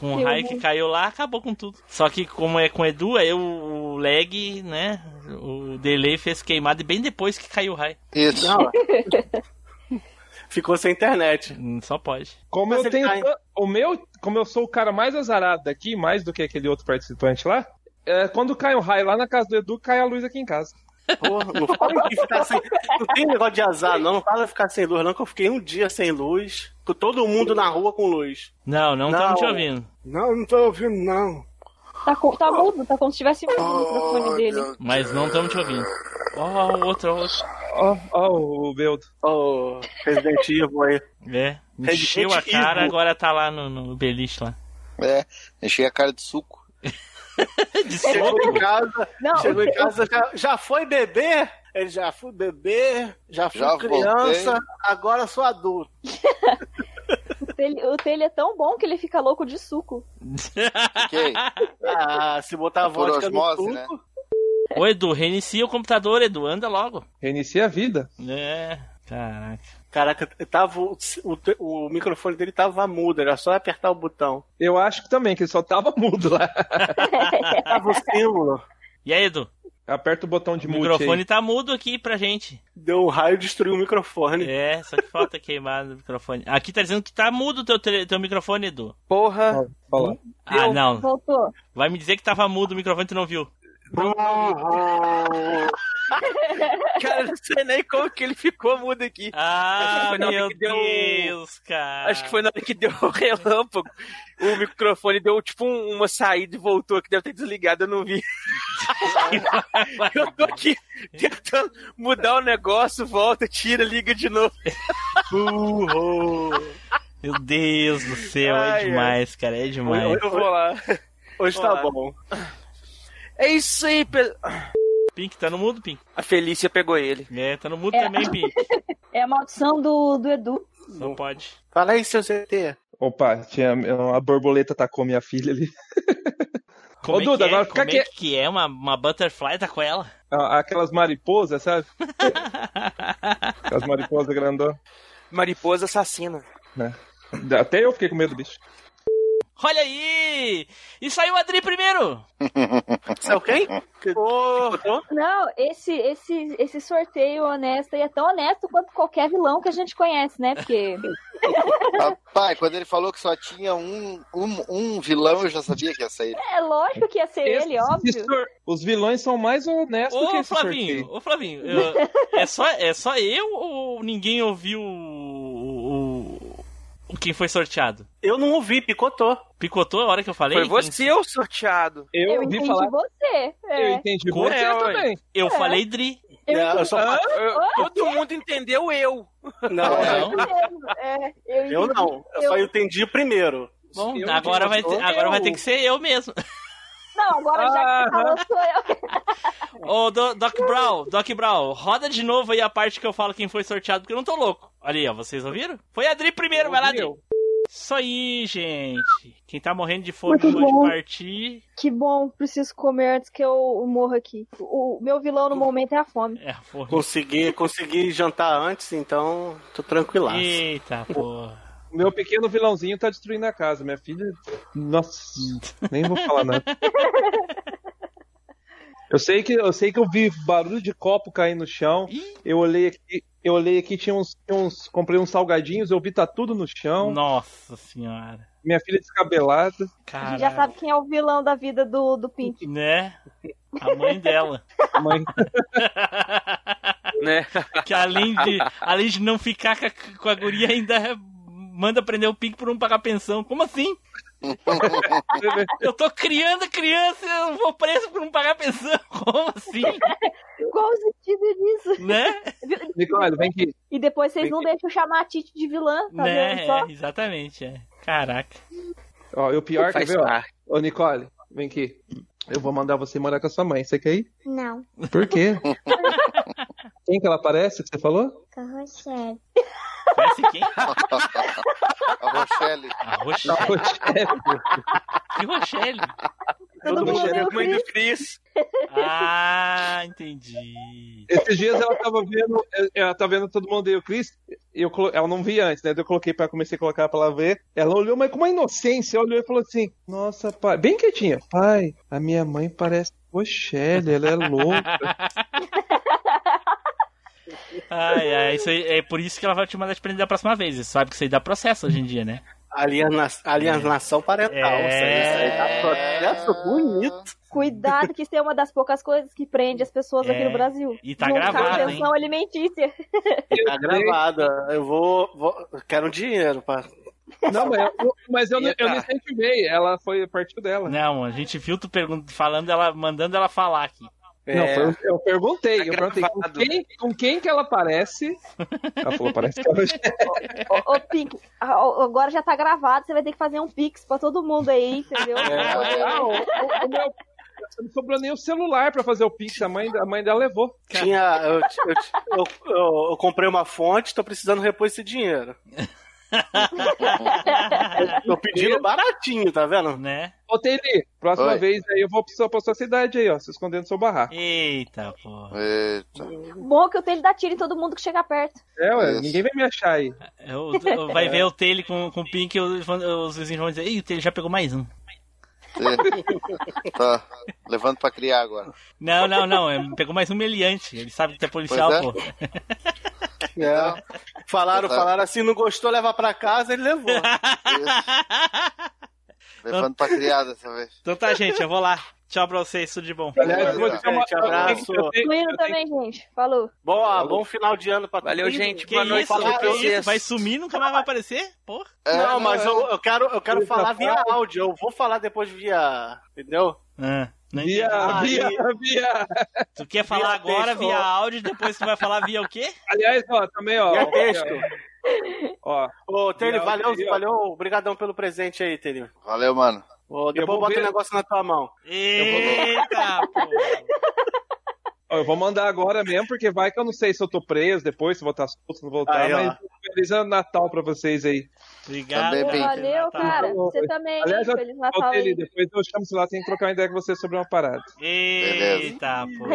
Um raio que caiu lá, acabou com tudo. Só que como é com o Edu, aí o lag, né? O delay fez queimada bem depois que caiu o raio. Isso. Não, ficou sem internet. Hum, Só pode. Como Mas eu tenho. tá O meu. Como eu sou o cara mais azarado daqui, mais do que aquele outro participante lá. é, quando cai um raio lá na casa do Edu, cai a luz aqui em casa. Porra, não fala de ficar sem. Não tem negócio de azar, não. Não fala de ficar sem luz, não, que eu fiquei um dia sem luz. Com todo mundo na rua com luz. Não, não Não. estamos te ouvindo. Não, não tô ouvindo, não. Tá, com, tá mudo, tá como se tivesse mudo o microfone dele. Mas não estamos te ouvindo. Ó, o outro. Ó, ó, o Beldo. Ô, Resident Evil aí. É, encheu a cara, Evil. agora tá lá no, no beliche lá. É, enchei a cara de suco. De Chegou em casa, Não, chegou o- em casa, já, já foi bebê? Ele já fui bebê, já Já criança, voltei. agora sou adulto. O telha, o telha é tão bom que ele fica louco de suco. Fiquei. Ah, se botar Por vodka no osmose, suco, né? Ô, Edu, reinicia o computador, Edu. Anda logo. Reinicia a vida. É, caraca. Caraca, tava, o, o, o microfone dele tava mudo, era só apertar o botão. Eu acho que também, que ele só tava mudo lá. Tava o símbolo. E aí, Edu? Aperta o botão de O mute microfone aí. tá mudo aqui pra gente. Deu um raio e destruiu o microfone. É, só que falta queimar no microfone. Aqui tá dizendo que tá mudo o teu, tele- teu microfone, Edu. Porra. Fala. Ah, não. Voltou. Vai me dizer que tava mudo o microfone e tu não viu. Cara, eu não sei nem como que ele ficou mudo aqui. Ah, meu que deu- Deus, cara. Acho que foi na hora que deu o relâmpago. O microfone deu tipo um- uma saída e voltou, que deve ter desligado, eu não vi. eu tô aqui tentando mudar o negócio, volta, tira, liga de novo. Burro. Meu Deus do céu, Ai, é ai. demais, cara, é demais. Eu vou lá. Hoje Vou tá lá. bom. É isso aí, pe... Pink, tá no mudo, Pink? A Felícia pegou ele. É, tá no mudo É. também, Pink. É a maldição do, do Edu. Não pode. Fala aí, seu ZT. Opa, tinha uma borboleta atacou minha filha ali. Como Ô, é Duda, que é? agora fica Como é que é? Uma, uma butterfly tá com ela? Ah, Aquelas mariposas, sabe? Aquelas mariposas grandonas. Mariposa assassina. Né? Até eu fiquei com medo do bicho. Olha aí! E saiu o Adri primeiro! Saiu quem? Não, esse, esse, esse sorteio honesto aí é tão honesto quanto qualquer vilão que a gente conhece, né? Porque. Rapaz, quando ele falou que só tinha um, um, um vilão, eu já sabia que ia sair. É lógico que ia ser ele, óbvio. Os vilões são mais honestos que Ô, esse Flavinho, sorteio. ô, Flavinho, eu- é, só, é só eu ou ninguém ouviu o, o- o quem foi sorteado? Eu não ouvi, picotou. Picotou a hora que eu falei? Foi você o sorteado. Eu, Eu entendi falar. você. Eu É. entendi Como você é, também. Eu É. falei Dri. Eu É, eu só- Eu- todo mundo entendeu eu. Não, Não. É, eu, eu entendi. não. Eu só entendi primeiro. Bom, Eu agora, vai ter, agora vai eu- ter que ser eu mesmo. Não, agora já que você falou, sou eu. Ô, Do- Doc Brown, Doc Brown, roda de novo aí a parte que eu falo quem foi sorteado, porque eu não tô louco. Olha aí, ó, vocês ouviram? Foi a Adri primeiro, vai lá, Adri. Isso aí, gente. Quem tá morrendo de fome Muito pode bom. partir. Que bom, preciso comer antes que eu morra aqui. O meu vilão no momento é a fome. É, porra. Consegui, consegui jantar antes, então tô tranquilaço. Eita, porra. O meu pequeno vilãozinho tá destruindo a casa. Minha filha. Nossa, nem vou falar nada. Eu sei que eu sei que eu vi barulho de copo cair no chão. Eu olhei aqui, eu olhei aqui tinha uns, tinha uns comprei uns salgadinhos, eu vi tá tudo no chão. Nossa senhora. Minha filha descabelada. A gente Caralho. já sabe quem é o vilão da vida do, do Pink. Né? A mãe dela. Mãe, Né? Que além de, além de não ficar com a, com a guria, ainda manda prender o pique por não pagar pensão. Como assim? Eu tô criando criança e eu vou preso por não pagar pensão. Como assim? Qual o sentido disso? Né? Nicole, vem aqui. E depois vocês Vem não aqui. deixam chamar a Titi de vilã, tá Né? vendo só? É, exatamente. É. Caraca. Ó, e o pior, ó? parte. Ô, Nicole, vem aqui. Eu vou mandar você morar com a sua mãe. Você quer ir? Não, Por quê? Quem que ela parece que você falou? com a Rochelle. Conhece quem? A Rochelle. A A Rochelle. Rochelle. Que Rochelle? Todo Todo mundo deu Mãe do Cris. Cris. Ah, entendi. Esses dias ela tava vendo, ela tá vendo todo mundo e o Chris, eu, colo- ela não via antes, né? Eu coloquei pra comecei a colocar pra ela ver. Ela olhou, mas com uma inocência, olhou e falou assim: Nossa, pai, bem quietinha, pai, a minha mãe parece Rochelle, ela é louca. Ai, ai, isso aí, é por isso que ela vai te mandar te prender da próxima vez. Você sabe que isso aí dá processo hoje em dia, né? Aliena... Alienação parental. É. Isso aí, dá processo bonito. Cuidado que isso é uma das poucas coisas que prende as pessoas aqui É. no Brasil. E tá Junto com a gravado, pensão alimentícia. Tá gravado. Eu vou, vou. Quero um dinheiro pra. Não, mas eu, mas eu, eu não incentivei, ela foi partiu dela. Não, a gente viu tu falando ela, mandando ela falar aqui. Não, É. foi- eu perguntei, Tá eu perguntei com quem, com quem que ela parece. Ela falou, parece que a Rochelle. Ô, ô, Pink, agora já tá gravado, você vai ter que fazer um pix pra todo mundo aí, entendeu? É. Ah, o, o- o meu. Não sobrou nem o celular pra fazer o Pix, a mãe, a mãe dela levou. Tinha. Eu, eu, eu, eu- eu comprei uma fonte, tô precisando repor esse dinheiro. Tô pedindo baratinho, tá vendo? Né? Ô, Taylor, próxima Oi. vez aí eu vou pra sua, pra sua cidade aí, ó, se escondendo no seu barraco. Eita, pô. Eita. Bom que o Taylor dá tiro em todo mundo que chega perto. É, ué, Isso. ninguém vai me achar aí. Eu, eu- vai ver o Taylor com, com o Pink e os, os vizinhos vão dizer, Ih, o Taylor já pegou mais um. Tá levando pra criar agora. Não, não, não. é, Pegou mais um meliante. Ele sabe que tu é policial, é. pô. É. Falaram, Tá. falaram assim, não gostou, leva pra casa, ele levou. Levando pra criar dessa vez. Então tá, gente, eu vou lá. Tchau pra vocês, tudo de bom. Aliás, eu vou Gente, dizer uma- abraço. indo também, gente. Falou. Boa, bom final de ano pra Valeu, todo mundo. gente. Que Boa noite isso, pra vocês. Vai sumir, nunca mais vai aparecer? Porra. É, Não, mas é. eu, eu quero, eu quero falar tá via áudio. Eu vou falar depois via. Entendeu? Ah, não Via, entendi. via, Aí- via. Tu quer falar via agora texto, via ó. áudio, depois tu vai falar via o quê? Aliás, ó, também, ó. Via texto. Ó, Ô, Via valeu, valeu. Obrigadão pelo presente aí, Taylor. Valeu, mano. Eu depois vou eu boto o ver. negócio na tua mão. Eita, pô. eu vou mandar agora mesmo, porque vai que eu não sei se eu tô preso depois, se vou estar solto, se não vou estar, Aí, ó. mas feliz ano Natal pra vocês aí. Obrigado. Também. Valeu, Natal. cara. Você também, Aliás, eu- Feliz Natal aí. depois eu chamo você lá, tem que trocar uma ideia com você sobre uma parada. Eita, pô.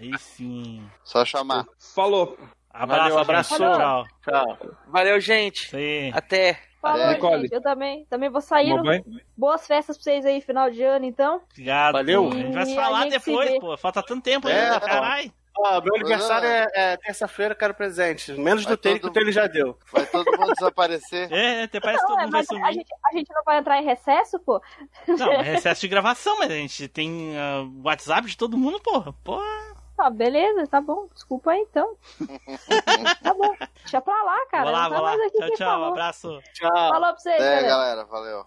Aí sim. Só chamar. Falou. Abraço, Valeu, abraço. Tchau. Tchau. Valeu, gente. Aí. Até. Falou, Nicole. gente. Eu também. Também vou sair. Banho? Boas festas pra vocês aí, final de ano, então. Obrigado. Valeu. pô. A gente vai se E falar depois, vê. pô. Falta tanto tempo É, ainda, caralho. Ó, meu aniversário é, é terça-feira, quero presente. Menos Vai do Taylor, que o Taylor já deu. Vai todo mundo desaparecer. É, até parece que todo é, mundo vai mas a sumir. gente, a gente não vai entrar em recesso, pô? Não, é excesso de gravação, mas a gente tem ah, WhatsApp de todo mundo, porra. Porra. Tá, beleza, tá bom. Desculpa aí, então. tá bom. Deixa pra lá, cara. vou lá, tá vou lá. Tchau, tchau. falou. Abraço. Tchau. Falou pra vocês, É, galera. galera, valeu.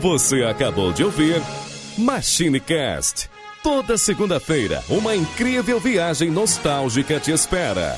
Você acabou de ouvir MachineCast. Toda segunda-feira, uma incrível viagem nostálgica te espera.